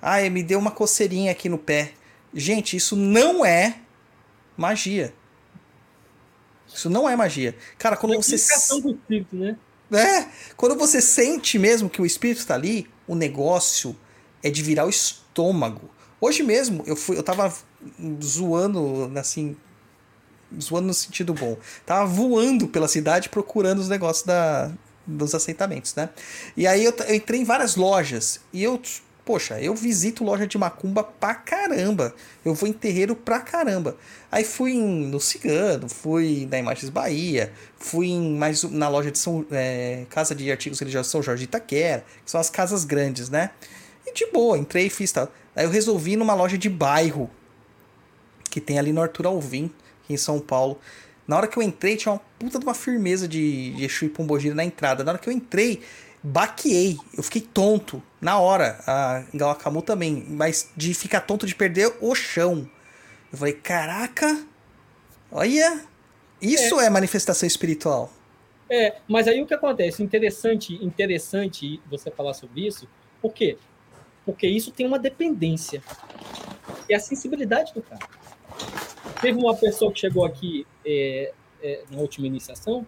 Ah, me deu uma coceirinha aqui no pé. Gente, isso não é magia. Isso não é magia. Cara, quando você. Comunicação do espírito, né? É, quando você sente mesmo que o espírito está ali, o negócio é de virar o estômago. Hoje mesmo, eu fui, eu tava zoando, assim, zoando no sentido bom. Tava voando pela cidade procurando os negócios da, dos assentamentos, né? E aí eu, eu entrei em várias lojas e eu, poxa, eu visito loja de macumba pra caramba. Eu vou em terreiro pra caramba. Aí fui no Cigano, fui na Imagens Bahia, fui em mais na loja de São é, Casa de Artigos Religiosos São Jorge de Itaquera, que são as casas grandes, né? E de boa, entrei e fiz tal. Aí eu resolvi ir numa loja de bairro que tem ali no Arthur Alvim, aqui em São Paulo. Na hora que eu entrei, tinha uma puta de uma firmeza de, de Exu e Pombogira na entrada. Na hora que eu entrei, baqueei. Eu fiquei tonto. Na hora. A Galakamu também. Mas de ficar tonto de perder o chão. Eu falei, caraca. Olha. Isso é, manifestação espiritual. É, mas aí o que acontece? Interessante, interessante você falar sobre isso. Por quê? Porque isso tem uma dependência. É a sensibilidade do cara. Teve uma pessoa que chegou aqui é, é, na última iniciação,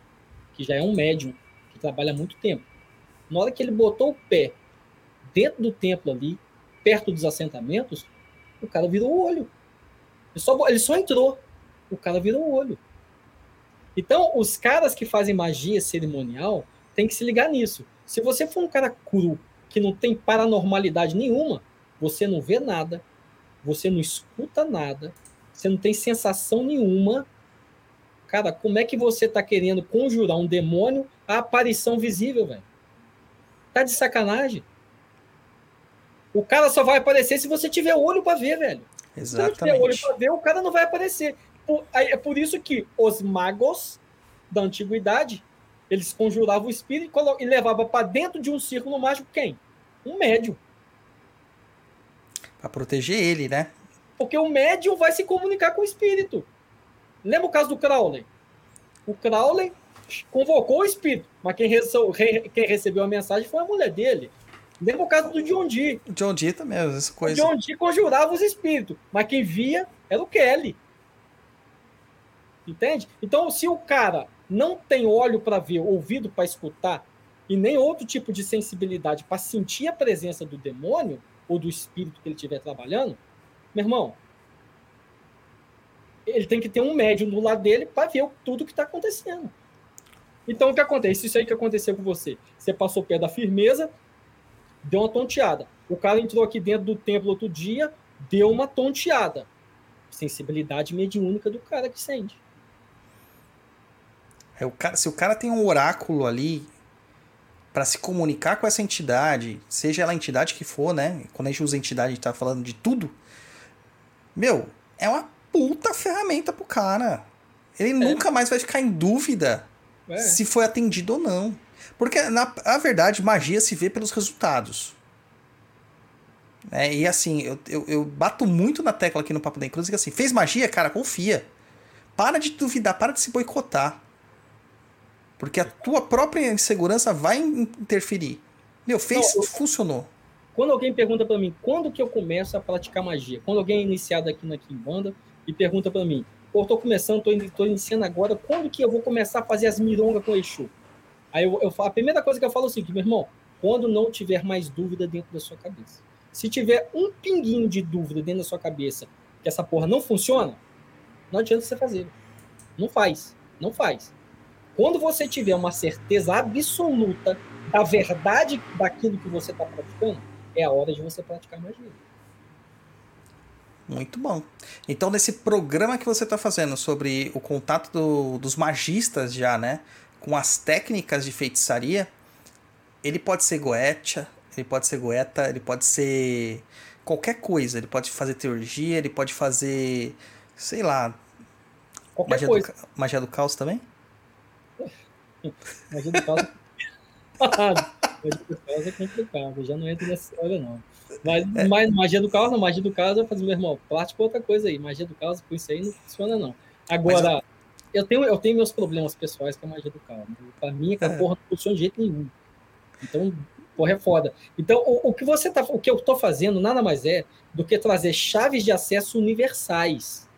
que já é um médium, que trabalha há muito tempo. Na hora que ele botou o pé dentro do templo ali, perto dos assentamentos, o cara virou o olho. Ele só, ele só entrou. O cara virou o olho. Então, os caras que fazem magia cerimonial têm que se ligar nisso. Se você for um cara cru, que não tem paranormalidade nenhuma, você não vê nada, você não escuta nada, você não tem sensação nenhuma. Cara, como é que você tá querendo conjurar um demônio à aparição visível, velho? Tá de sacanagem? O cara só vai aparecer se você tiver olho para ver, velho. Se não tiver olho Exatamente. para ver, o cara não vai aparecer. É por isso que os magos da antiguidade, eles conjuravam o espírito e, e levavam para dentro de um círculo mágico quem? Um médium. Pra proteger ele, né? Porque o médium vai se comunicar com o espírito. Lembra o caso do Crowley? O Crowley convocou o espírito, mas quem, quem recebeu a mensagem foi a mulher dele. Lembra o caso do John Dee? John Dee também, essa O coisa. John Dee conjurava os espíritos, mas quem via era o Kelly. Entende? Então, se o cara não tem olho para ver, ouvido para escutar, e nem outro tipo de sensibilidade para sentir a presença do demônio ou do espírito que ele estiver trabalhando, meu irmão, ele tem que ter um médium do lado dele para ver o- tudo que está acontecendo. Então, o que acontece? Isso aí que aconteceu com você. Você passou perto da firmeza, deu uma tonteada. O cara entrou aqui dentro do templo outro dia, deu uma tonteada. Sensibilidade mediúnica do cara que sente. É, o cara, se o cara tem um oráculo ali pra se comunicar com essa entidade, seja ela a entidade que for, né? Quando a gente usa entidade, a gente tá falando de tudo. Meu, é uma puta ferramenta pro cara. Ele nunca mais vai ficar em dúvida É. se foi atendido ou não. Porque, na a verdade, magia se vê pelos resultados. É, e assim, eu, eu, eu bato muito na tecla aqui no Papo da Inclusive, assim, fez magia, cara, confia. Para de duvidar, para de se boicotar. Porque a tua própria insegurança vai in- interferir. Meu, fez, Não, eu- funcionou. Quando alguém pergunta para mim, quando que eu começo a praticar magia? Quando alguém é iniciado aqui na Kimbanda e pergunta para mim, pô, tô começando, tô, tô iniciando agora, quando que eu vou começar a fazer as mirongas com o Exu? Aí eu, eu falo, a primeira coisa que eu falo é o seguinte, meu irmão, quando não tiver mais dúvida dentro da sua cabeça. Se tiver um pinguinho de dúvida dentro da sua cabeça que essa porra não funciona, não adianta você fazer. Não faz. Não faz. Quando você tiver uma certeza absoluta da verdade daquilo que você está praticando, é a hora de você praticar magia. Muito bom. Então, nesse programa que você está fazendo sobre o contato do- dos magistas já, né? Com as técnicas de feitiçaria, ele pode ser goetia, ele pode ser goeta, ele pode ser qualquer coisa. Ele pode fazer teurgia, ele pode fazer, sei lá, Qualquer magia do, coisa. ca- magia do caos também? Magia do caos. magia do caos é complicado. Já não entro nessa história, não. Mas, mas magia do caos, não. Magia do caos eu faço, meu irmão, parte pra outra coisa aí. Magia do caos, com isso aí não funciona, não. Agora, eu tenho, eu tenho meus problemas pessoais com a magia do caos. Né? Pra mim, aquela É. porra não funciona de jeito nenhum. Então, porra, é foda. Então, o, o que você tá, o que eu tô fazendo nada mais é do que trazer chaves de acesso universais.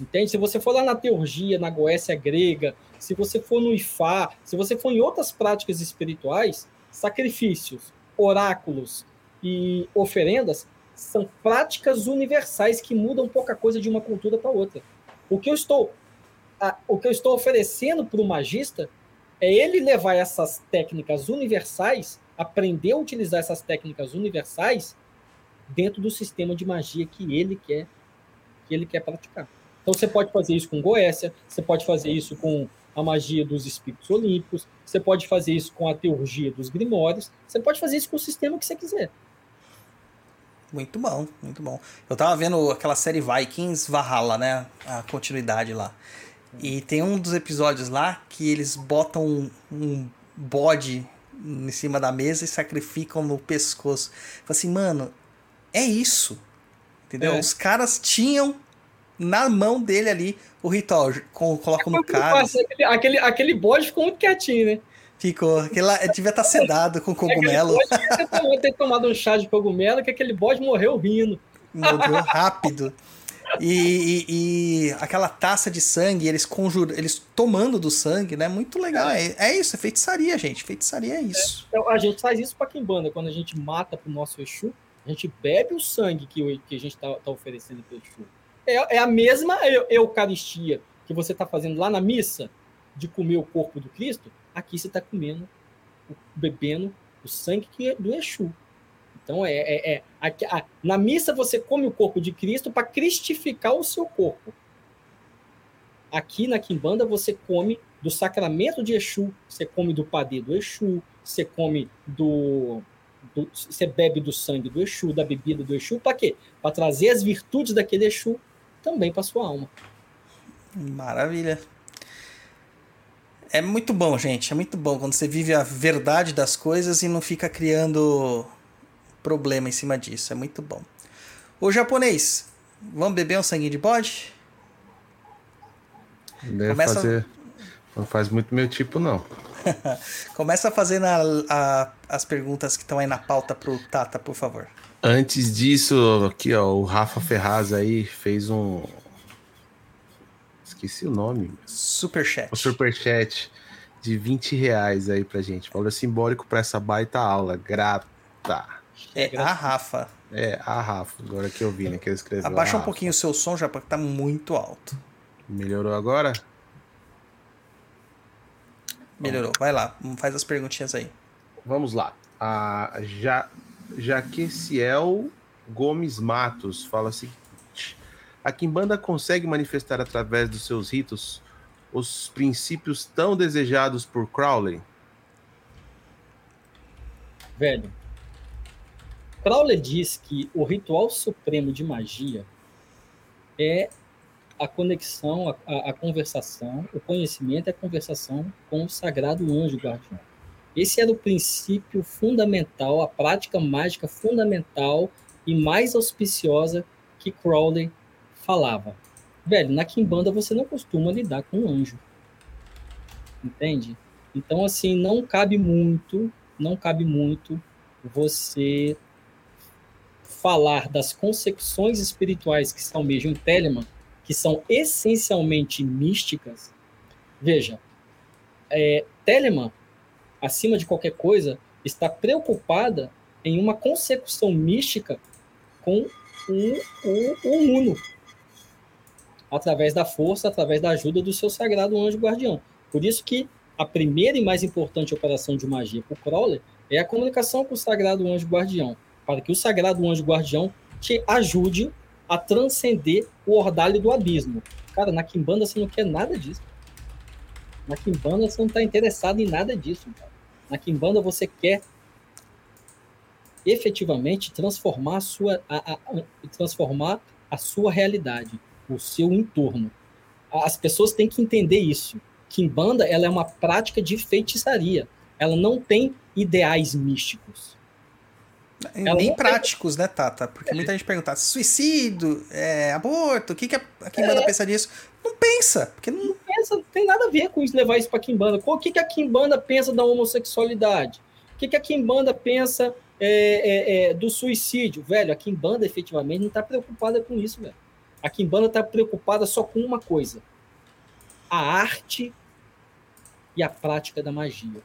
Entende? Se você for lá na teurgia, na Goécia grega, se você for no Ifá, se você for em outras práticas espirituais, sacrifícios, oráculos e oferendas são práticas universais que mudam pouca coisa de uma cultura para outra. O que eu estou a- o que eu estou oferecendo para o magista é ele levar essas técnicas universais, aprender a utilizar essas técnicas universais dentro do sistema de magia que ele quer que ele quer praticar. Então você pode fazer isso com Goécia, você pode fazer isso com a magia dos espíritos olímpicos, você pode fazer isso com a teurgia dos grimórios, você pode fazer isso com o sistema que você quiser. Muito bom, muito bom. Eu tava vendo aquela série Vikings Valhalla, né? A continuidade lá. E tem um dos episódios lá que eles botam um, um bode em cima da mesa e sacrificam no pescoço. Fala assim, mano, é isso. Entendeu? É. Os caras tinham na mão dele ali o ritual. Com, colocam no cara. Aquele, aquele, aquele bode ficou muito quietinho, né? Ficou. Aquele lá, devia estar sedado com cogumelo. Bode ter tomado- um chá de cogumelo que aquele bode morreu rindo. Mudou rápido. E, e- e aquela taça de sangue, eles conjuram, eles tomando do sangue, né? Muito legal. É, é isso, é feitiçaria, gente. Feitiçaria é isso. Então, a gente faz isso para Kimbanda. Quando a gente mata pro nosso Exu, a gente bebe o sangue que, que a gente tá, tá oferecendo pro Exu. É, é a mesma eu- Eucaristia que você tá fazendo lá na missa, de comer o corpo do Cristo. Aqui você tá comendo, bebendo o sangue que é do Exu. Então, é, é, é a- na missa você come o corpo de Cristo para cristificar o seu corpo. Aqui na Kimbanda você come do sacramento de Exu, você come do padê do Exu, você come do, do- você bebe do sangue do Exu, da bebida do Exu, para quê? Para trazer as virtudes daquele Exu também para sua alma. Maravilha. É muito bom, gente. É muito bom quando você vive a verdade das coisas e não fica criando problema em cima disso. É muito bom. Ô japonês, vamos beber um sangue de bode? Deve Começa- fazer. Não faz muito meu tipo, não. Começa fazendo a- a- as perguntas que estão aí na pauta pro Tata, por favor. Antes disso, aqui, ó, o Rafa Ferraz aí fez um. Esqueci o nome. Superchat. O superchat de 20 reais aí pra gente. Valor simbólico pra essa baita aula. Grata. É a Rafa. É, a Rafa, agora que eu vi, né? Que ele escreveu. Abaixa um pouquinho o seu som já, porque tá muito alto. Melhorou agora? Melhorou. Vai lá, faz as perguntinhas aí. Vamos lá. A ja, Jaqueciel Gomes Matos fala o seguinte: A Kimbanda consegue manifestar através dos seus ritos os princípios tão desejados por Crowley? Velho, Crowley diz que o ritual supremo de magia é a conexão, a, a- conversação, o conhecimento e a conversação com o sagrado anjo guardião. Esse era o princípio fundamental, a prática mágica fundamental e mais auspiciosa que Crowley falava. Velho, na Kimbanda você não costuma lidar com um anjo. Entende? Então, assim, não cabe muito, não cabe muito você falar das concepções espirituais que se almejam em Telemann, que são essencialmente místicas. Veja, é, Telemann, acima de qualquer coisa, está preocupada em uma consecução mística com o, o, o Uno, através da força, através da ajuda do seu sagrado anjo guardião. Por isso que a primeira e mais importante operação de magia para o Crowley é a comunicação com o sagrado anjo guardião, para que o sagrado anjo guardião te ajude a transcender o ordalho do abismo. Cara, na Kimbanda você não quer nada disso. Na Kimbanda você não está interessado em nada disso. Cara. Na Kimbanda você quer efetivamente transformar a sua, a, a- transformar a sua realidade, o seu entorno. As pessoas têm que entender isso. Kimbanda ela é uma prática de feitiçaria. Ela não tem ideais místicos. Ela Nem não práticos, né, Tata? Porque muita gente pergunta, suicídio, é, aborto, o que, que a, Kimbanda pensa disso? Não pensa, porque não... pensa, não tem nada a ver com isso, levar isso pra Kimbanda. O que, que a Kimbanda pensa da homossexualidade? O que, que a Kimbanda pensa é, é, é, do suicídio? Velho, a Kimbanda efetivamente não tá preocupada com isso, velho. A Kimbanda tá preocupada só com uma coisa: a arte e a prática da magia.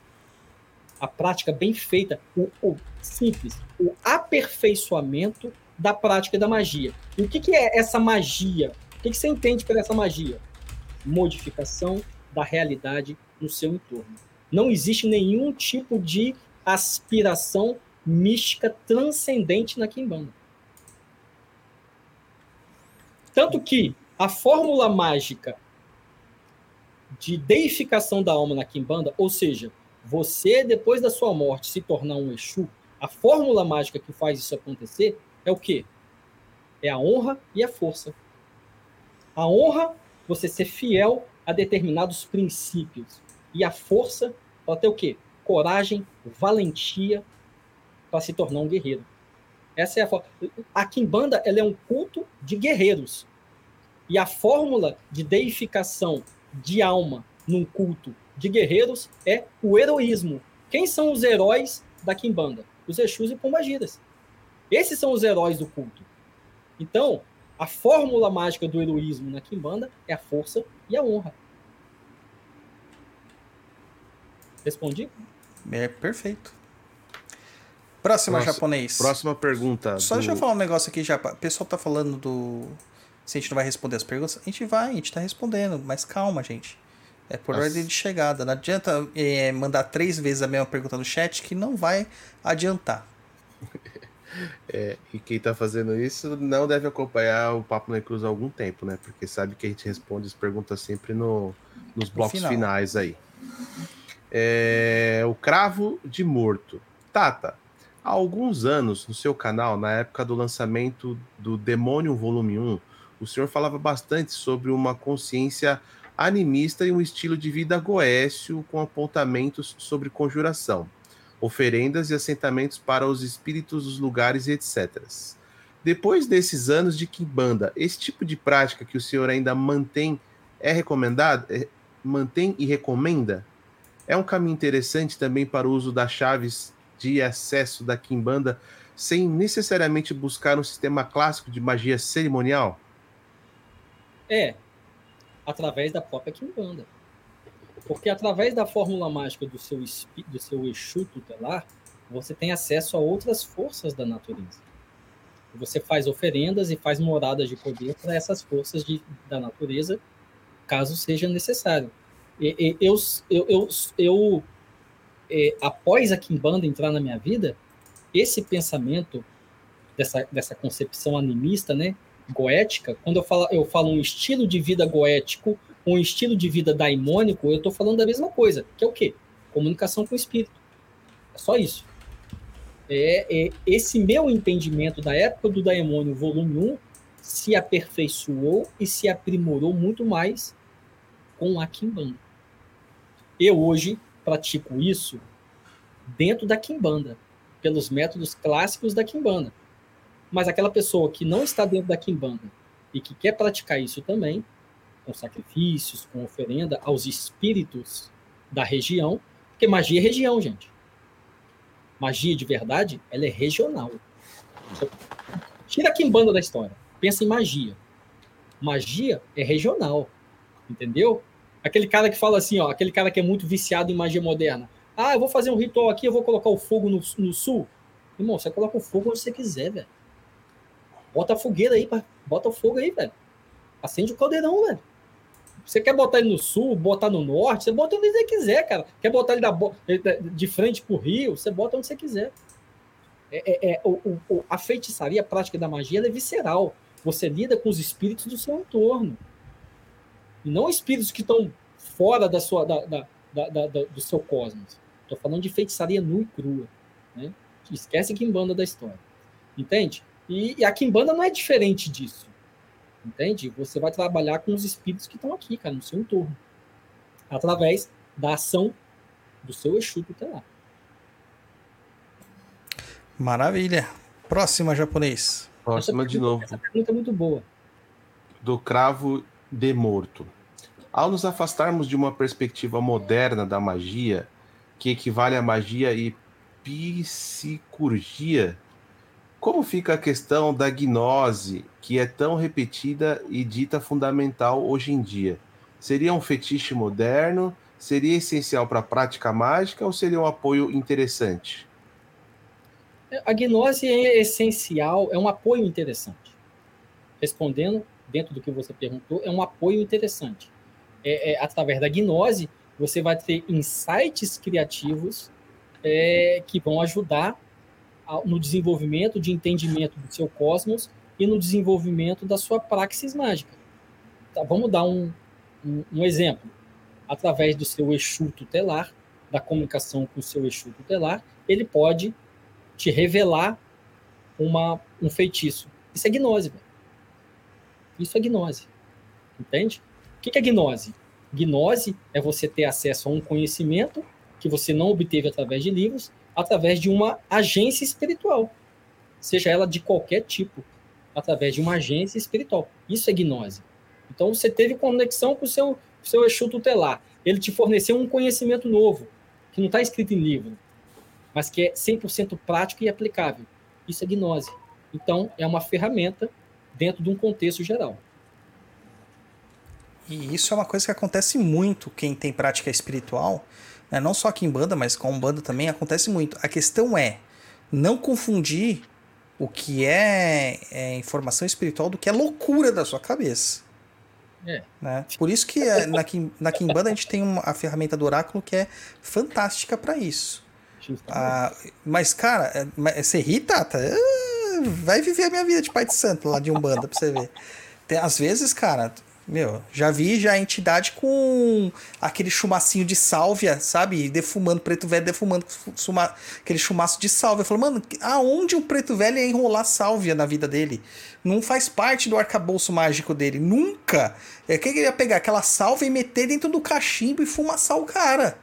A prática bem feita, o, o simples, o aperfeiçoamento da prática da magia. E o que, que é essa magia? O que, que você entende por essa magia? Modificação da realidade no seu entorno. Não existe nenhum tipo de aspiração mística transcendente na Kimbanda. Tanto que a fórmula mágica de deificação da alma na Kimbanda, ou seja, você, depois da sua morte, se tornar um Exu, a fórmula mágica que faz isso acontecer é o quê? É a honra e a força. A honra, você ser fiel a determinados princípios. E a força, ela ter o quê? Coragem, valentia para se tornar um guerreiro. Essa é a. A Kimbanda, ela é um culto de guerreiros. E a fórmula de deificação de alma num culto de guerreiros é o heroísmo. Quem são os heróis da Kimbanda? Os Exus e Pombagiras. Esses são os heróis do culto. Então, a fórmula mágica do heroísmo na Kimbanda é a força e a honra. Respondi? É perfeito. Próxima, Próxima- japonês. Próxima pergunta. Só do- deixa eu falar um negócio aqui já. O pessoal tá falando do. Se a gente não vai responder as perguntas, a gente vai, a gente tá respondendo, mas calma, gente. É por Nossa. ordem de chegada. Não adianta é, mandar três vezes a mesma pergunta no chat que não vai adiantar. É, e quem tá fazendo isso não deve acompanhar o Papo na Cruz há algum tempo, né? Porque sabe que a gente responde as perguntas sempre no, nos blocos final. finais aí. É, o Cravo de Morto. Tata, há alguns anos no seu canal, na época do lançamento do Demônio Volume 1, o senhor falava bastante sobre uma consciência animista e um estilo de vida goécio com apontamentos sobre conjuração oferendas e assentamentos para os espíritos dos lugares, etc. Depois desses anos de Kimbanda, esse tipo de prática que o senhor ainda mantém é recomendado? É- mantém e recomenda? É um caminho interessante também para o uso das chaves de acesso da Kimbanda sem necessariamente buscar um sistema clássico de magia cerimonial? É, através da própria Kimbanda. Porque através da fórmula mágica do seu, espi- do seu Exu tutelar, você tem acesso a outras forças da natureza. Você faz oferendas e faz moradas de poder para essas forças de, da natureza, caso seja necessário. E- e- eu, eu, eu, eu é, após a Kimbanda entrar na minha vida, esse pensamento dessa, dessa concepção animista, né, goética, quando eu falo, eu falo um estilo de vida goético, um estilo de vida daimônico, eu estou falando da mesma coisa, que é o quê? Comunicação com o espírito. É só isso. É, é esse meu entendimento da época do Daimônio, volume 1, se aperfeiçoou e se aprimorou muito mais com a Kimbanda. Eu hoje pratico isso dentro da Kimbanda, pelos métodos clássicos da Kimbanda. Mas aquela pessoa que não está dentro da Kimbanda e que quer praticar isso também, com sacrifícios, com oferenda aos espíritos da região, porque magia é região, gente. Magia de verdade, ela é regional. Tira a Kimbanda da história. Pensa em magia. Magia é regional. Entendeu? Aquele cara que fala assim, ó, aquele cara que é muito viciado em magia moderna. Ah, eu vou fazer um ritual aqui, eu vou colocar o fogo no, no sul. Irmão, você coloca o fogo onde você quiser, velho. Bota a fogueira aí, pá. bota o fogo aí, velho. Acende o caldeirão, velho. Você quer botar ele no sul, botar no norte, você bota onde você quiser, cara. Quer botar ele da, de frente pro rio, você bota onde você quiser. É, é- é- o- o- a feitiçaria, a prática da magia, é visceral. Você lida com os espíritos do seu entorno. E não espíritos que estão fora da sua, da, da- da- do seu cosmos. Estou falando de feitiçaria nua e crua. Né? Esquece Kimbanda da história. Entende? E, e a Kimbanda não é diferente disso. Entende? Você vai trabalhar com os espíritos que estão aqui, cara, no seu entorno. Através da ação do seu Exu tutelar. Maravilha. Próxima, japonês. Próxima de novo. Essa pergunta é muito boa. do cravo de morto. Ao nos afastarmos de uma perspectiva moderna da magia, que equivale à magia e psicurgia, como fica a questão da gnose, que é tão repetida e dita fundamental hoje em dia? Seria um fetiche moderno? Seria essencial para a prática mágica ou seria um apoio interessante? A gnose é essencial, é um apoio interessante. Respondendo dentro do que você perguntou, é um apoio interessante. É, é, através da gnose, você vai ter insights criativos é, que vão ajudar no desenvolvimento de entendimento do seu cosmos e no desenvolvimento da sua praxis mágica. Tá, vamos dar um, um, um exemplo. Através do seu Exu tutelar, da comunicação com o seu Exu tutelar, ele pode te revelar uma, um feitiço. Isso é gnose, velho. Isso é gnose. Entende? O que é gnose? Gnose é você ter acesso a um conhecimento que você não obteve através de livros, através de uma agência espiritual. Seja ela de qualquer tipo, através de uma agência espiritual. Isso é gnose. Então você teve conexão com o seu, seu Exu tutelar. Ele te forneceu um conhecimento novo, que não está escrito em livro, mas que é 100% prático e aplicável. Isso é gnose. Então, é uma ferramenta dentro de um contexto geral. E isso é uma coisa que acontece muito quem tem prática espiritual, né? não só aqui em banda, mas com banda também acontece muito. A questão é não confundir o que é, é informação espiritual do que é loucura da sua cabeça. É. Né? Por isso que eh, na, Kim- na Kimbanda a gente tem uma, a ferramenta do oráculo que é fantástica para isso. Ah, mas, cara, é- você ri, Tata? Ah, Vai viver a minha vida de pai de santo lá de Umbanda pra você ver. Tem, às vezes, cara, meu, já vi já a entidade com aquele chumacinho de sálvia, sabe? Defumando, preto velho defumando suma- aquele chumaço de sálvia. Falou, mano, aonde o preto velho ia enrolar sálvia na vida dele? Não faz parte do arcabouço mágico dele. Nunca. É que ele ia pegar aquela sálvia e meter dentro do cachimbo e fumaçar o cara.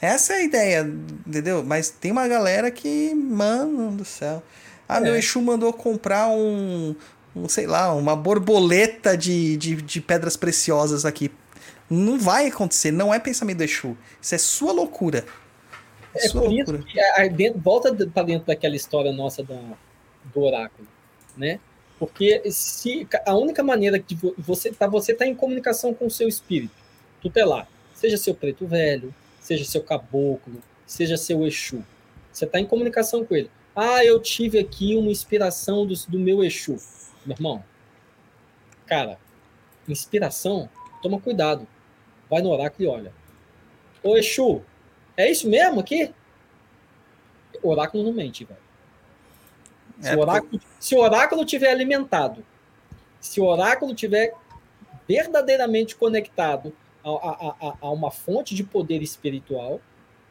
Essa é a ideia, entendeu? Mas tem uma galera que, mano do céu. Ah, meu É. Exu mandou comprar um, um, sei lá, uma borboleta de, de, de pedras preciosas aqui. Não vai acontecer, não é pensamento do Exu. Isso é sua loucura. É sua por isso loucura. que a- dentro- volta para dentro daquela história nossa da, do oráculo, né? Porque se a única maneira que vo- você tá você tá em comunicação com o seu espírito tutelar, seja seu preto velho, seja seu caboclo, seja seu Exu, você está em comunicação com ele. Ah, eu tive aqui uma inspiração do, do meu Exu, meu irmão. Cara, inspiração, toma cuidado. Vai no oráculo e olha. Ô Exu, é isso mesmo aqui? O oráculo não mente, velho. Se, É, o oráculo, se o oráculo tiver alimentado, se o oráculo tiver verdadeiramente conectado a, a- a- a uma fonte de poder espiritual,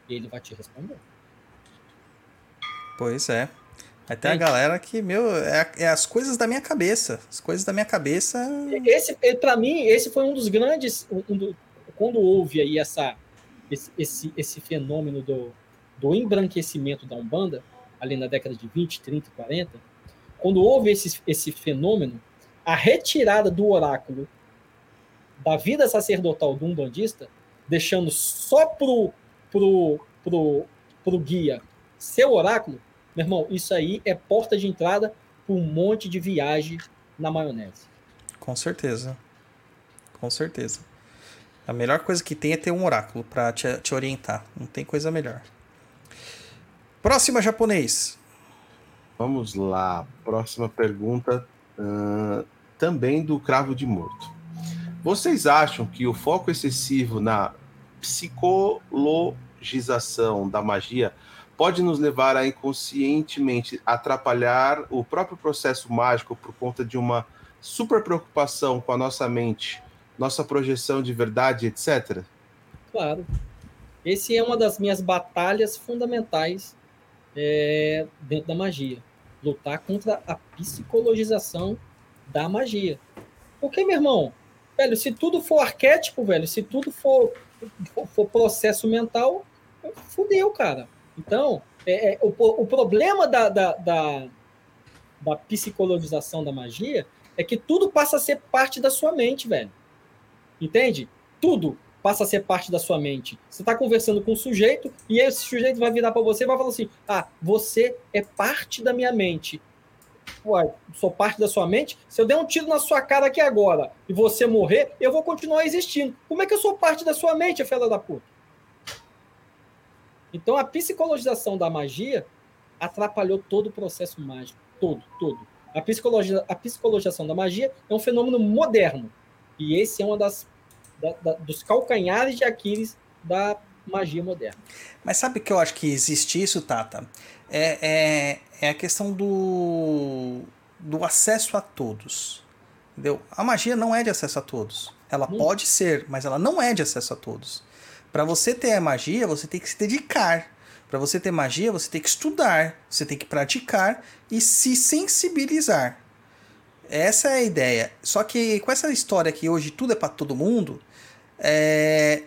ele vai te responder. Pois é. Aí tem a galera que, meu, é, é as coisas da minha cabeça. As coisas da minha cabeça. Esse, para mim, esse foi um dos grandes. um do- quando houve aí essa, esse, esse, esse fenômeno do, do embranquecimento da Umbanda, ali na década de 20, 30, 40, quando houve esse, esse fenômeno, a retirada do oráculo da vida sacerdotal do umbandista, deixando só pro, pro, pro, pro guia seu oráculo, meu irmão, isso aí é porta de entrada para um monte de viagem na maionese. Com certeza. Com certeza. A melhor coisa que tem é ter um oráculo pra te, te orientar. Não tem coisa melhor. Próxima japonês. Vamos lá. Próxima pergunta, ah, também do cravo de morto. Vocês acham que o foco excessivo na psicologização da magia pode nos levar a inconscientemente atrapalhar o próprio processo mágico por conta de uma super preocupação com a nossa mente, nossa projeção de verdade, etc? Claro. Esse é uma das minhas batalhas fundamentais é, dentro da magia. Lutar contra a psicologização da magia. Porque, meu irmão, velho, se tudo for arquétipo, velho, se tudo for, for, processo mental, fudeu, cara. Então, é, é, o, o problema da, da, da, da psicologização da magia é que tudo passa a ser parte da sua mente, velho. Entende? Tudo passa a ser parte da sua mente. Você está conversando com um sujeito e esse sujeito vai virar para você e vai falar assim: Ah, você é parte da minha mente. Ué, sou parte da sua mente? Se eu der um tiro na sua cara aqui agora e você morrer, eu vou continuar existindo. Como é que eu sou parte da sua mente, filha da puta? Então a psicologização da magia atrapalhou todo o processo mágico. Todo, todo. A, psicologia, a psicologização da magia é um fenômeno moderno. E esse é uma das da, da, dos calcanhares de Aquiles da magia moderna. Mas sabe que eu acho que existe isso, Tata? É, é, é a questão do, do acesso a todos. Entendeu? A magia não é de acesso a todos. Ela hum. pode ser, mas ela não é de acesso a todos. Para você ter a magia, você tem que se dedicar. Para você ter magia, você tem que estudar, você tem que praticar e se sensibilizar. Essa é a ideia. Só que com essa história que hoje tudo é para todo mundo, é,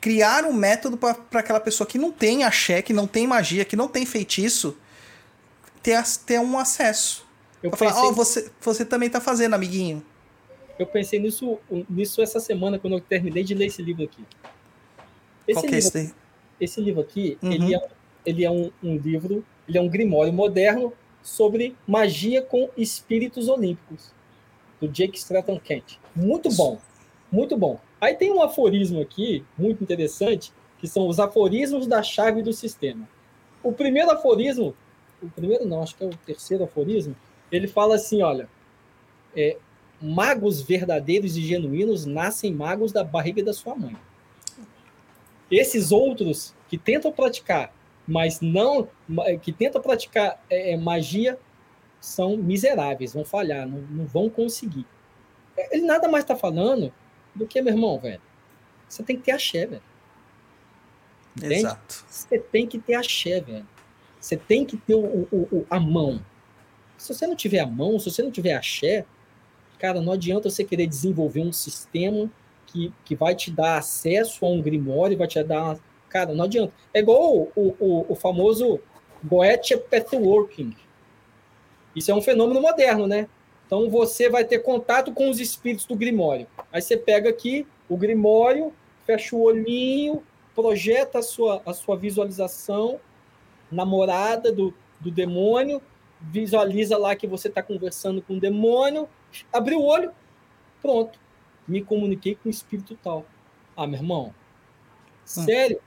criar um método para aquela pessoa que não tem axé, que não tem magia, que não tem feitiço, ter, ter um acesso. Eu pra pensei... falar, oh, você, você também tá fazendo, amiguinho. Eu pensei nisso, nisso essa semana, quando eu terminei de ler esse livro aqui. Esse Qual livro, é esse daí? Esse livro aqui, uhum. ele é, ele é um, um livro, ele é um grimório moderno sobre magia com espíritos olímpicos, do Jake Stratton Kent. Muito bom, muito bom. Aí tem um aforismo aqui, muito interessante, que são os aforismos da chave do sistema. O primeiro aforismo, o primeiro não, acho que é o terceiro aforismo, ele fala assim, olha, é, magos verdadeiros e genuínos nascem magos da barriga da sua mãe. Esses outros que tentam praticar, mas não, que tentam praticar é, é, magia, são miseráveis, vão falhar, não, não vão conseguir. Ele nada mais está falando do que, meu irmão, velho. Você tem que ter axé, velho. Entende? Exato. Você tem que ter axé, velho. Você tem que ter o, o, o, a mão. Se você não tiver a mão, se você não tiver axé, cara, não adianta você querer desenvolver um sistema que, que vai te dar acesso a um grimório, vai te dar. Cara, não adianta. É igual o, o, o famoso Goethe Pathworking. Isso é um fenômeno moderno, né? Então você vai ter contato com os espíritos do Grimório. Aí você pega aqui o Grimório, fecha o olhinho, projeta a sua, a sua visualização namorada do, do demônio, visualiza lá que você está conversando com o demônio, abre o olho, pronto. Me comuniquei com o espírito tal. Ah, meu irmão, hum. sério?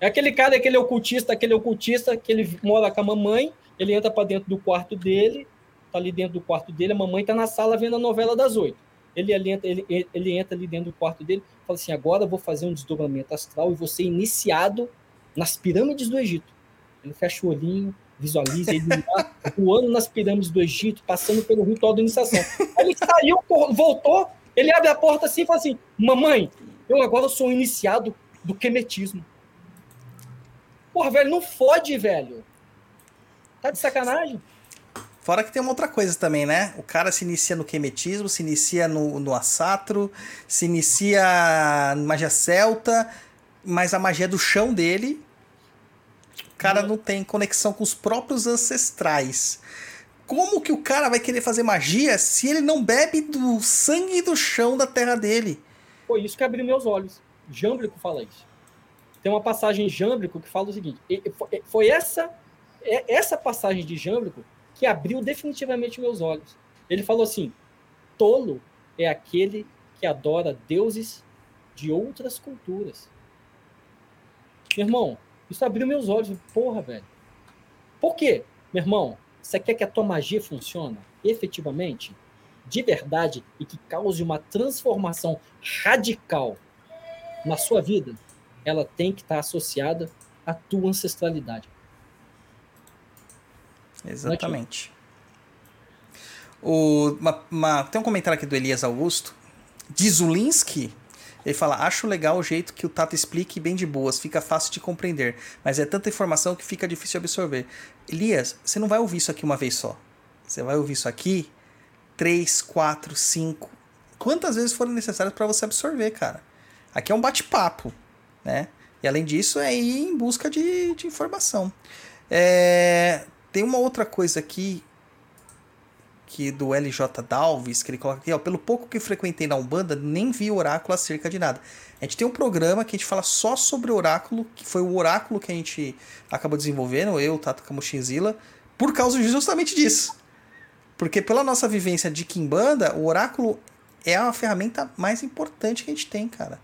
É aquele cara, aquele ocultista, aquele ocultista que ele mora com a mamãe, ele entra para dentro do quarto dele, tá ali dentro do quarto dele, a mamãe tá na sala vendo a novela das oito. Ele, entra, ele, ele entra ali dentro do quarto dele fala assim: agora eu vou fazer um desdobramento astral e vou ser iniciado nas pirâmides do Egito. Ele fecha o olhinho, visualiza ele voando nas pirâmides do Egito, passando pelo ritual da iniciação. Aí ele saiu, voltou, ele abre a porta assim e fala assim: Mamãe, eu agora sou iniciado do quemetismo. Porra, velho, não fode, velho. Tá de sacanagem? Fora que tem uma outra coisa também, né? O cara se inicia no quemetismo, se inicia no, no assatro, se inicia na magia celta, mas a magia do chão dele, o cara não tem conexão com os próprios ancestrais. Como que o cara vai querer fazer magia se ele não bebe do sangue do chão da terra dele? Foi isso que abriu meus olhos. Jâmbrico fala isso. Tem uma passagem em Jâmbrico que fala o seguinte: foi essa essa passagem de Jâmbrico que abriu definitivamente meus olhos. Ele falou assim: tolo é aquele que adora deuses de outras culturas. Meu irmão, isso abriu meus olhos. Porra, velho. Por quê? Meu irmão, você quer que a tua magia funcione efetivamente, de verdade, e que cause uma transformação radical na sua vida? Ela tem que estar associada à tua ancestralidade. Exatamente. O, uma, uma, tem um comentário aqui do Elias Augusto. Dizulinski, ele fala: Acho legal o jeito que o Tato explique bem de boas, fica fácil de compreender, mas é tanta informação que fica difícil absorver. Elias, você não vai ouvir isso aqui uma vez só. Você vai ouvir isso aqui três, quatro, cinco, quantas vezes forem necessárias para você absorver, cara. Aqui é um bate-papo, né? E além disso, é ir em busca de, de informação. É, tem uma outra coisa aqui que do LJ Dalves, que ele coloca aqui, ó, pelo pouco que frequentei na Umbanda, nem vi oráculo acerca de nada. A gente tem um programa que a gente fala só sobre oráculo, que foi o oráculo que a gente acabou desenvolvendo, eu, Tato Kamushinzila, por causa justamente disso. Porque pela nossa vivência de Kimbanda, o oráculo é a ferramenta mais importante que a gente tem, cara.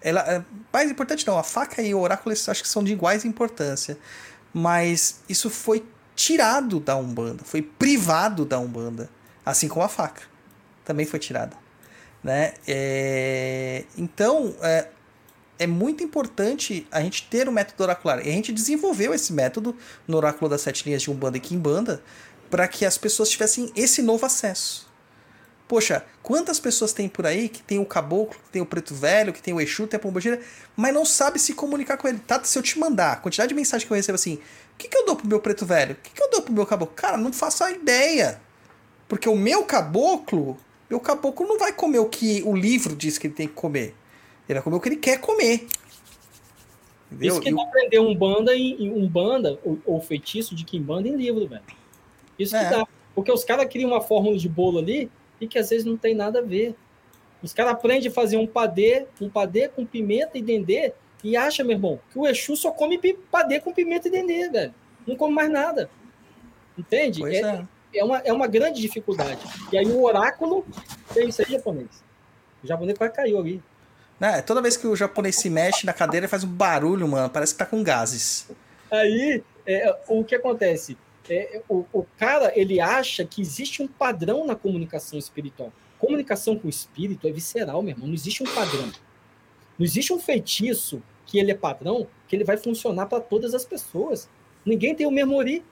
Ela, é, mais importante não, a faca e o oráculo acho que são de iguais importância. Mas isso foi tirado da Umbanda, foi privado da Umbanda, assim como a faca também foi tirada, né? É... Então é... é muito importante a gente ter o um método oracular. E a gente desenvolveu esse método no oráculo das sete linhas de Umbanda e Kimbanda para que as pessoas tivessem esse novo acesso. Poxa, quantas pessoas tem por aí que tem o caboclo, que tem o preto velho, que tem o Exu, tem a pombogira, mas não sabe se comunicar com ele. Tá, se eu te mandar a quantidade de mensagem que eu recebo assim, o que, que eu dou pro meu preto velho? O que, que eu dou pro meu caboclo? Cara, não faço a ideia. Porque o meu caboclo, meu caboclo não vai comer o que o livro diz que ele tem que comer. Ele vai comer o que ele quer comer. Entendeu? Isso que ele aprender um banda em um banda ou, ou feitiço de Kimbanda em livro, velho. Isso é. que dá. Porque os caras criam uma fórmula de bolo ali e que às vezes não tem nada a ver. Os caras aprendem a fazer um padê, um padê com pimenta e dendê, e acha, meu irmão, que o Exu só come padê com pimenta e dendê, velho. Não come mais nada. Entende? É, é. é, uma, é uma grande dificuldade. E aí o oráculo tem isso aí, japonês. O japonês quase caiu ali. É, toda vez que o japonês se mexe na cadeira, faz um barulho, mano. Parece que tá com gases. Aí, é, o que acontece? É, o, o, cara ele acha que existe um padrão na comunicação espiritual. Comunicação com o espírito é visceral, meu irmão. Não existe um padrão. Não existe um feitiço que ele é padrão, que ele vai funcionar para todas as pessoas. Ninguém tem o mesmo ori.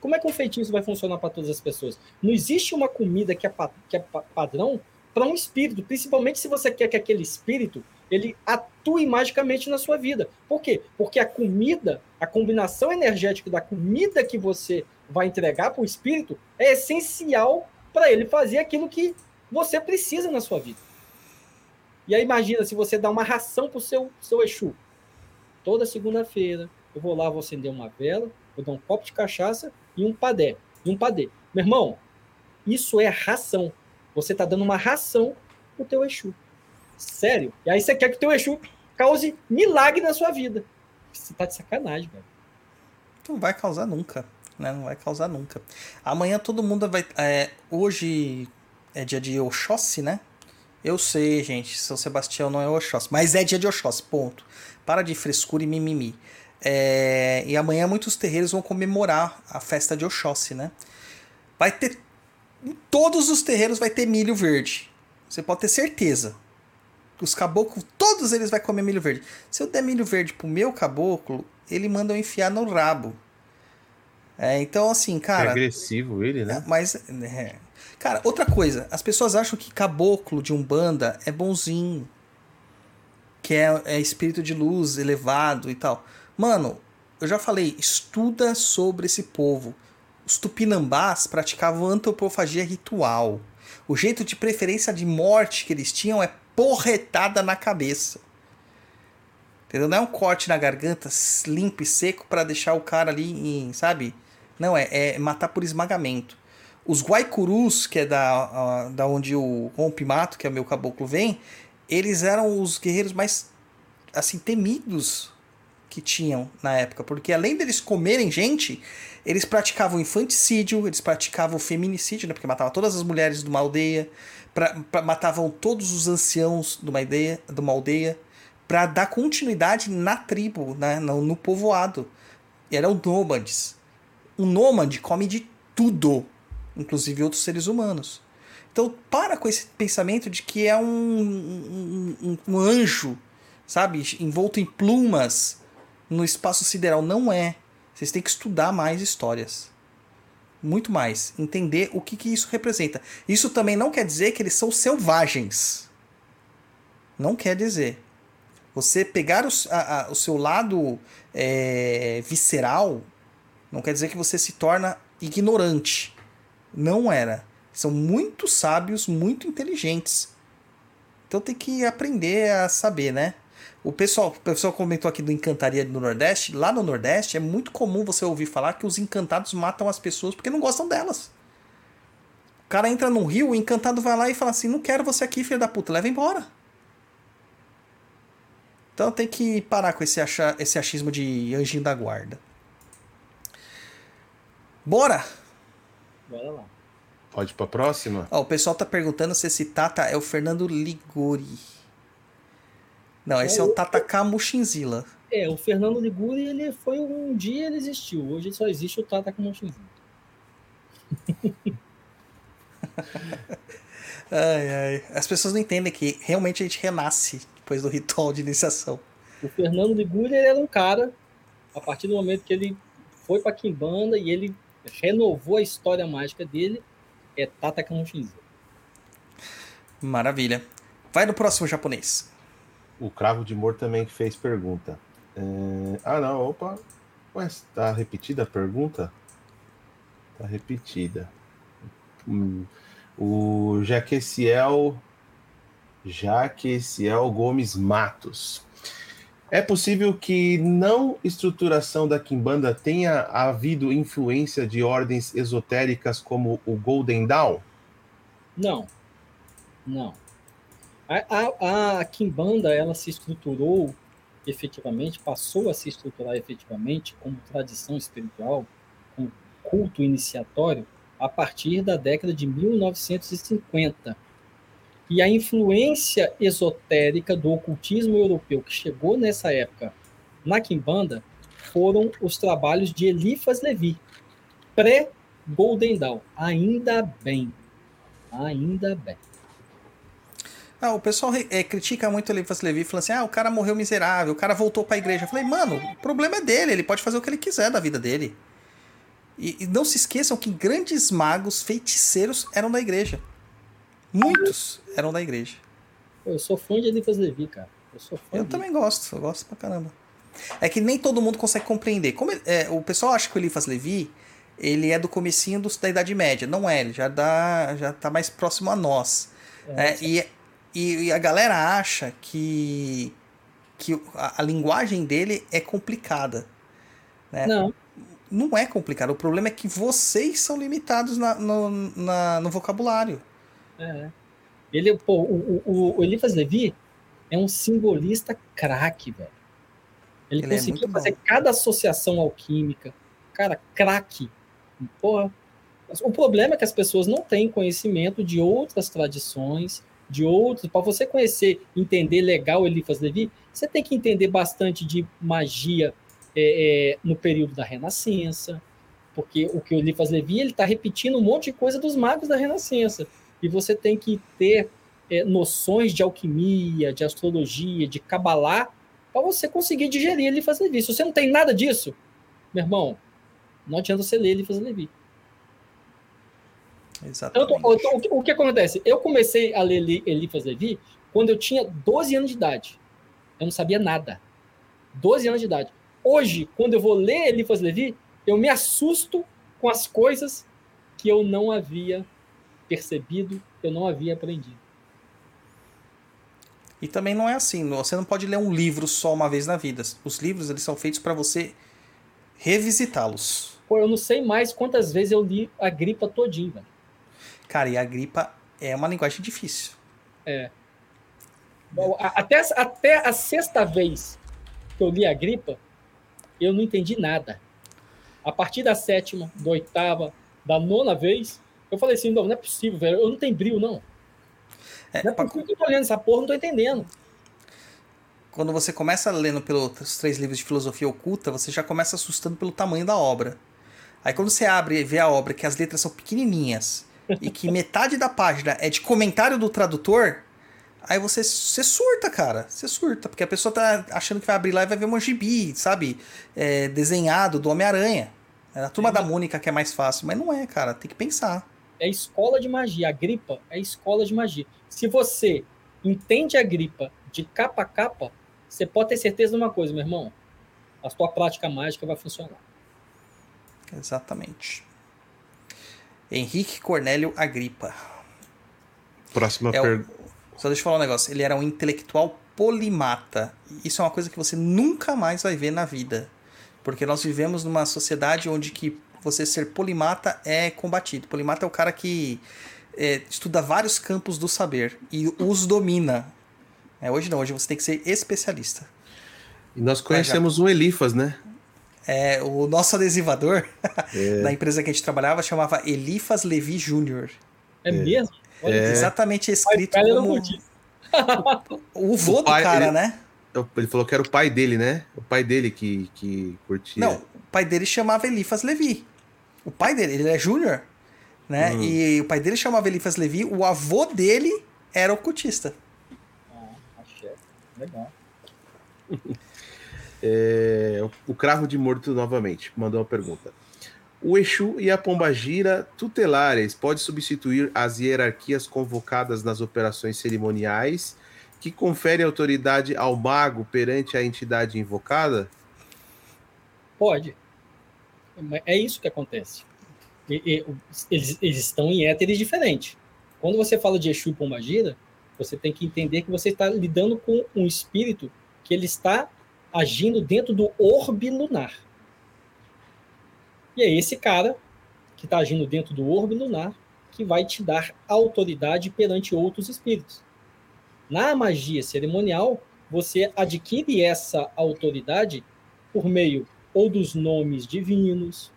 Como é que um feitiço vai funcionar para todas as pessoas? Não existe uma comida que é, que é pa, padrão para um espírito, principalmente se você quer que aquele espírito ele atue magicamente na sua vida. Por quê? Porque a comida, a combinação energética da comida que você vai entregar para o espírito é essencial para ele fazer aquilo que você precisa na sua vida. E aí imagina se você dá uma ração para o seu, seu Exu. Toda segunda-feira eu vou lá, vou acender uma vela, vou dar um copo de cachaça e um padé. E um padê. Meu irmão, isso é ração. Você está dando uma ração para o teu Exu. Sério. E aí você quer que o teu Exu cause milagre na sua vida. Você tá de sacanagem, velho. Não vai causar nunca. Né? Não vai causar nunca. Amanhã todo mundo vai. É, hoje é dia de Oxóssi, né? Eu sei, gente, São Sebastião não é Oxóssi, mas é dia de Oxóssi, ponto. Para de frescura e mimimi. É, e amanhã muitos terreiros vão comemorar a festa de Oxóssi, né? Vai ter. Em todos os terreiros vai ter milho verde. Você pode ter certeza os caboclos, todos eles vai comer milho verde. Se eu der milho verde pro meu caboclo, ele manda eu enfiar no rabo. É, então, assim, cara. É agressivo ele, né? É, mas. É. Cara, outra coisa. As pessoas acham que caboclo de Umbanda é bonzinho. Que é, é espírito de luz elevado e tal. Mano, eu já falei, estuda sobre esse povo. Os tupinambás praticavam antropofagia ritual. O jeito de preferência de morte que eles tinham é porretada na cabeça. Entendeu? Não é um corte na garganta limpo e seco para deixar o cara ali, em, sabe? Não, é, é matar por esmagamento. Os guaicurus, que é da, da onde o rompimato, que é o meu caboclo, vem, eles eram os guerreiros mais, assim, temidos que tinham na época. Porque além deles comerem gente, eles praticavam infanticídio, eles praticavam feminicídio, né? Porque matavam todas as mulheres de uma aldeia, pra, pra, matavam todos os anciãos de uma, ideia, de uma aldeia para dar continuidade na tribo, né, no, no povoado. E eram nômades. Um nômade come de tudo, inclusive outros seres humanos. Então, para com esse pensamento de que é um, um, um anjo, sabe, envolto em plumas no espaço sideral. Não é. Vocês têm que estudar mais histórias muito mais. Entender o que, que isso representa. Isso também não quer dizer que eles são selvagens. Não quer dizer. Você pegar o, a, a, o seu lado é, visceral não quer dizer que você se torna ignorante. Não era. São muito sábios, muito inteligentes. Então tem que aprender a saber, né? O pessoal, o pessoal comentou aqui do Encantaria do Nordeste. Lá no Nordeste é muito comum você ouvir falar que os encantados matam as pessoas porque não gostam delas. O cara entra num rio, o encantado vai lá e fala assim: Não quero você aqui, filho da puta, leva embora. Então tem que parar com esse, acha, esse achismo de anjinho da guarda. Bora! Bora lá. Pode ir pra próxima? Ó, o pessoal tá perguntando se esse Tata é o Fernando Liguri. Não, esse é o Tata Kamushinzila. É, o Fernando Liguri, ele foi um dia ele existiu. Hoje só existe o Tata com Monchinzinho. Ai, ai. As pessoas não entendem que realmente a gente renasce depois do ritual de iniciação. O Fernando Liguri ele era um cara, a partir do momento que ele foi pra Kimbanda e ele renovou a história mágica dele, é Tata Kamushinzinho. Maravilha. Vai no próximo japonês. O Cravo de Mor também fez pergunta. É, Ah, não, opa. Ué, tá repetida a pergunta? Tá repetida. Hum, O Jaqueciel. Jaqueciel Gomes Matos. É possível que não estruturação da Kimbanda tenha havido influência de ordens esotéricas como o Golden Dawn? Não, não. A, a, a Kimbanda, ela se estruturou efetivamente, passou a se estruturar efetivamente como tradição espiritual, como culto iniciatório, a partir da década de 1950. E a influência esotérica do ocultismo europeu que chegou nessa época na Kimbanda foram os trabalhos de Eliphas Levi, pré-Golden Dawn. Ainda bem. Ainda bem. Ah, o pessoal é, critica muito o Eliphas Levi, falando assim: ah, o cara morreu miserável, o cara voltou pra igreja. Eu falei, mano, o problema é dele, ele pode fazer o que ele quiser da vida dele. E, e não se esqueçam que grandes magos, feiticeiros eram da igreja. Muitos eram da igreja. Eu sou fã de Eliphas Levi, cara. Eu sou fã Eu também gosto, eu gosto pra caramba. É que nem todo mundo consegue compreender. Como é, o pessoal acha que o Eliphas Levi ele é do comecinho dos- da Idade Média. Não é, ele já, dá, já tá mais próximo a nós. É, É, e, e, e a galera acha que, que a, a linguagem dele é complicada. né? Não, Não é complicado. O problema é que vocês são limitados na- no, na- no vocabulário. é. Ele, pô, o, o, o Eliphas Levi é um simbolista craque, velho. Ele, Ele é conseguiu bom. fazer cada associação alquímica. Cara, craque. Porra. O problema é que as pessoas não têm conhecimento de outras tradições, de outros. Para você conhecer, entender legal Eliphas Levi, você tem que entender bastante de magia é, é, no período da Renascença, porque o que o Eliphas Levi ele está repetindo um monte de coisa dos magos da Renascença. E você tem que ter é, noções de alquimia, de astrologia, de cabalá, para você conseguir digerir Eliphas Levi. Se você não tem nada disso, meu irmão, não adianta você ler Eliphas Levi. Exatamente. o, o que- o que acontece? Eu comecei a ler Eli- Eliphas Levi quando eu tinha 12 anos de idade. Eu não sabia nada. 12 anos de idade. Hoje, quando eu vou ler Eliphas Levi, eu me assusto com as coisas que eu não havia percebido, eu não havia aprendido. E também não é assim, você não pode ler um livro só uma vez na vida. Os livros eles são feitos para você revisitá-los. Pô, eu não sei mais quantas vezes eu li a gripa todinha, velho. Cara, e a gripa é uma linguagem difícil. Bom, a- Até, até a sexta vez que eu li a gripa, eu não entendi nada. A partir da sétima, da oitava, da nona vez, eu falei assim, não, não é possível, velho. Eu não tenho brilho, não. É, Não é possível que eu tô lendo essa porra, não tô entendendo. quando você começa lendo pelos três livros de filosofia oculta, você já começa assustando pelo tamanho da obra. Aí quando você abre e vê a obra que as letras são pequenininhas e que metade da página é de comentário do tradutor, aí você, você surta, cara. Você surta, porque a pessoa tá achando que vai abrir lá e vai ver um gibi, sabe? É, desenhado do Homem-Aranha. É a turma da Mônica que é mais fácil, mas não é, cara. Tem que pensar. É escola de magia. A gripa é escola de magia. Se você entende a gripa de capa a capa, você pode ter certeza de uma coisa, meu irmão. A sua prática mágica vai funcionar. Exatamente. Henrique Cornélio Agripa. Próxima É pergunta. Só deixa eu falar um negócio. Ele era um intelectual polimata. Isso é uma coisa que você nunca mais vai ver na vida. Porque nós vivemos numa sociedade onde que você ser polimata é combatido. Polimata é o cara que é, estuda vários campos do saber e os domina. É, hoje não, hoje você tem que ser especialista. E nós conhecemos um Elifas, né? É, o nosso adesivador da empresa que a gente trabalhava chamava Elifas Levi Jr. É, mesmo? Olha, É. Exatamente escrito o cara era como o vô O pai, do cara, ele- né? Ele falou que era o pai dele, né? O pai dele que, que curtia. Não, o pai dele chamava Elifas Levi. O pai dele, ele é júnior, né? Hum. E o pai dele chamava Elifas Levi, o avô dele era ocultista. Ah, axé. Legal. É, o Cravo de Morto novamente mandou uma pergunta. O Exu e a Pombagira tutelares pode substituir as hierarquias convocadas nas operações cerimoniais que confere autoridade ao mago perante a entidade invocada? Pode. É isso que acontece. Eles, eles estão em éteres diferentes. Quando você fala de Exu e Pombagira, você tem que entender que você está lidando com um espírito que ele está agindo dentro do orbe lunar. E é esse cara que está agindo dentro do orbe lunar que vai te dar autoridade perante outros espíritos. Na magia cerimonial, você adquire essa autoridade por meio ou dos nomes divinos,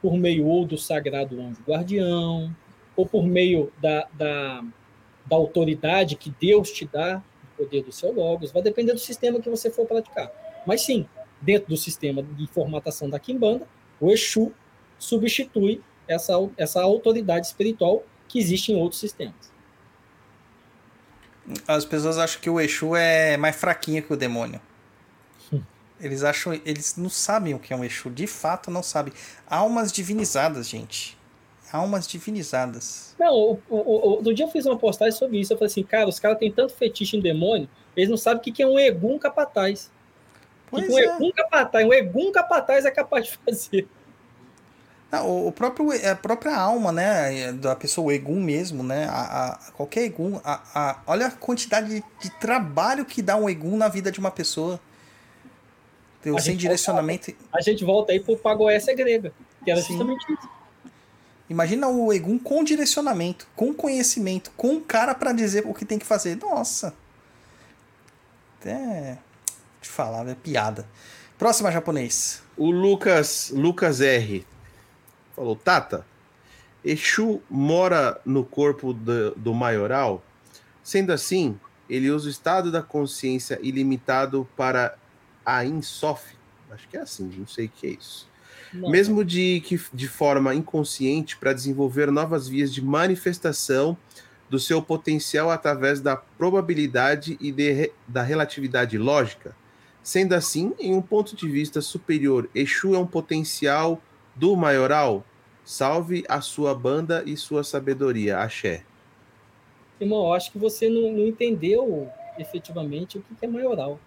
por meio ou do sagrado anjo guardião, ou por meio da, da, da autoridade que Deus te dá, do poder do seu logos, vai depender do sistema que você for praticar. Mas sim, dentro do sistema de formatação da Kimbanda, o Exu substitui essa, essa autoridade espiritual que existe em outros sistemas. As pessoas acham que o Exu é mais fraquinho que o demônio. Eles acham, eles não sabem o que é um Exu, de fato não sabem. Almas divinizadas, gente. Almas divinizadas. Não, o, o, o, outro dia eu fiz uma postagem sobre isso. Eu falei assim, cara, os caras têm tanto fetiche em demônio, eles não sabem o que que é um egum capataz. Pois que um é. egum capataz, um egum capataz é capaz de fazer. Não, o- próprio, a própria alma, né, da pessoa, o Egum mesmo, né, a, a- qualquer Egum, a, a- olha a quantidade de, de trabalho que dá um Egum na vida de uma pessoa. A Sem direcionamento. A gente volta aí pro Pagoécia grega, que era Sim. justamente isso. Imagina o Egum com direcionamento, com conhecimento, com um cara pra dizer o que tem que fazer. Nossa. Até te falar, é piada. Próxima japonês. O Lucas, Lucas R falou: Tata, Exu mora no corpo do, do maioral? Sendo assim, ele usa o estado da consciência ilimitado para a Insof. Acho que é assim, não sei o que é isso. Não, Mesmo de, que, de forma inconsciente para desenvolver novas vias de manifestação do seu potencial através da probabilidade e de da relatividade lógica. Sendo assim, em um ponto de vista superior, Exu é um potencial do maioral? Salve a sua banda e sua sabedoria, axé. Irmão, acho que você não, não entendeu efetivamente o que que é maioral.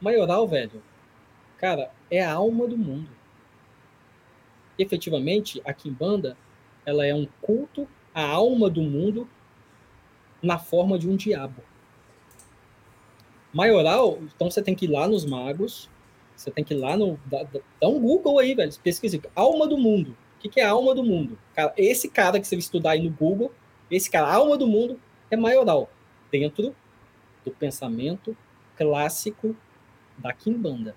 Maioral, velho, cara, é a alma do mundo. Efetivamente, a Kimbanda, ela é um culto à alma do mundo na forma de um diabo. Maioral, então você tem que ir lá nos magos, você tem que ir lá no. Dá, dá- um Google aí, velho. Pesquisa. Alma do mundo. O que, que é alma do mundo? Cara, esse cara que você estudar aí no Google, esse cara, alma do mundo, é maioral. Dentro do pensamento clássico da Kimbanda.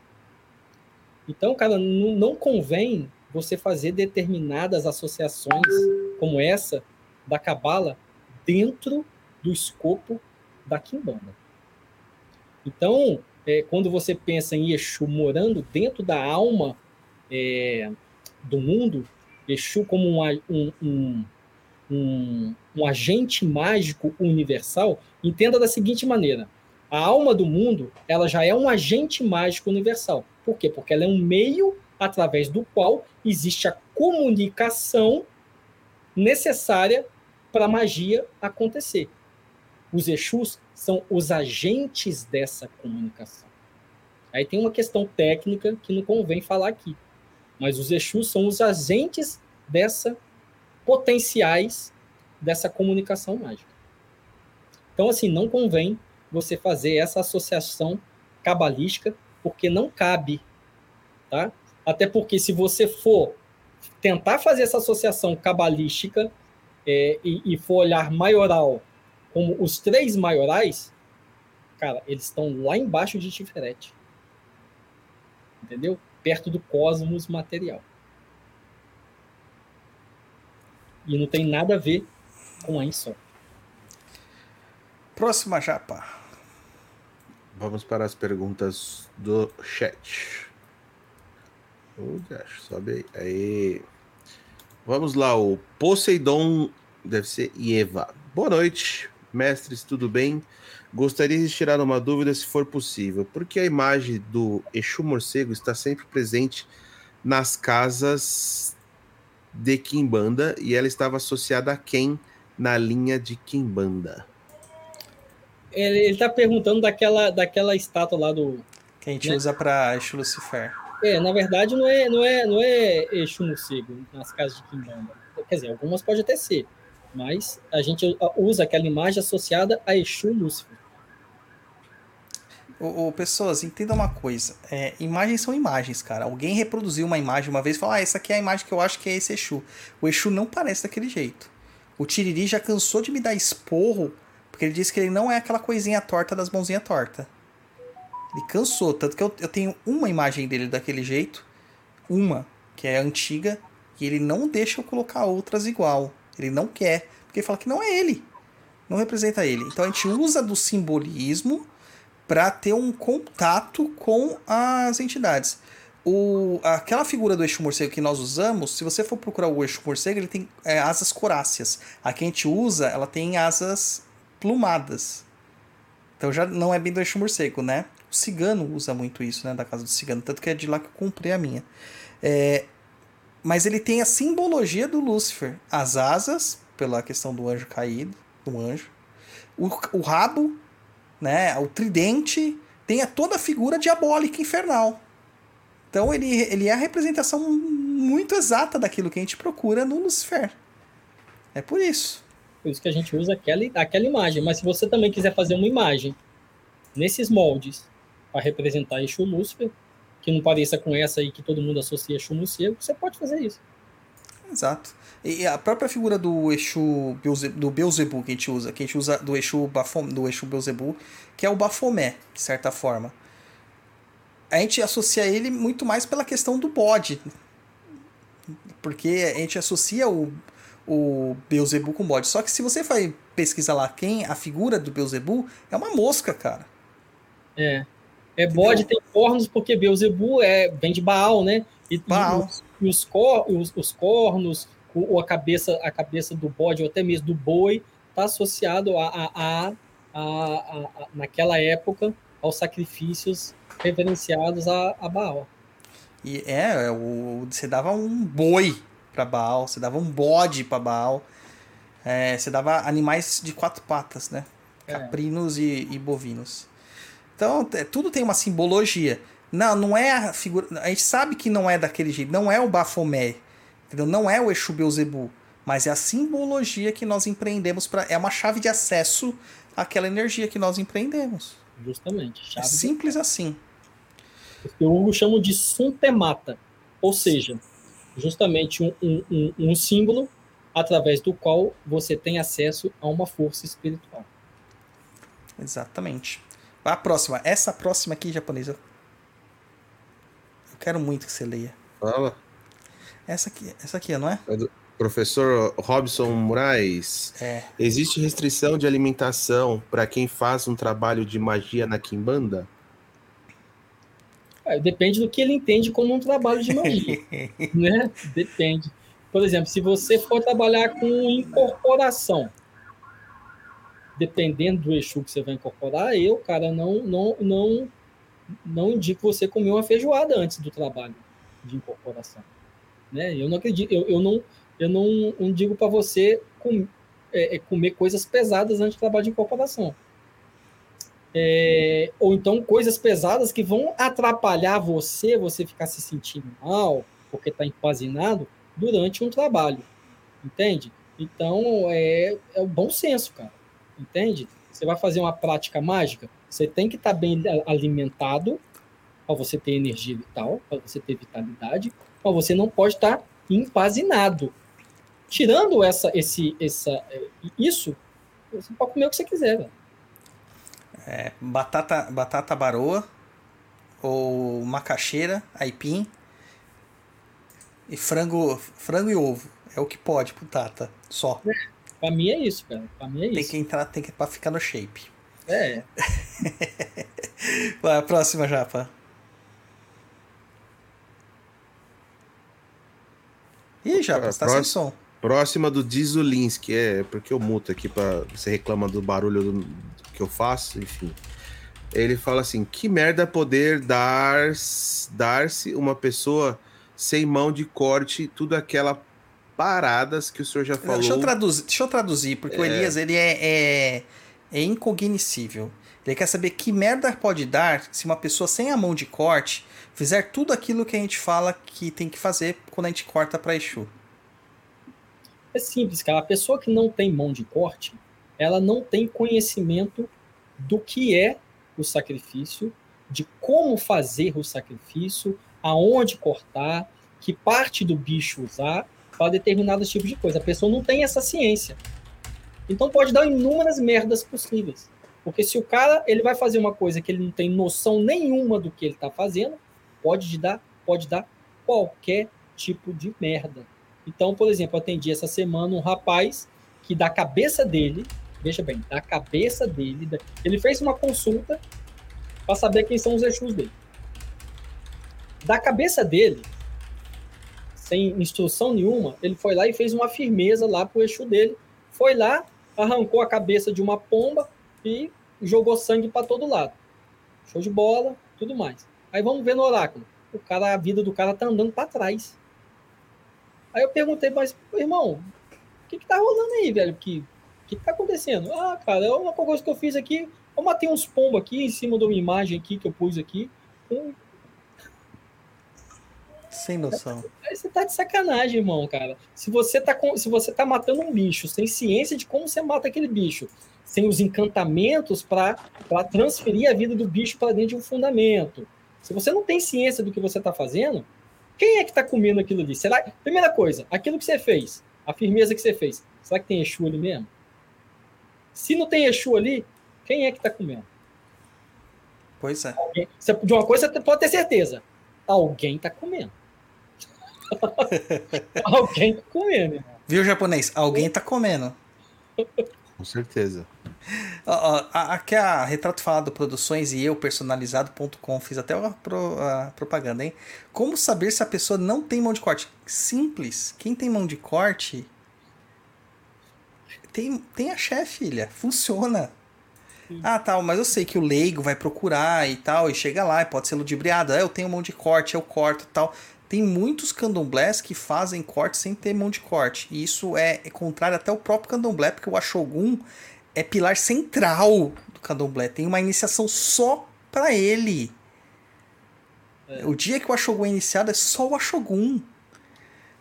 Então, cara, não, não convém você fazer determinadas associações como essa da Cabala dentro do escopo da Kimbanda. Então, é, quando você pensa em Exu morando dentro da alma é, do mundo, Exu como um, um, um, um, um agente mágico universal, entenda da seguinte maneira: a alma do mundo ela já é um agente mágico universal. Por quê? Porque ela é um meio através do qual existe a comunicação necessária para a magia acontecer. Os Exus são os agentes dessa comunicação. Aí tem uma questão técnica que não convém falar aqui. Mas os Exus são os agentes dessa potenciais dessa comunicação mágica. Então, assim, não convém você fazer essa associação cabalística, porque não cabe, tá? Até porque se você for tentar fazer essa associação cabalística é, e, e for olhar maioral como os três maiorais, cara, eles estão lá embaixo de Tiferet. Entendeu? Perto do cosmos material. E não tem nada a ver com a Insó. Próxima japa. Vamos para as perguntas do chat. Oh, Deus, sobe aí. aí. Vamos lá, o Poseidon deve ser Eva. Boa noite, mestres, tudo bem? Gostaria de tirar uma dúvida, se for possível. Por que a imagem do Exu Morcego está sempre presente nas casas de Kimbanda e ela estava associada a quem na linha de Kimbanda? Ele, ele tá perguntando daquela, daquela estátua lá do. Que a gente Né? usa pra Exu Lucifer. É, na verdade, não é, não é, não é Exu morcego nas casas de Kimbanda. Quer dizer, algumas pode até ser. Mas a gente usa aquela imagem associada a Exu Lúcifer. Ô, ô, pessoas, entenda uma coisa. É, imagens são imagens, cara. Alguém reproduziu uma imagem uma vez e falou: Ah, essa aqui é a imagem que eu acho que é esse Exu. O Exu não parece daquele jeito. O Tiriri já cansou de me dar esporro, porque ele disse que ele não é aquela coisinha torta das mãozinhas tortas. Ele cansou, tanto que eu, eu tenho uma imagem dele daquele jeito, uma, que é antiga, e ele não deixa eu colocar outras igual. Ele não quer, porque fala que não é ele. Não representa ele. Então a gente usa do simbolismo para ter um contato com as entidades. O, aquela figura do Exu Morcego que nós usamos, se você for procurar o Exu Morcego, ele tem é, asas coráceas. A que a gente usa, ela tem asas plumadas. Então já não é bem do Exu Morcego, né? O cigano usa muito isso, né? Da casa do cigano. Tanto que é de lá que eu comprei a minha. É, mas ele tem a simbologia do Lúcifer. As asas, pela questão do anjo caído, do anjo. O, o rabo, né? O tridente. Tem a toda a figura diabólica infernal. Então ele, ele é a representação muito exata daquilo que a gente procura no Lucifer. É por isso. Por isso que a gente usa aquela, aquela imagem. Mas se você também quiser fazer uma imagem nesses moldes para representar Exu Lúcifer, que não pareça com essa aí que todo mundo associa Exu Morcego, você pode fazer isso. Exato. E a própria figura do Exu do Beuzebu que a gente usa, que a gente usa do Exu, Bafom, do Exu Beuzebu, que é o Bafomé, de certa forma. A gente associa ele muito mais pela questão do bode. Porque a gente associa o, o Beuzebu com bode. Só que se você vai pesquisar lá quem a figura do Beuzebu, é uma mosca, cara. É. É bode, tem cornos, porque Beuzebu é, vem de Baal, né? E, Baal. os, e os, cor, os, os cornos, o, a, cabeça, a cabeça do bode, ou até mesmo do boi, está associado a, a, a, a, naquela época, aos sacrifícios reverenciados a, a Baal. E é, é, o, você dava um boi pra Baal, você dava um bode pra Baal, é, você dava animais de quatro patas, né? É. Caprinos e, e bovinos. Então, é, tudo tem uma simbologia. Não, não é a figura. A gente sabe que não é daquele jeito, não é o Bafomé, entendeu? Não é o Exu Beuzebu, mas é a simbologia que nós empreendemos para é uma chave de acesso àquela energia que nós empreendemos. Justamente. É Chave de- simples assim. que o Hugo chama de suntemata, ou seja, justamente um, um, um, um símbolo através do qual você tem acesso a uma força espiritual. Exatamente. A próxima. Essa próxima aqui, japonesa. Eu quero muito que você leia. Fala. Essa aqui, essa aqui, não é? Professor Robson Moraes, É. existe restrição de alimentação para quem faz um trabalho de magia na Kimbanda? É, depende do que ele entende como um trabalho de magia, né? Depende. Por exemplo, se você for trabalhar com incorporação, dependendo do Exu que você vai incorporar, eu, cara, não, não, não, não indico você comer uma feijoada antes do trabalho de incorporação. Né? Eu não acredito, eu, eu não, eu não, não digo para você com, é, é, comer coisas pesadas antes do trabalho de incorporação. É, ou então coisas pesadas que vão atrapalhar você, você ficar se sentindo mal, porque está empazinado, durante um trabalho. Entende? Então, é, é o bom senso, cara. Entende? Você vai fazer uma prática mágica, você tem que estar bem a- alimentado para você ter energia vital, para você ter vitalidade, mas você não pode estar empazinado. Tirando essa, esse, essa, é, isso, você pode comer o que você quiser, velho. É, batata, batata baroa, ou macaxeira, aipim, e frango, frango e ovo. É o que pode pro Tata, só. Pra mim é isso, cara. Pra mim é Tem isso. que entrar, tem que pra ficar no shape. É, Vai, a próxima, Japa. Ih, Japa, Ah, você tá sem próximo. som. Próxima do Dizulinski, é porque eu muto aqui para você reclama do barulho do- que eu faço, enfim. Ele fala assim: que merda poder dar dar-se uma pessoa sem mão de corte, tudo aquela paradas que o senhor já falou. Deixa eu traduzir, deixa eu traduzir porque o Elias ele é, é, é incognoscível. Ele quer saber que merda pode dar se uma pessoa sem a mão de corte fizer tudo aquilo que a gente fala que tem que fazer quando a gente corta pra Exu. é simples, cara. A pessoa que não tem mão de corte, ela não tem conhecimento do que é o sacrifício, de como fazer o sacrifício, aonde cortar, que parte do bicho usar para determinados tipos de coisa. A pessoa não tem essa ciência. Então pode dar inúmeras merdas possíveis. Porque se o cara ele vai fazer uma coisa que ele não tem noção nenhuma do que ele está fazendo, pode dar, pode dar qualquer tipo de merda. Então, por exemplo, atendi essa semana um rapaz que da cabeça dele, veja bem, da cabeça dele, ele fez uma consulta para saber quem são os Exus dele. Da cabeça dele, sem instrução nenhuma, ele foi lá e fez uma firmeza lá pro Exu dele. Foi lá, arrancou a cabeça de uma pomba e jogou sangue para todo lado. Show de bola, tudo mais. Aí vamos ver no oráculo. O cara, a vida do cara tá andando para trás. Aí eu perguntei, mas, irmão, o que que tá rolando aí, velho? Que, o que que tá acontecendo? Ah, cara, é uma coisa que eu fiz aqui. Eu matei uns pombos aqui em cima de uma imagem aqui que eu pus aqui. Um- Sem noção. Você tá de sacanagem, irmão, cara. Se você tá, com, se você tá matando um bicho sem ciência de como você mata aquele bicho, sem os encantamentos para transferir a vida do bicho para dentro de um fundamento. Se você não tem ciência do que você tá fazendo, quem é que tá comendo aquilo ali? Será? Primeira coisa, aquilo que você fez, a firmeza que você fez, será que tem Exu ali mesmo? Se não tem Exu ali, quem é que tá comendo? Pois é. Alguém- De uma coisa você pode ter certeza. Alguém tá comendo. Alguém tá comendo. Viu, japonês? Alguém tá comendo. Com certeza. A- aqui é a Retrato Falado Produções e eu, personalizado.com, fiz até uma pro- a propaganda, hein? Como saber se a pessoa não tem mão de corte? Simples. Quem tem mão de corte tem, tem axé, filha. Funciona. Ah, tal, mas eu sei que o leigo vai procurar e tal, e chega lá e pode ser ludibriado. Ah, eu tenho mão de corte, eu corto e tal. Tem muitos candomblés que fazem corte sem ter mão de corte. E isso é, é contrário até o próprio candomblé, porque o Ashogun é pilar central do candomblé. Tem uma iniciação só pra ele. O dia que o Ashogun é iniciado é só o Ashogun.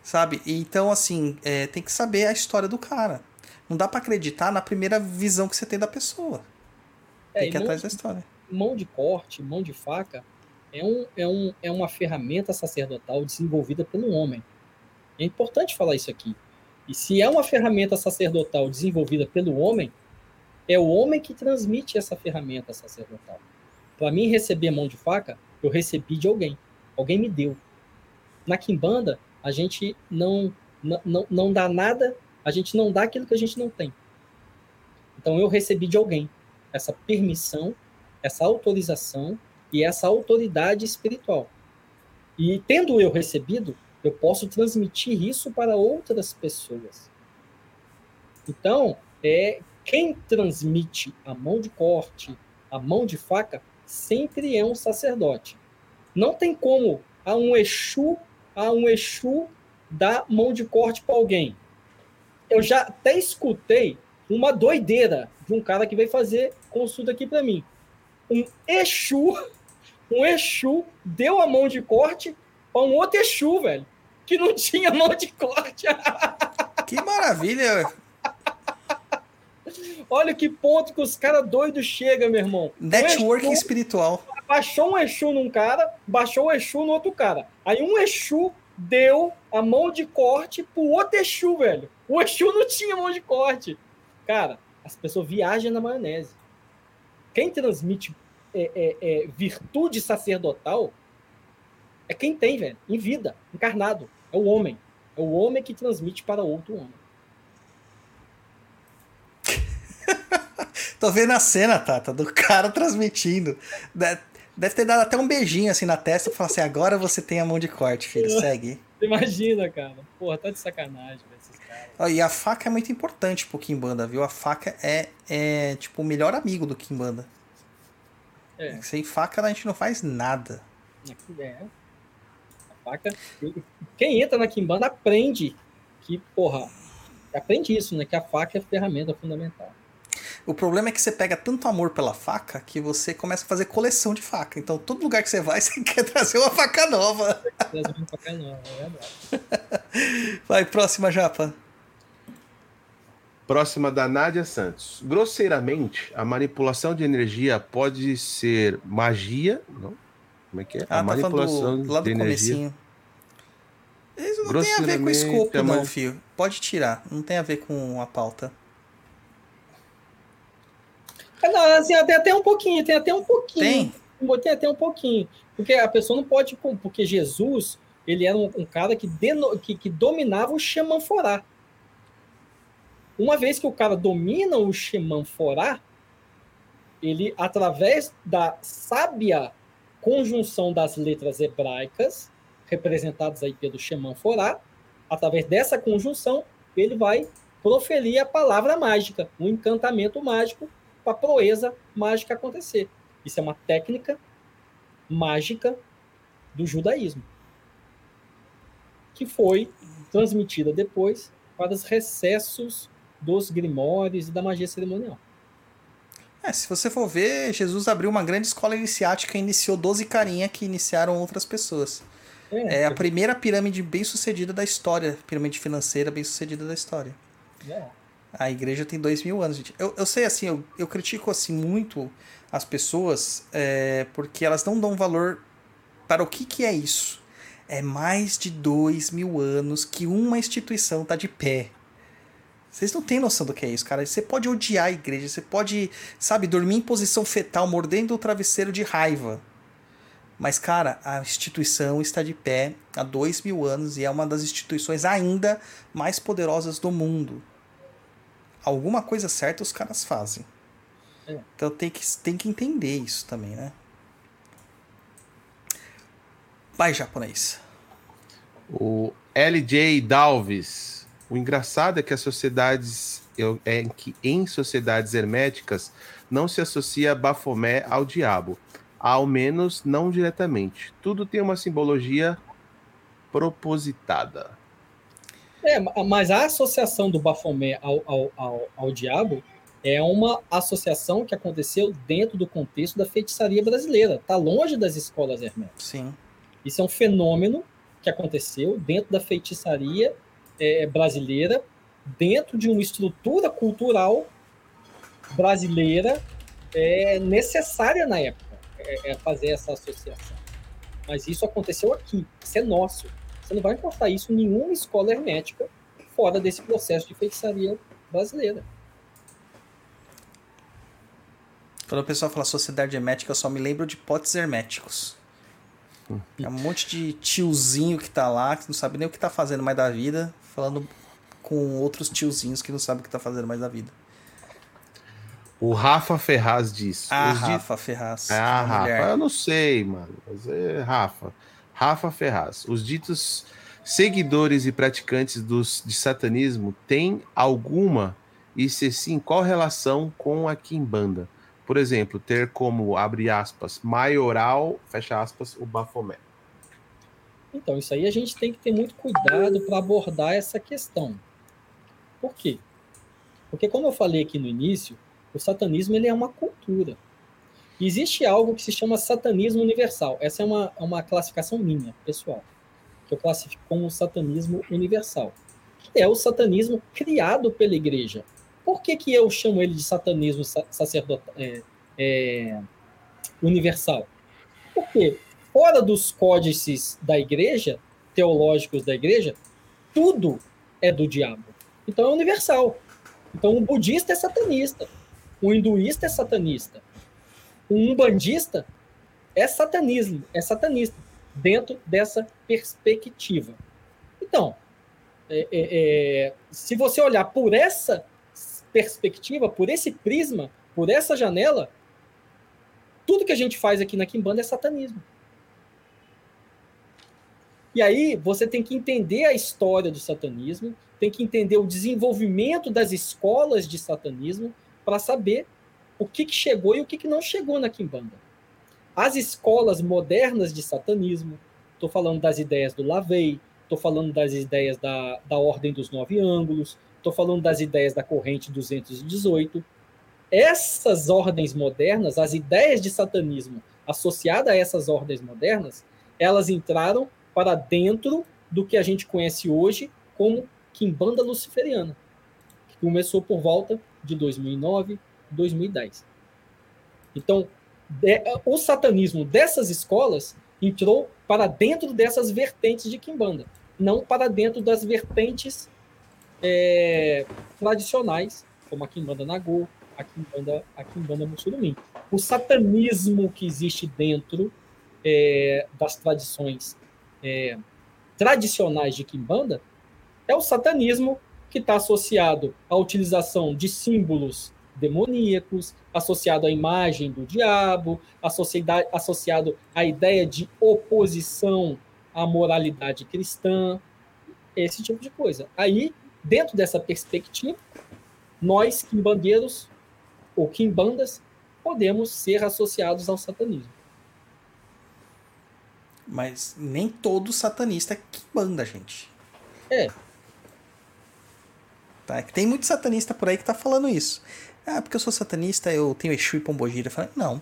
Sabe? E Então, assim, é, tem que saber a história do cara. Não dá pra acreditar na primeira visão que você tem da pessoa. É, Tem que ir atrás da história. mão de corte, mão de faca, é, um, é, um, é uma ferramenta sacerdotal desenvolvida pelo homem. É importante falar isso aqui. E se é uma ferramenta sacerdotal desenvolvida pelo homem, é o homem que transmite essa ferramenta sacerdotal. Para mim receber mão de faca, eu recebi de alguém. Alguém me deu. Na Kimbanda, a gente não, não, não, não dá nada, a gente não dá aquilo que a gente não tem. Então eu recebi de alguém essa permissão, essa autorização e essa autoridade espiritual. E tendo eu recebido, eu posso transmitir isso para outras pessoas. Então, é quem transmite a mão de corte, a mão de faca, sempre é um sacerdote. Não tem como a um Exu, a um Exu dar mão de corte para alguém. Eu já até escutei uma doideira de um cara que veio fazer consulta aqui para mim. Um Exu, um Exu deu a mão de corte para um outro Exu, velho, que não tinha mão de corte. Que maravilha! Olha que ponto que os caras doidos chegam, meu irmão. Networking Um Exu espiritual. baixou um Exu num cara, baixou o Exu no outro cara. Aí um Exu deu a mão de corte pro outro Exu, velho. O Exu não tinha mão de corte. Cara, as pessoas viajam na maionese. Quem transmite é, é, é, virtude sacerdotal é quem tem, velho, em vida, encarnado. É o homem. É o homem que transmite para outro homem. Tô vendo a cena, Tata, do cara transmitindo. De- Deve ter dado até um beijinho assim na testa e falar assim: agora você tem a mão de corte, filho. Segue. Imagina, cara. Porra, tá de sacanagem, velho, esses caras. E a faca é muito importante pro Kimbanda, viu? A faca é, é tipo o melhor amigo do Kimbanda. É. Sem faca a gente não faz nada. É. A faca. Quem entra na Kimbanda aprende que, porra, aprende isso, né? Que a faca é a ferramenta fundamental. O problema é que você pega tanto amor pela faca que você começa a fazer coleção de faca. Então, todo lugar que você vai, você quer trazer uma faca nova. Trazer uma faca nova, é verdade. Vai, próxima japa. Próxima da Nádia Santos. Grosseiramente, a manipulação de energia pode ser magia. Não? Como é que é? Ah, a tá manipulação do, lá do de energia. comecinho. Isso não tem a ver com o escopo, a não. Pode tirar. Não tem a ver com a pauta. Ah, Não, assim, tem até um pouquinho, tem até um pouquinho. Tem? Tem até um pouquinho. Porque a pessoa não pode. Porque Jesus, ele era um, um cara que, deno- que, que dominava o Xemanforá. Uma vez que o cara domina o Xemanforá, ele, através da sábia conjunção das letras hebraicas, representadas aí pelo Xemanforá, através dessa conjunção, ele vai proferir a palavra mágica, um encantamento mágico para a proeza mágica acontecer. Isso é uma técnica mágica do judaísmo, que foi transmitida depois para os recessos dos grimórios e da magia cerimonial. É, se você for ver, Jesus abriu uma grande escola iniciática e iniciou 12 carinha que iniciaram outras pessoas. É a primeira pirâmide bem sucedida da história, pirâmide financeira bem sucedida da história. é. A igreja tem dois mil anos, gente. Eu, eu sei, assim, eu, eu critico, assim, muito as pessoas é, porque elas não dão valor para o que, que é isso. É mais de dois mil anos que uma instituição tá de pé. Vocês não têm noção do que é isso, cara. Você pode odiar a igreja, você pode, sabe, dormir em posição fetal, mordendo o travesseiro de raiva. Mas, cara, a instituição está de pé há dois mil anos e é uma das instituições ainda mais poderosas do mundo alguma coisa certa os caras fazem. É. Então tem que, tem que entender isso também, né? Vai, japonês. O LJ Dalves. O engraçado é que as sociedades é que em sociedades herméticas não se associa Bafomé ao diabo, ao menos não diretamente. Tudo tem uma simbologia propositada. É, ma- mas a associação do Bafomé ao, ao, ao, ao diabo é uma associação que aconteceu dentro do contexto da feitiçaria brasileira. Está longe das escolas herméticas. Sim. Isso é um fenômeno que aconteceu dentro da feitiçaria eh, brasileira, dentro de uma estrutura cultural brasileira eh, necessária na época, é, é fazer essa associação. Mas isso aconteceu aqui, isso é nosso. Você não vai encontrar isso em nenhuma escola hermética fora desse processo de feitiçaria brasileira. Quando o pessoal fala sociedade hermética, eu só me lembro de potes herméticos. É um monte de tiozinho que tá lá, que não sabe nem o que tá fazendo mais da vida, falando com outros tiozinhos que não sabem o que tá fazendo mais da vida. O Rafa Ferraz diz. Ah, os di- Rafa Ferraz. Ah, Rafa, mulher. eu não sei, mano. Mas é Rafa. Rafa Ferraz. Os ditos seguidores e praticantes dos, de satanismo têm alguma, e se sim, qual relação com a Kimbanda? Por exemplo, ter como, abre aspas, maioral, fecha aspas, o Bafomé. Então, isso aí a gente tem que ter muito cuidado para abordar essa questão. Por quê? Porque, como eu falei aqui no início, o satanismo ele é uma cultura. Existe algo que se chama satanismo universal. Essa é uma, é uma classificação minha, pessoal, que eu classifico como satanismo universal. Que é o satanismo criado pela igreja. Por que, que eu chamo ele de satanismo sacerdotal, é, é, universal? Fora dos códices da igreja, teológicos da igreja, tudo é do diabo. Então é universal. Então o budista é satanista, o hinduísta é satanista, o umbandista é satanismo, é satanista dentro dessa perspectiva. Então, é, é, é, se você olhar por essa perspectiva, por esse prisma, por essa janela, tudo que a gente faz aqui na Kimbanda é satanismo. E aí você tem que entender a história do satanismo, tem que entender o desenvolvimento das escolas de satanismo para saber o que, que chegou e o que, que não chegou na Kimbanda. As escolas modernas de satanismo, estou falando das ideias do Lavey, estou falando das ideias da, da Ordem dos Nove Ângulos, estou falando das ideias da Corrente 218. Essas ordens modernas, as ideias de satanismo associadas a essas ordens modernas, elas entraram para dentro do que a gente conhece hoje como Quimbanda Luciferiana, que começou por volta de 2009, 2010. Então, o satanismo dessas escolas entrou para dentro dessas vertentes de Quimbanda, não para dentro das vertentes é, tradicionais, como a Quimbanda Nagô, a Quimbanda, a Quimbanda Mussurumim. O satanismo que existe dentro é, das tradições é, tradicionais de Kimbanda é o satanismo que está associado à utilização de símbolos demoníacos, associado à imagem do diabo, associado à ideia de oposição à moralidade cristã, esse tipo de coisa. Aí, dentro dessa perspectiva, nós, quimbandeiros ou quimbandas, podemos ser associados ao satanismo. Mas nem todo satanista é quimbanda, gente. É. Tá? Tem muito satanista por aí que tá falando isso. Ah, porque eu sou satanista, eu tenho Exu e Pombogira. Eu falei, não.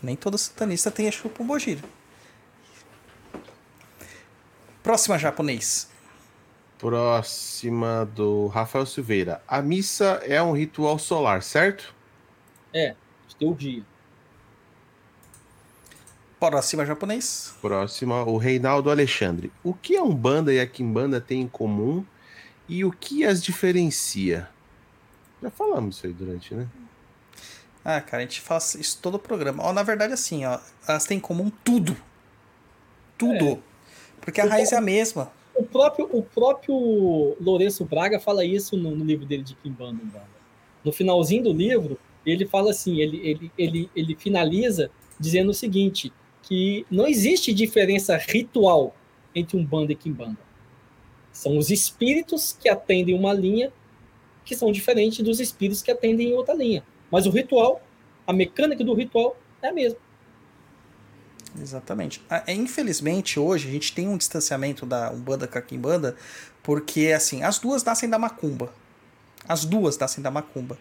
Nem todo satanista tem Exu e Pombogira. Próxima japonês. Próxima do Rafael Silveira. A missa é um ritual solar, certo? É, de o dia. Próxima japonês. Próxima, o Reinaldo Alexandre. O que a Umbanda e a Kimbanda têm em comum e o que as diferencia? Já falamos isso aí durante, né? Ah, cara, a gente faz isso todo o programa. Ó, na verdade, assim, ó, elas têm em comum tudo. Tudo. É. Porque a raiz é a mesma. O próprio, o próprio Lourenço Braga fala isso no, no livro dele de Kimbanda. No finalzinho do livro, ele fala assim, ele, ele, ele, ele finaliza dizendo o seguinte, que não existe diferença ritual entre um banda e Kimbanda. São os espíritos que atendem uma linha que são diferentes dos espíritos que atendem em outra linha. Mas o ritual, a mecânica do ritual é a mesma. Exatamente. Ah, é, infelizmente, hoje a gente tem um distanciamento da Umbanda com a Kimbanda, porque assim, as duas nascem da macumba. As duas nascem da macumba.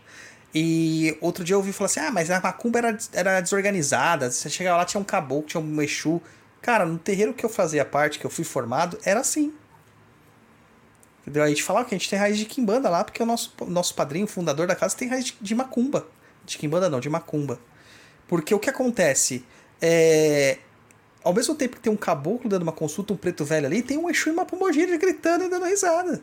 E outro dia eu ouvi falar assim: ah, mas a macumba era, era desorganizada. Você chegava lá, tinha um caboclo, tinha um Exu. Cara, no terreiro que eu fazia parte, que eu fui formado, era assim. Entendeu? A gente falava que a gente tem raiz de quimbanda lá, porque o nosso, nosso padrinho, fundador da casa, tem raiz de, de macumba. De quimbanda não, de macumba. Porque o que acontece? É, ao mesmo tempo que tem um caboclo dando uma consulta, um preto velho ali, tem um Exu e uma pombogira gritando e dando risada.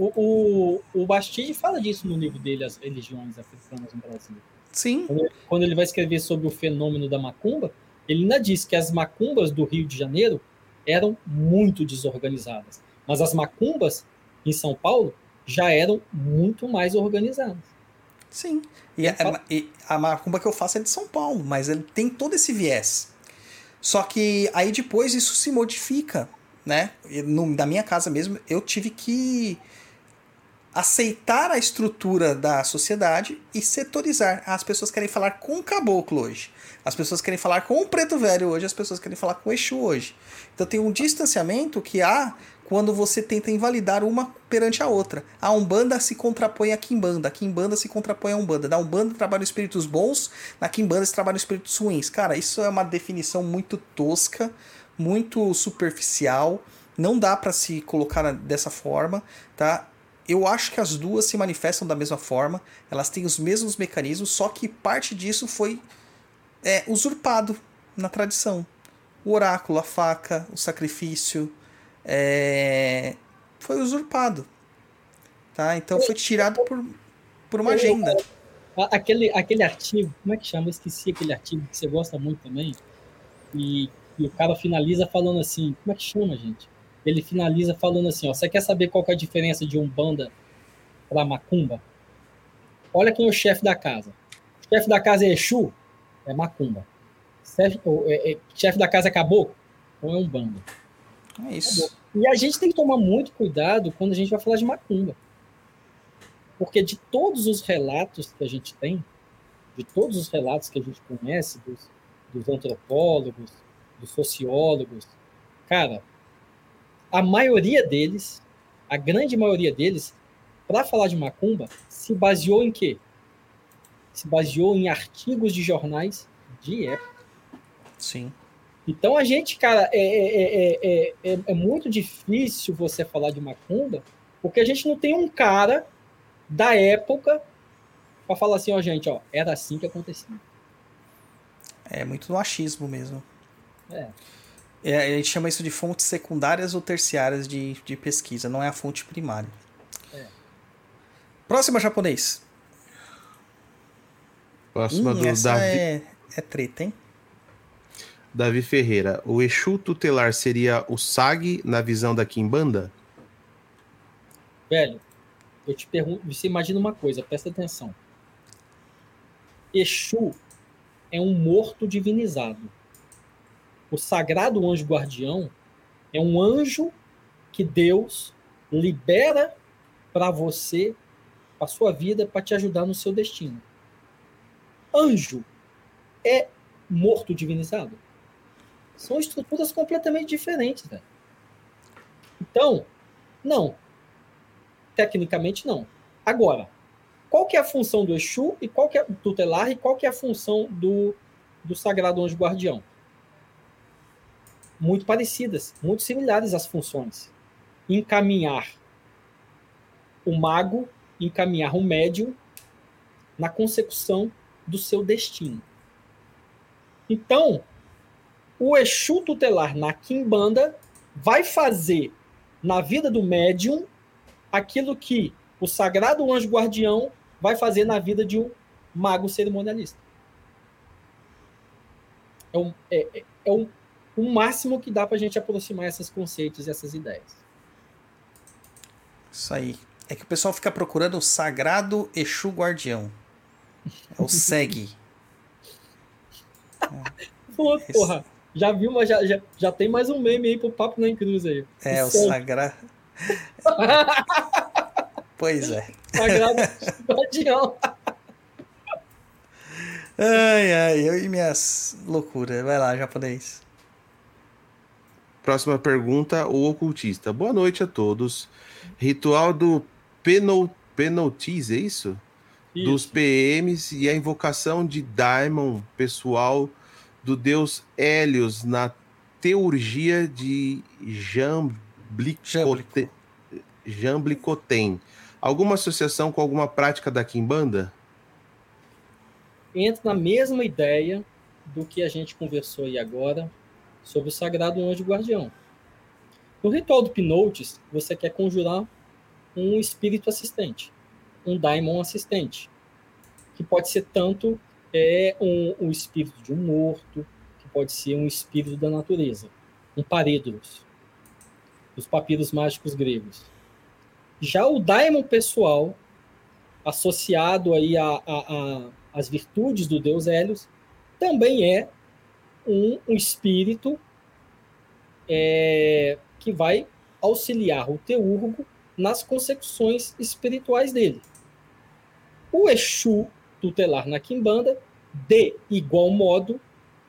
O, o, o Bastide fala disso no livro dele, As Religiões Africanas no Brasil. Sim. Quando ele, quando ele vai escrever sobre o fenômeno da macumba, ele ainda diz que as macumbas do Rio de Janeiro eram muito desorganizadas. Mas as macumbas em São Paulo já eram muito mais organizadas. Sim. E a, e a, macumba que eu faço é de São Paulo, mas ele tem todo esse viés. Só que aí depois isso se modifica, né? No, na minha casa mesmo, eu tive que aceitar a estrutura da sociedade e setorizar. As pessoas querem falar com o caboclo hoje. As pessoas querem falar com o preto velho hoje. As pessoas querem falar com o Exu hoje. Então tem um distanciamento que há quando você tenta invalidar uma perante a outra. A Umbanda se contrapõe à Kimbanda, a Kimbanda se contrapõe à Umbanda. Na Umbanda trabalham espíritos bons, na Kimbanda se trabalham espíritos ruins. Cara, isso é uma definição muito tosca, muito superficial, não dá para se colocar dessa forma, tá? Eu acho que as duas se manifestam da mesma forma, elas têm os mesmos mecanismos, só que parte disso foi é, usurpado na tradição. O oráculo, a faca, o sacrifício, é, foi usurpado. Tá? Então foi tirado por, por uma agenda. Aquele, aquele artigo, como é que chama? Eu esqueci aquele artigo que você gosta muito também. E, e o cara finaliza falando assim, como é que chama, gente? Ele finaliza falando assim, ó, você quer saber qual que é a diferença de Umbanda para Macumba? Olha quem é o chefe da casa. O chefe da casa é Exu, é Macumba. Chefe, é- é- chefe da casa é Caboclo, então é Umbanda. É isso. E a gente tem que tomar muito cuidado quando a gente vai falar de macumba. Porque de todos os relatos que a gente tem, de todos os relatos que a gente conhece, dos, dos antropólogos, dos sociólogos, cara, a maioria deles, a grande maioria deles, para falar de macumba, se baseou em quê? Se baseou em artigos de jornais de época. Sim. Então a gente, cara, é, é, é, é, é, é muito difícil você falar de macumba, porque a gente não tem um cara da época para falar assim, ó, gente, ó, era assim que acontecia. É muito no achismo mesmo. É. É, a gente chama isso de fontes secundárias ou terciárias de, de pesquisa, não é a fonte primária. É. Próxima japonês. Próxima Hum, do essa Davi, é, é treta, hein? Davi Ferreira. O Exu tutelar seria o SAG na visão da Kimbanda? Velho, eu te pergunto, você imagina uma coisa, presta atenção. Exu é um morto divinizado. O sagrado anjo guardião é um anjo que Deus libera para você, para sua vida, para te ajudar no seu destino. Anjo é morto divinizado? São estruturas completamente diferentes, velho. Então, não. Tecnicamente, não. Agora, qual que é a função do Exu e qual que é o tutelar e qual que é a função do, do Sagrado Anjo Guardião? Muito parecidas, muito similares as funções. Encaminhar o mago, encaminhar o médium na consecução do seu destino. Então, o Exu tutelar na Kimbanda vai fazer na vida do médium aquilo que o sagrado anjo guardião vai fazer na vida de um mago cerimonialista. É, um, é, é- é um, o máximo que dá para a gente aproximar esses conceitos e essas ideias. Isso aí. É que o pessoal fica procurando o sagrado Exu Guardião. É o SEG. Pô, porra, já viu, mas já, já, já tem mais um meme aí pro Papo na Cruz aí. É, o sagrado. Pois é. Sagrado guardião. Ai, ai, eu e minhas loucuras. Vai lá, japonês. Próxima pergunta, o ocultista. Boa noite a todos. Ritual do penal, penalties, é isso? Dos Isso. PMs e a invocação de Daimon pessoal do deus Hélios na teurgia de Jamblicote- Jamblicoten. Alguma associação com alguma prática da Kimbanda? entra na mesma ideia do que a gente conversou aí agora sobre o sagrado anjo guardião. No ritual do Pinotes, você quer conjurar um espírito assistente, um daimon assistente, que pode ser tanto é um, um espírito de um morto, que pode ser um espírito da natureza, um paredros, dos papiros mágicos gregos. Já o daimon pessoal, associado aí a, a, a as virtudes do deus Hélios, também é um, espírito é, que vai auxiliar o teurgo nas consecuções espirituais dele. O Exu tutelar na Kimbanda, de igual modo,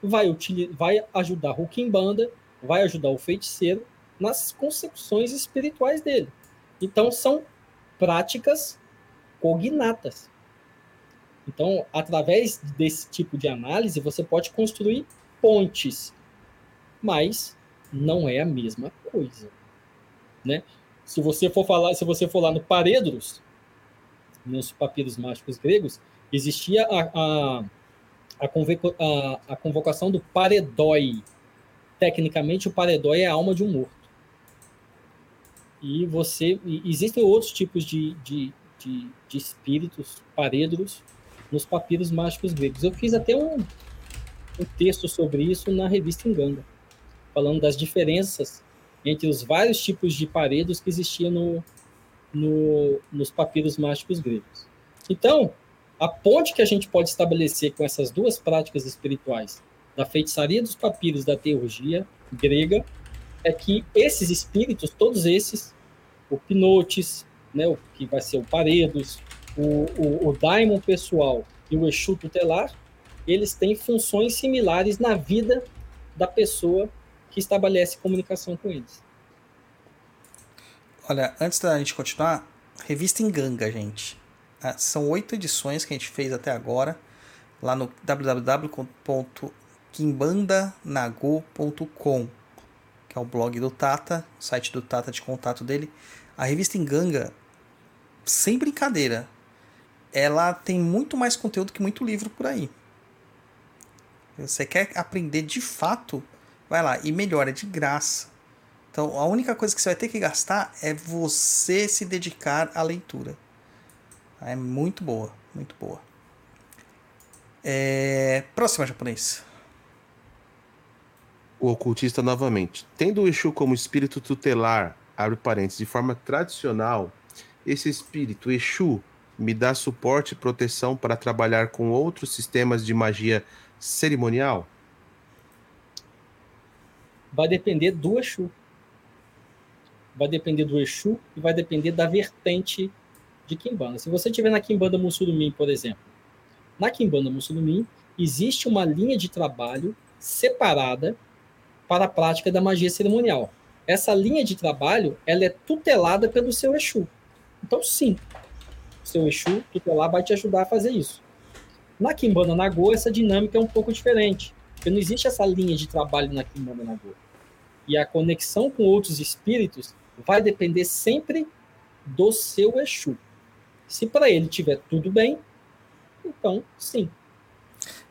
vai, vai ajudar o Kimbanda, vai ajudar o feiticeiro nas consecuções espirituais dele. Então, são práticas cognatas. Então, através desse tipo de análise, você pode construir pontes, mas não é a mesma coisa, né? Se você for falar, se você for lá no Paredros, nos papiros mágicos gregos, existia a, a, a, a convocação do paredói. Tecnicamente, o paredói é a alma de um morto. E você. e existem outros tipos de, de, de, de espíritos, paredros, nos papiros mágicos gregos. Eu fiz até um, um texto sobre isso na revista Enganga, falando das diferenças entre os vários tipos de paredos que existiam no, no, nos papiros mágicos gregos. Então, a ponte que a gente pode estabelecer com essas duas práticas espirituais, da feitiçaria dos papiros da teurgia grega, é que esses espíritos, todos esses, o Pinotes, né, o que vai ser o Paredos, o, o, o Daimon pessoal e o Exu tutelar, eles têm funções similares na vida da pessoa que estabelece comunicação com eles. Olha, antes da gente continuar, revista em ganga, gente. Ah, São oito edições que a gente fez até agora, lá no www.kimbandanago.com, que é o blog do Tata, o site do Tata de contato dele. A revista em ganga, sem brincadeira, ela tem muito mais conteúdo que muito livro por aí. Você quer aprender de fato, vai lá e melhora de graça. Então, a única coisa que você vai ter que gastar é você se dedicar à leitura. É muito boa, muito boa. É... Próxima, japonês. O ocultista novamente. Tendo o Exu como espírito tutelar, abre parênteses, de forma tradicional, esse espírito, Exu, me dá suporte e proteção para trabalhar com outros sistemas de magia cerimonial? Vai depender do Exu. Vai depender do Exu e vai depender da vertente de Kimbanda. Se você estiver na Kimbanda Mussumim, por exemplo, na Kimbanda Mussumim existe uma linha de trabalho separada para a prática da magia cerimonial. Essa linha de trabalho ela é tutelada pelo seu Exu. Então, sim, seu Exu tutelar vai te ajudar a fazer isso. Na Kimbanda Nagô, essa dinâmica é um pouco diferente, porque não existe essa linha de trabalho na Kimbanda Nagô. E a conexão com outros espíritos vai depender sempre do seu Exu. Se para ele tiver tudo bem, então sim.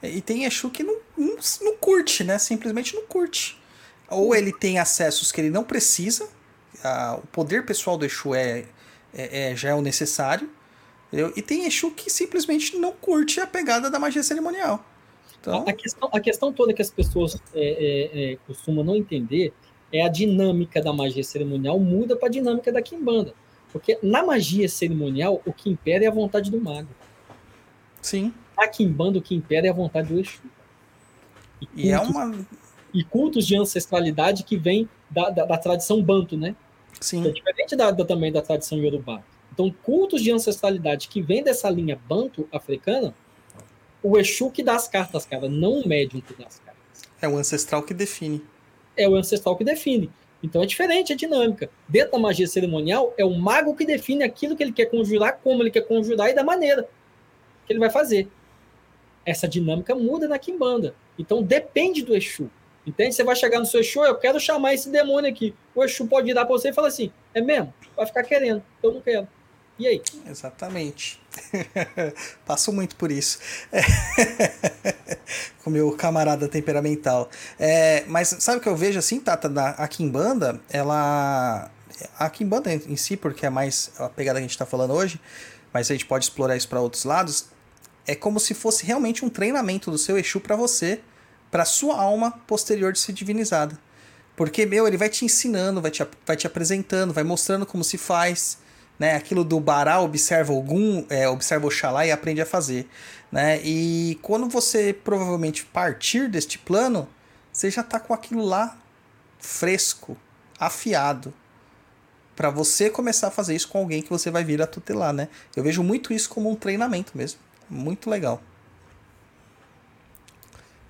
E tem Exu que não, não, não curte, né? Simplesmente não curte. Ou ele tem acessos que ele não precisa, a- o poder pessoal do Exu é, é- é- já é o necessário. Entendeu? E tem Exu que simplesmente não curte a pegada da magia cerimonial. Então, A, questão, a questão toda que as pessoas é, é, é, costumam não entender é a dinâmica da magia cerimonial muda para a dinâmica da Kimbanda. Porque na magia cerimonial, o que impera é a vontade do mago. sim. Na Kimbanda, o que impera é a vontade do Exu. E é cultos- uma. e cultos de ancestralidade que vem da, da, da tradição banto, né? que é Sim. diferente da, da- também da tradição iorubá. Então, cultos de ancestralidade que vem dessa linha banto africana, o Exu que dá as cartas, cara, não o médium que dá as cartas. É o ancestral que define. É o ancestral que define. Então é diferente a dinâmica. Dentro da magia cerimonial, é o mago que define aquilo que ele quer conjurar, como ele quer conjurar e da maneira que ele vai fazer. Essa dinâmica muda na Kimbanda. Então depende do Exu. Entende? Você vai chegar no seu Exu, eu quero chamar esse demônio aqui. O Exu pode virar pra você e falar assim: é mesmo? Vai ficar querendo, eu não quero. E aí? Exatamente. Passo muito por isso. Com meu camarada temperamental. É, mas sabe o que eu vejo assim, Tata? Da, a Kimbanda, ela. A Kimbanda em si, porque é mais a pegada que a gente tá falando hoje, mas a gente pode explorar isso para outros lados. É como se fosse realmente um treinamento do seu Exu para você, para sua alma posterior de ser divinizada. Porque, meu, ele vai te ensinando, vai te, vai te apresentando, vai mostrando como se faz né? Aquilo do Bará observa algum, é, observa Oxalá e aprende a fazer, né? E quando você provavelmente partir deste plano, você já tá com aquilo lá fresco, afiado, para você começar a fazer isso com alguém que você vai vir a tutelar, né? Eu vejo muito isso como um treinamento mesmo, muito legal.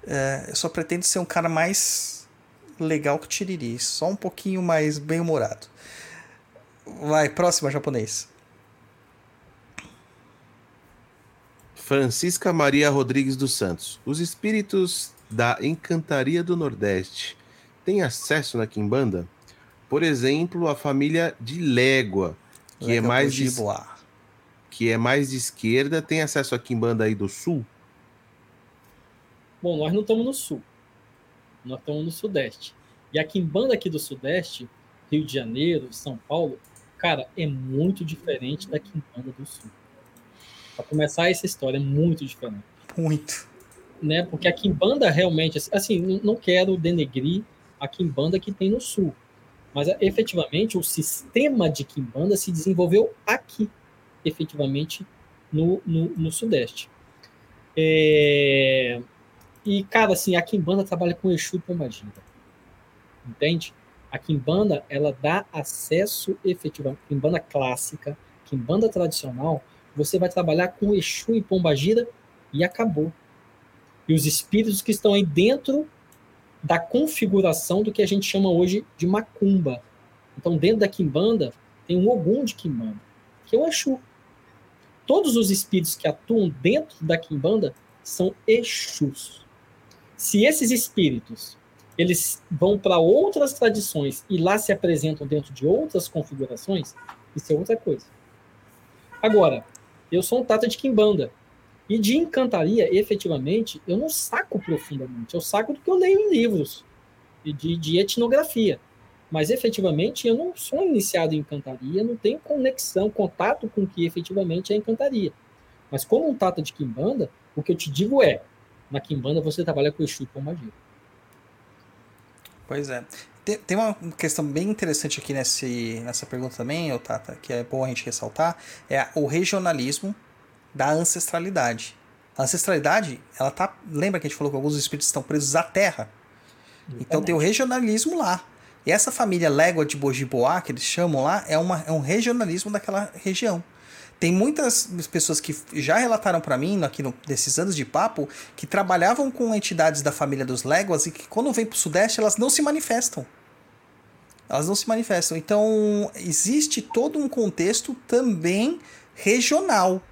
É, eu só pretendo ser um cara mais legal que Tiriri, só um pouquinho mais bem-humorado. Vai, próxima, japonês. Francisca Maria Rodrigues dos Santos. Os espíritos da Encantaria do Nordeste têm acesso na Quimbanda? por exemplo, a família de Légua, que é Légua mais de, que é mais de esquerda, tem acesso a Quimbanda aí do sul? Bom, nós não estamos no sul. Nós estamos no sudeste. E a quimbanda aqui do sudeste, Rio de Janeiro, São Paulo, cara, é muito diferente da quimbanda do sul. Para começar essa história, é muito diferente. Muito. né? Porque a Kimbanda realmente, assim, não- não quero denegrir a Kimbanda que tem no sul, mas é, efetivamente o sistema de Kimbanda se desenvolveu aqui, efetivamente no, no, no sudeste. É, E, cara, assim, a Kimbanda trabalha com Exu e Pombagira. Entende? A Kimbanda, ela dá acesso efetivamente, Kimbanda clássica, Kimbanda tradicional, você vai trabalhar com Exu e Pombagira e acabou e os espíritos que estão aí dentro da configuração do que a gente chama hoje de macumba. Então, dentro da quimbanda, tem um ogum de quimbanda, que é o Exu. Todos os espíritos que atuam dentro da quimbanda são Exus. Se esses espíritos eles vão para outras tradições e lá se apresentam dentro de outras configurações, isso é outra coisa. Agora, eu sou um tata de quimbanda. E de encantaria, efetivamente, eu não saco profundamente. Eu saco do que eu leio em livros e de, de etnografia. Mas efetivamente eu não sou iniciado em encantaria, não tenho conexão, contato com o que efetivamente é encantaria. Mas como um tata de quimbanda, o que eu te digo é, na quimbanda você trabalha com Exu e com magia. Pois é. Tem, uma questão bem interessante aqui nesse, nessa pergunta também, Tata, que é bom a gente ressaltar, é o regionalismo da ancestralidade. A ancestralidade, ela tá. Lembra que a gente falou que alguns espíritos estão presos à terra? Então tem o regionalismo lá. E essa família Légua de Bojiboá, que eles chamam lá, é, uma, é um regionalismo daquela região. Tem muitas pessoas que já relataram para mim, aqui no, nesses anos de papo, que trabalhavam com entidades da família dos Léguas e que quando vêm para o Sudeste elas não se manifestam. Elas não se manifestam. Então, existe todo um contexto também regional.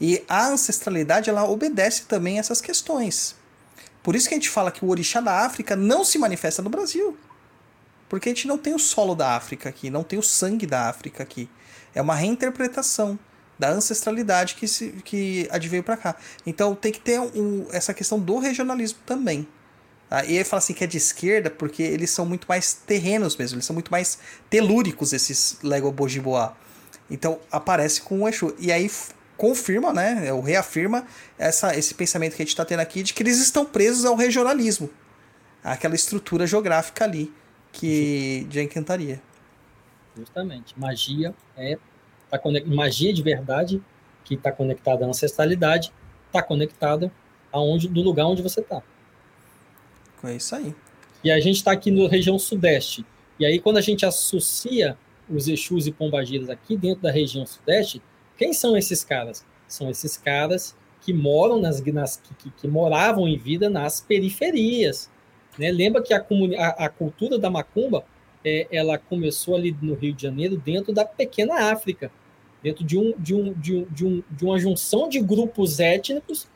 E a ancestralidade, ela obedece também a essas questões. Por isso que a gente fala que o orixá da África não se manifesta no Brasil. Porque a gente não tem o solo da África aqui, não tem o sangue da África aqui. É uma reinterpretação da ancestralidade que, se, que adveio para cá. Então tem que ter um, essa questão do regionalismo também. Tá? E ele fala assim que é de esquerda porque eles são muito mais terrenos mesmo, eles são muito mais telúricos, esses Lego Bojiboá. Então aparece com o Exu. E aí confirma, né? Ou reafirma essa, esse pensamento que a gente está tendo aqui de que eles estão presos ao regionalismo. Aquela estrutura geográfica ali que de encantaria. Justamente. Magia é tá conect... magia de verdade que está conectada à ancestralidade, está conectada aonde do lugar onde você está. É isso aí. E a gente está aqui na região sudeste. E aí quando a gente associa os Exus e Pombagiras aqui dentro da região sudeste, quem são esses caras? São esses caras que moram nas, nas que, que, moravam em vida nas periferias. Né? Lembra que a, a, a cultura da macumba é, ela começou ali no Rio de Janeiro dentro da pequena África, dentro de, um, de, um, de, um, de, um, de uma junção de grupos étnicos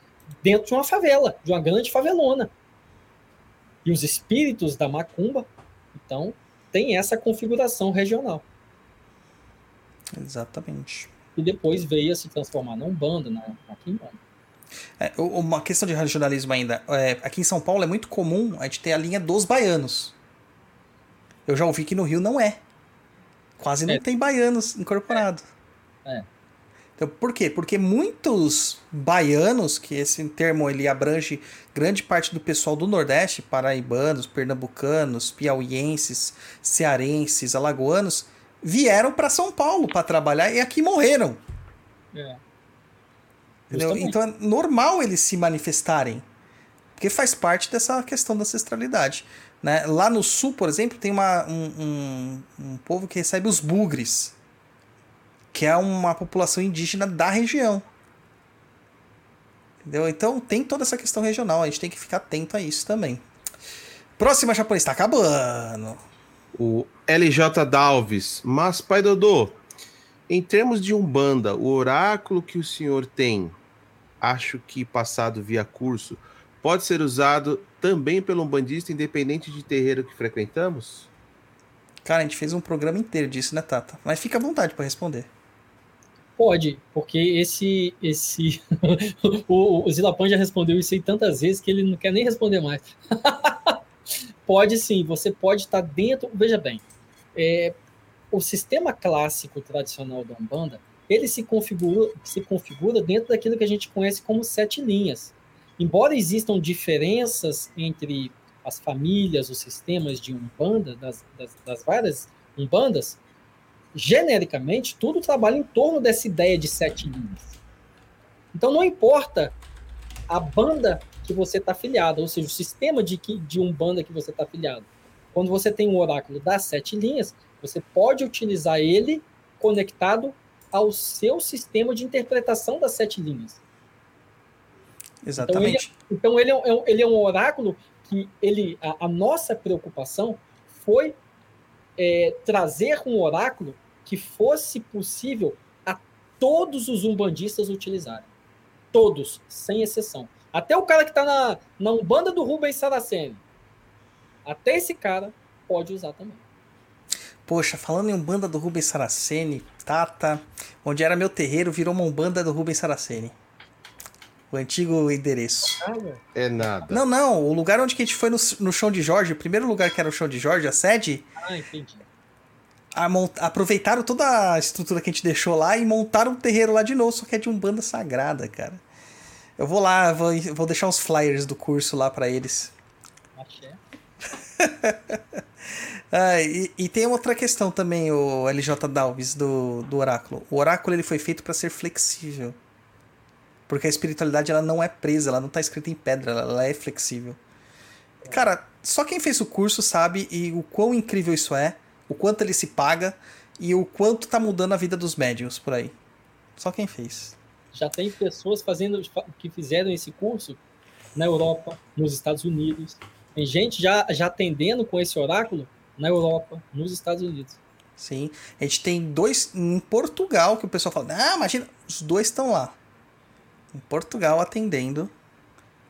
dentro de uma favela, de uma grande favelona. E os espíritos da macumba, então, tem essa configuração regional. Exatamente. E depois veio a se transformar na Umbanda, na, na Quimbanda. É, uma questão de regionalismo ainda. É, aqui em São Paulo é muito comum a gente ter a linha dos baianos. Eu já ouvi que no Rio não é. Quase não É. tem baianos incorporados. É. Então, por quê? Porque muitos baianos, que esse termo ele abrange grande parte do pessoal do Nordeste, paraibanos, pernambucanos, piauienses, cearenses, alagoanos, vieram para São Paulo para trabalhar e aqui morreram. É. Então é normal eles se manifestarem. Porque faz parte dessa questão da ancestralidade. Né? Lá no sul, por exemplo, tem uma, um, um, um povo que recebe os bugres, que é uma população indígena da região. Entendeu? Então tem toda essa questão regional, a gente tem que ficar atento a isso também. Próxima japonês, tá acabando. O LJ Dalves. Mas, pai Dodô, em termos de Umbanda, o oráculo que o senhor tem, acho que passado via curso, pode ser usado também pelo umbandista independente de terreiro que frequentamos? Cara, a gente fez um programa inteiro disso, né, Tata? Mas fica à vontade para responder. Pode, porque esse. esse o, o Zilapan já respondeu isso aí tantas vezes que ele não quer nem responder mais. pode sim, você pode estar dentro. Veja bem, é, o sistema clássico tradicional da Umbanda ele se configura, se configura dentro daquilo que a gente conhece como sete linhas. Embora existam diferenças entre as famílias, os sistemas de Umbanda, das, das, das várias Umbandas, genericamente, tudo trabalha em torno dessa ideia de sete linhas. Então, não importa a banda que você está afiliado, ou seja, o sistema de, de Umbanda que você está afiliado. Quando você tem um oráculo das sete linhas, você pode utilizar ele conectado ao seu sistema de interpretação das sete linhas. Exatamente. Então ele, é, então, ele, é, ele é um oráculo que ele, a, a nossa preocupação foi é, trazer um oráculo que fosse possível a todos os umbandistas utilizarem. Todos, sem exceção. Até o cara que está na, na Umbanda do Rubens Saraceni. Até esse cara pode usar também. Poxa, falando em Umbanda do Rubens Saraceni, Tata, onde era meu terreiro, virou uma Umbanda do Rubens Saraceni. O antigo endereço. É nada. Não, não. O lugar onde a gente foi no, no chão de Jorge, o primeiro lugar que era o chão de Jorge, a sede. Ah, entendi. A, aproveitaram toda a estrutura que a gente deixou lá e montaram um terreiro lá de novo, só que é de Umbanda Sagrada, cara. Eu vou lá, vou, vou deixar os flyers do curso lá para eles. Axé. ah, e, e, tem outra questão também, o LJ Dalves, do, do oráculo. O oráculo ele foi feito para ser flexível. Porque a espiritualidade ela não é presa, ela não está escrita em pedra, ela é flexível. Cara, só quem fez o curso sabe e o quão incrível isso é, o quanto ele se paga e o quanto tá mudando a vida dos médiums por aí. Só quem fez. Já tem pessoas fazendo que fizeram esse curso na Europa, nos Estados Unidos. Tem gente já, já atendendo com esse oráculo na Europa, nos Estados Unidos. Sim. A gente tem dois em Portugal que o pessoal fala: Ah, imagina, os dois estão lá em Portugal atendendo.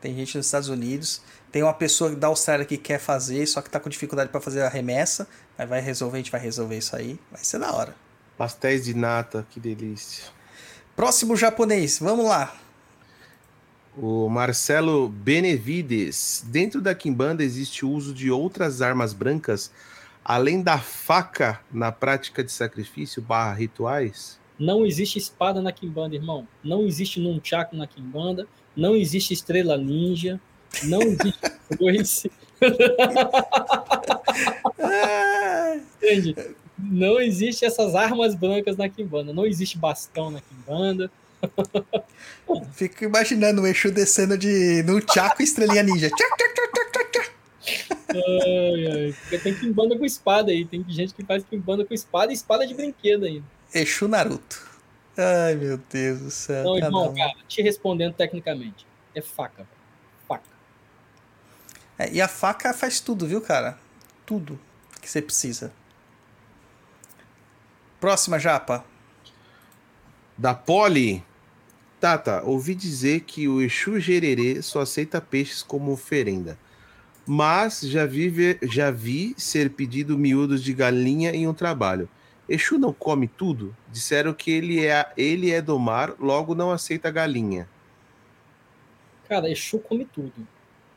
Tem gente nos Estados Unidos. Tem uma pessoa da Austrália que quer fazer, só que tá com dificuldade para fazer a remessa. Mas vai resolver, a gente vai resolver isso aí. Vai ser da hora. Pastéis de nata, que delícia. Próximo japonês, vamos lá. O Marcelo Benevides. Dentro da Kimbanda existe o uso de outras armas brancas, além da faca na prática de sacrifício barra rituais? Não existe espada na Kimbanda, irmão. Não existe nunchaku na Kimbanda. Não existe estrela ninja. Não existe. Entende? Não existe essas armas brancas na Kimbanda. Não existe bastão na Kimbanda. Fico imaginando o Exu descendo de nunchaku e estrelinha ninja. ai, ai. Porque tem Kimbanda com espada aí. Tem gente que faz Kimbanda com espada e espada de brinquedo ainda. Exu Naruto. Ai, meu Deus do céu. Não, irmão, cara, te respondendo tecnicamente. É faca. Faca. É, e a faca faz tudo, viu, cara? Tudo que você precisa. Próxima japa. Da Poli. Tata, ouvi dizer que o Exu Gererê só aceita peixes como oferenda. Mas já vi, já vi ser pedido miúdos de galinha em um trabalho. Exu não come tudo? Disseram que ele é, ele é do mar, logo não aceita galinha. Cara, Exu come tudo.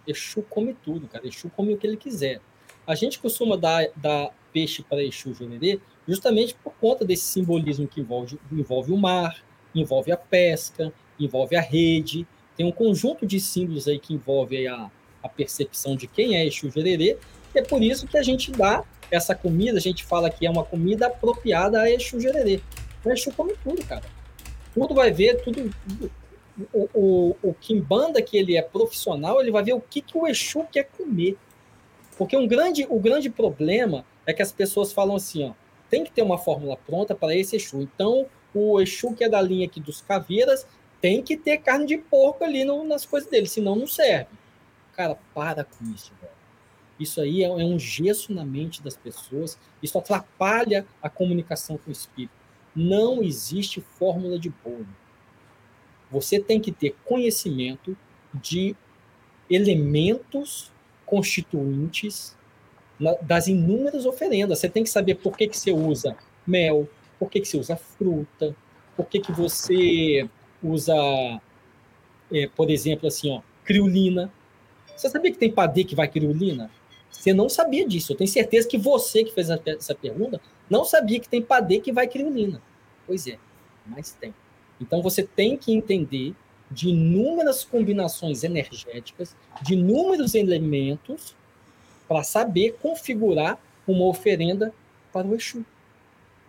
Exu come tudo, cara. Exu come o que ele quiser. A gente costuma dar, dar peixe para Exu Jurerê justamente por conta desse simbolismo que envolve, envolve o mar, envolve a pesca, envolve a rede. Tem um conjunto de símbolos aí que envolve a, a percepção de quem é Exu Jurerê. E é por isso que a gente dá essa comida, a gente fala que é uma comida apropriada a Exu Gererê. O Exu come tudo, cara. Tudo vai ver, tudo. O, o, o Kimbanda, que ele é profissional, ele vai ver o que, que o Exu quer comer. Porque um grande, o grande problema é que as pessoas falam assim, ó, tem que ter uma fórmula pronta para esse Exu. Então, o Exu que é da linha aqui dos caveiras tem que ter carne de porco ali no, nas coisas dele, senão não serve. Cara, para com isso, velho. Isso aí é, é um gesso na mente das pessoas, isso atrapalha a comunicação com o espírito. Não existe fórmula de bolo. Você tem que ter conhecimento de elementos constituintes das inúmeras oferendas. Você tem que saber por que, que você usa mel, por que, que você usa fruta, por que, que você usa, é, por exemplo, assim, ó, criolina. Você sabia que tem padê que vai criolina? Você não sabia disso. Eu tenho certeza que você que fez essa pergunta não sabia que tem padê que vai criolina. Pois é, mas tem. Então você tem que entender de inúmeras combinações energéticas, de inúmeros elementos, para saber configurar uma oferenda para o Exu.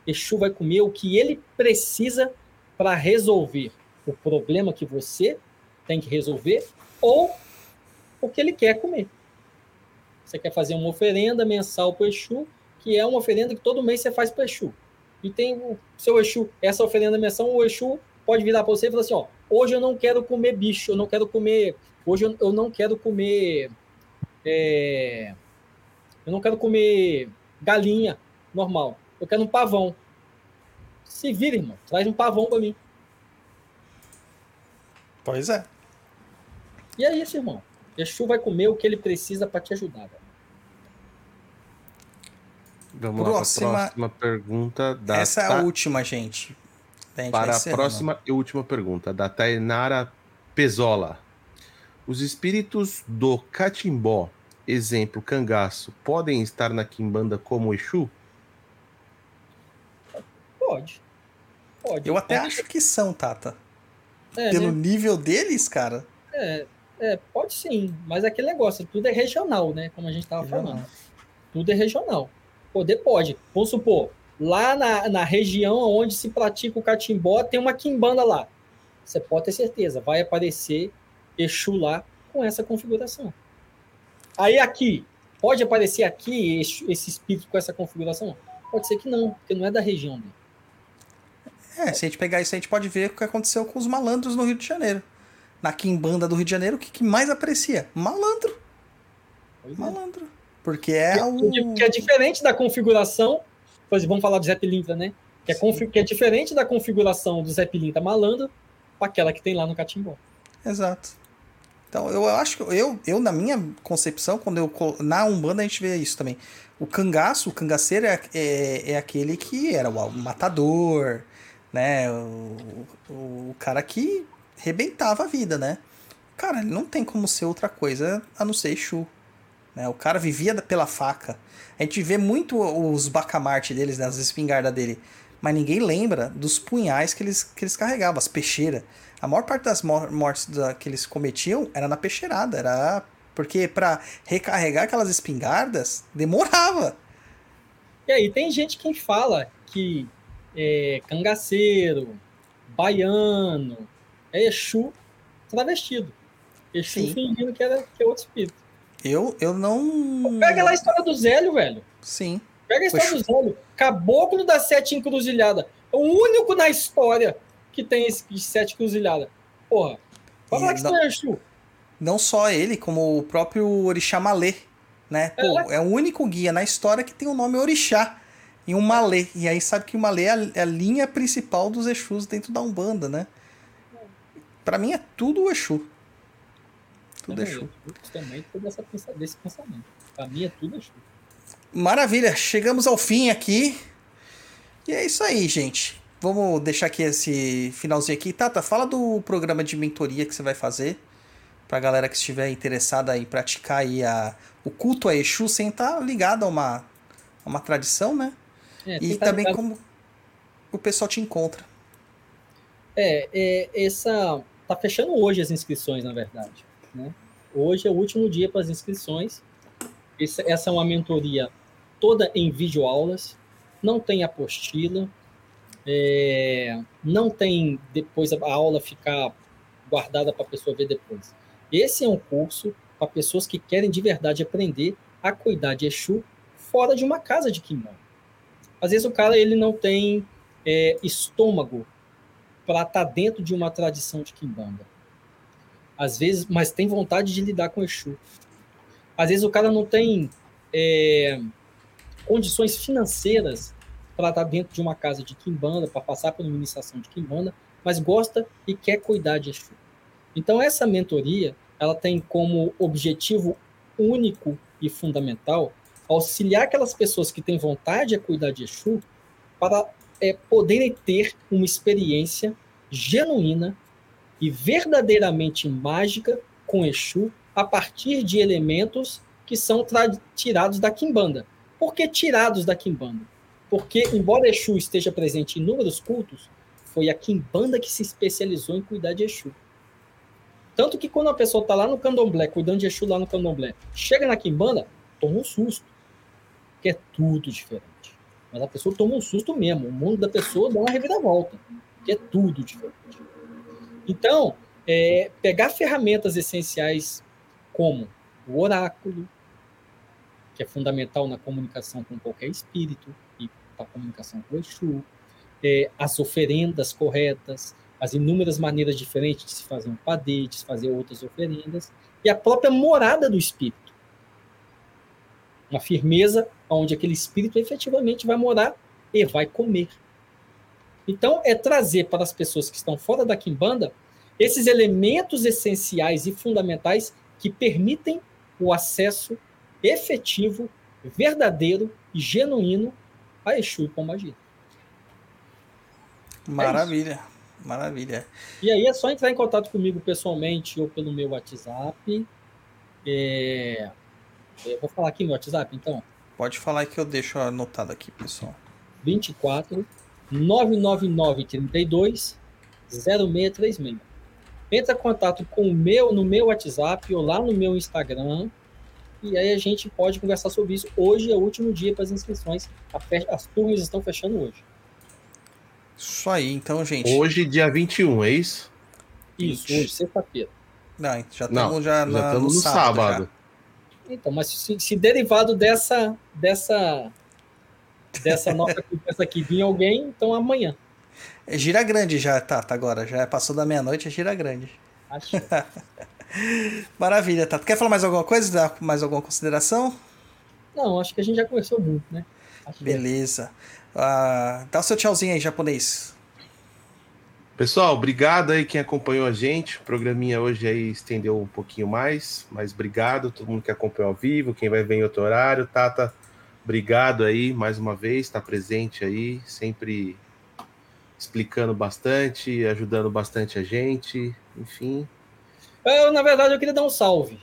Exu vai comer o que ele precisa para resolver o problema que você tem que resolver ou o que ele quer comer. Você quer fazer uma oferenda mensal para o Exu, que é uma oferenda que todo mês você faz para o Exu. E tem o seu Exu, essa oferenda mensal, o Exu pode virar para você e falar assim: ó, hoje eu não quero comer bicho, eu não quero comer. Hoje eu, eu não quero comer. é, eu não quero comer galinha normal. Eu quero um pavão. Se vira, irmão. Traz um pavão para mim. Pois é. E é isso, irmão. Exu vai comer o que ele precisa para te ajudar. velho. Vamos Próxima- lá para a próxima pergunta da Essa é Ta- a última, gente. A vai Para a próxima e última pergunta, da Tainara Pezola. Os espíritos do Catimbó, exemplo, cangaço, podem estar na Quimbanda como Exu? Pode. Pode. Eu até Pode. acho que são, Tata. É, Pelo né? nível deles, cara. É, é, pode sim, mas aquele negócio, tudo é regional, né? Como a gente estava Regional. falando. Tudo é regional. Poder pode. Vamos supor, lá na, na região onde se pratica o catimbó, tem uma quimbanda lá. Você pode ter certeza, vai aparecer Exu lá com essa configuração. Aí aqui, pode aparecer aqui Exu- esse espírito com essa configuração? Pode ser que não, porque não é da região dele. É, se a gente pegar isso, a gente pode ver o que aconteceu com os malandros no Rio de Janeiro. Na Quimbanda do Rio de Janeiro, o que, que mais aparecia? Malandro. Pois é. Malandro. Porque é o. Que é diferente da configuração. Exemplo, vamos falar do Zé Pilintra, né? Que é, confi- que é diferente da configuração do Zé Pilintra malandro para aquela que tem lá no Catimbó. Exato. Então, eu acho que eu, eu na minha concepção, quando eu na Umbanda a gente vê isso também. O cangaço, o cangaceiro é, é, é aquele que era o matador, né? O, o, o cara que rebentava a vida, né? Cara, ele não tem como ser outra coisa a não ser Exu. Né? O cara vivia pela faca. A gente vê muito os bacamarte deles, né? as espingardas dele. Mas ninguém lembra dos punhais que eles, que eles carregavam, as peixeiras. A maior parte das mor- mortes da- que eles cometiam era na peixeirada. Era porque para recarregar aquelas espingardas demorava. E aí tem gente que fala que é cangaceiro, baiano, é Exu travestido. Exu Sim. fingindo que, era, que é outro espírito. Eu, eu não. Pega lá a história do Zélio, velho. Sim. Pega a história Exu. do Zélio. Caboclo das Sete Encruzilhadas. É o único na história que tem esse Sete Encruzilhadas. Porra. Falar E que não- é Exu. Não só ele, como o próprio Orixá Malê. Né? Pô, é o único guia na história que tem o nome Orixá e um Malê. E aí sabe que o Malê é a, é a linha principal dos Exus dentro da Umbanda, né? Pra mim é tudo Exu. Tudo Também, Exu. eu também pensa- desse pensamento. Pra mim é tudo Exu. Maravilha, chegamos ao fim aqui. E é isso aí, gente. Vamos deixar aqui esse finalzinho aqui. Tata, fala do programa de mentoria que você vai fazer. Pra galera que estiver interessada em praticar aí a, o culto a Exu sem estar ligado a uma, a uma tradição, né? É, E tá também ligado- como o pessoal te encontra. É, é, essa tá fechando hoje as inscrições, na verdade. Né? Hoje é o último dia para as inscrições. Essa, essa é uma mentoria toda em videoaulas, não tem apostila, é, não tem depois a aula ficar guardada para a pessoa ver depois. Esse é um curso para pessoas que querem de verdade aprender a cuidar de Exu fora de uma casa de Kimbanda. Às vezes o cara ele não tem é, estômago para estar dentro de uma tradição de Kimbanda. Às vezes, mas tem vontade de lidar com Exu. Às vezes o cara não tem é, condições financeiras para estar dentro de uma casa de Kimbanda, para passar por uma iniciação de Kimbanda, mas gosta e quer cuidar de Exu. Então essa mentoria, ela tem como objetivo único e fundamental auxiliar aquelas pessoas que têm vontade de cuidar de Exu para é, poderem ter uma experiência genuína e verdadeiramente mágica com Exu a partir de elementos que são tirados da Kimbanda. Por que tirados da Kimbanda? Porque, embora Exu esteja presente em inúmeros cultos, foi a Kimbanda que se especializou em cuidar de Exu. Tanto que quando a pessoa está lá no candomblé, cuidando de Exu lá no candomblé, chega na Kimbanda, toma um susto. Que é tudo diferente. Mas a pessoa toma um susto mesmo. O mundo da pessoa dá uma reviravolta. Que é tudo diferente. Então, é, pegar ferramentas essenciais como o oráculo, que é fundamental na comunicação com qualquer espírito e para a comunicação com o Exu, é, as oferendas corretas, as inúmeras maneiras diferentes de se fazer um padê, de se fazer outras oferendas, e a própria morada do espírito. Uma firmeza onde aquele espírito efetivamente vai morar e vai comer. Então, é trazer para as pessoas que estão fora da Kimbanda esses elementos essenciais e fundamentais que permitem o acesso efetivo, verdadeiro e genuíno a Exu e Pombagira. Maravilha, é maravilha. E aí é só entrar em contato comigo pessoalmente ou pelo meu WhatsApp. É... Eu vou falar aqui meu WhatsApp, então. Pode falar que eu deixo anotado aqui, pessoal. 24 999 32 0636. Entra em contato com o meu no meu WhatsApp ou lá no meu Instagram. E aí a gente pode conversar sobre isso. Hoje é o último dia para as inscrições. As turmas estão fechando hoje. Isso aí, então, gente. Hoje, dia 21, é isso? Isso, hoje, sexta-feira. Não, já estamos já, já estamos no, no sábado. sábado. Então, mas se, se, derivado dessa dessa dessa nossa conversa aqui vir alguém, então amanhã. É gira grande já, tá, tá agora. Já passou da meia-noite, é gira grande. Acho. Maravilha, tá. Quer falar mais alguma coisa? Dar mais alguma consideração? Não, acho que a gente já conversou muito, né? Acho Beleza. Uh, dá o seu tchauzinho aí, japonês. Pessoal, obrigado aí quem acompanhou a gente. O programinha hoje aí estendeu um pouquinho mais, mas obrigado todo mundo que acompanhou ao vivo, quem vai ver em outro horário. Tata, obrigado aí mais uma vez, está presente aí, sempre explicando bastante, ajudando bastante a gente, enfim. Eu, na verdade, eu queria dar um salve.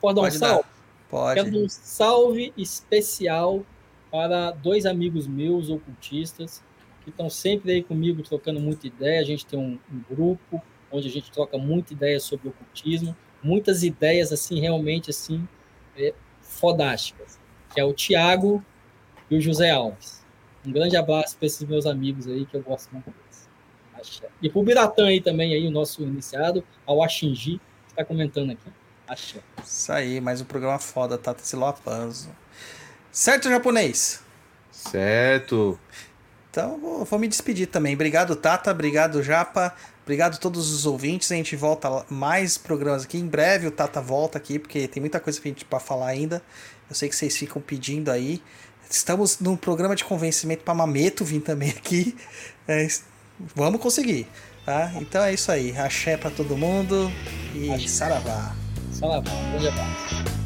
Pode dar Pode um salve? Dar. Pode. Quero dar um salve especial para dois amigos meus, ocultistas, que estão sempre aí comigo trocando muita ideia. A gente tem um, um grupo onde a gente troca muita ideia sobre ocultismo, muitas ideias assim realmente assim é, fodásticas, que é o Tiago e o José Alves. Um grande abraço para esses meus amigos aí que eu gosto muito deles. Axé. E para o Biratã aí também, aí, o nosso iniciado, ao Axingi, que está comentando aqui. Axé. Isso aí, mais um programa foda, Tata Siloapanzo. Certo, japonês? Certo. Então, vou, vou, me despedir também. Obrigado, Tata. Obrigado, Japa. Obrigado a todos os ouvintes. A gente volta mais programas aqui. Em breve o Tata volta aqui, porque tem muita coisa para falar ainda. Eu sei que vocês ficam pedindo aí. Estamos num programa de convencimento para Mameto vir também aqui. É, vamos conseguir. Tá? Então é isso aí. Axé para todo mundo e Axé. saravá. Saravá. Um grande abraço.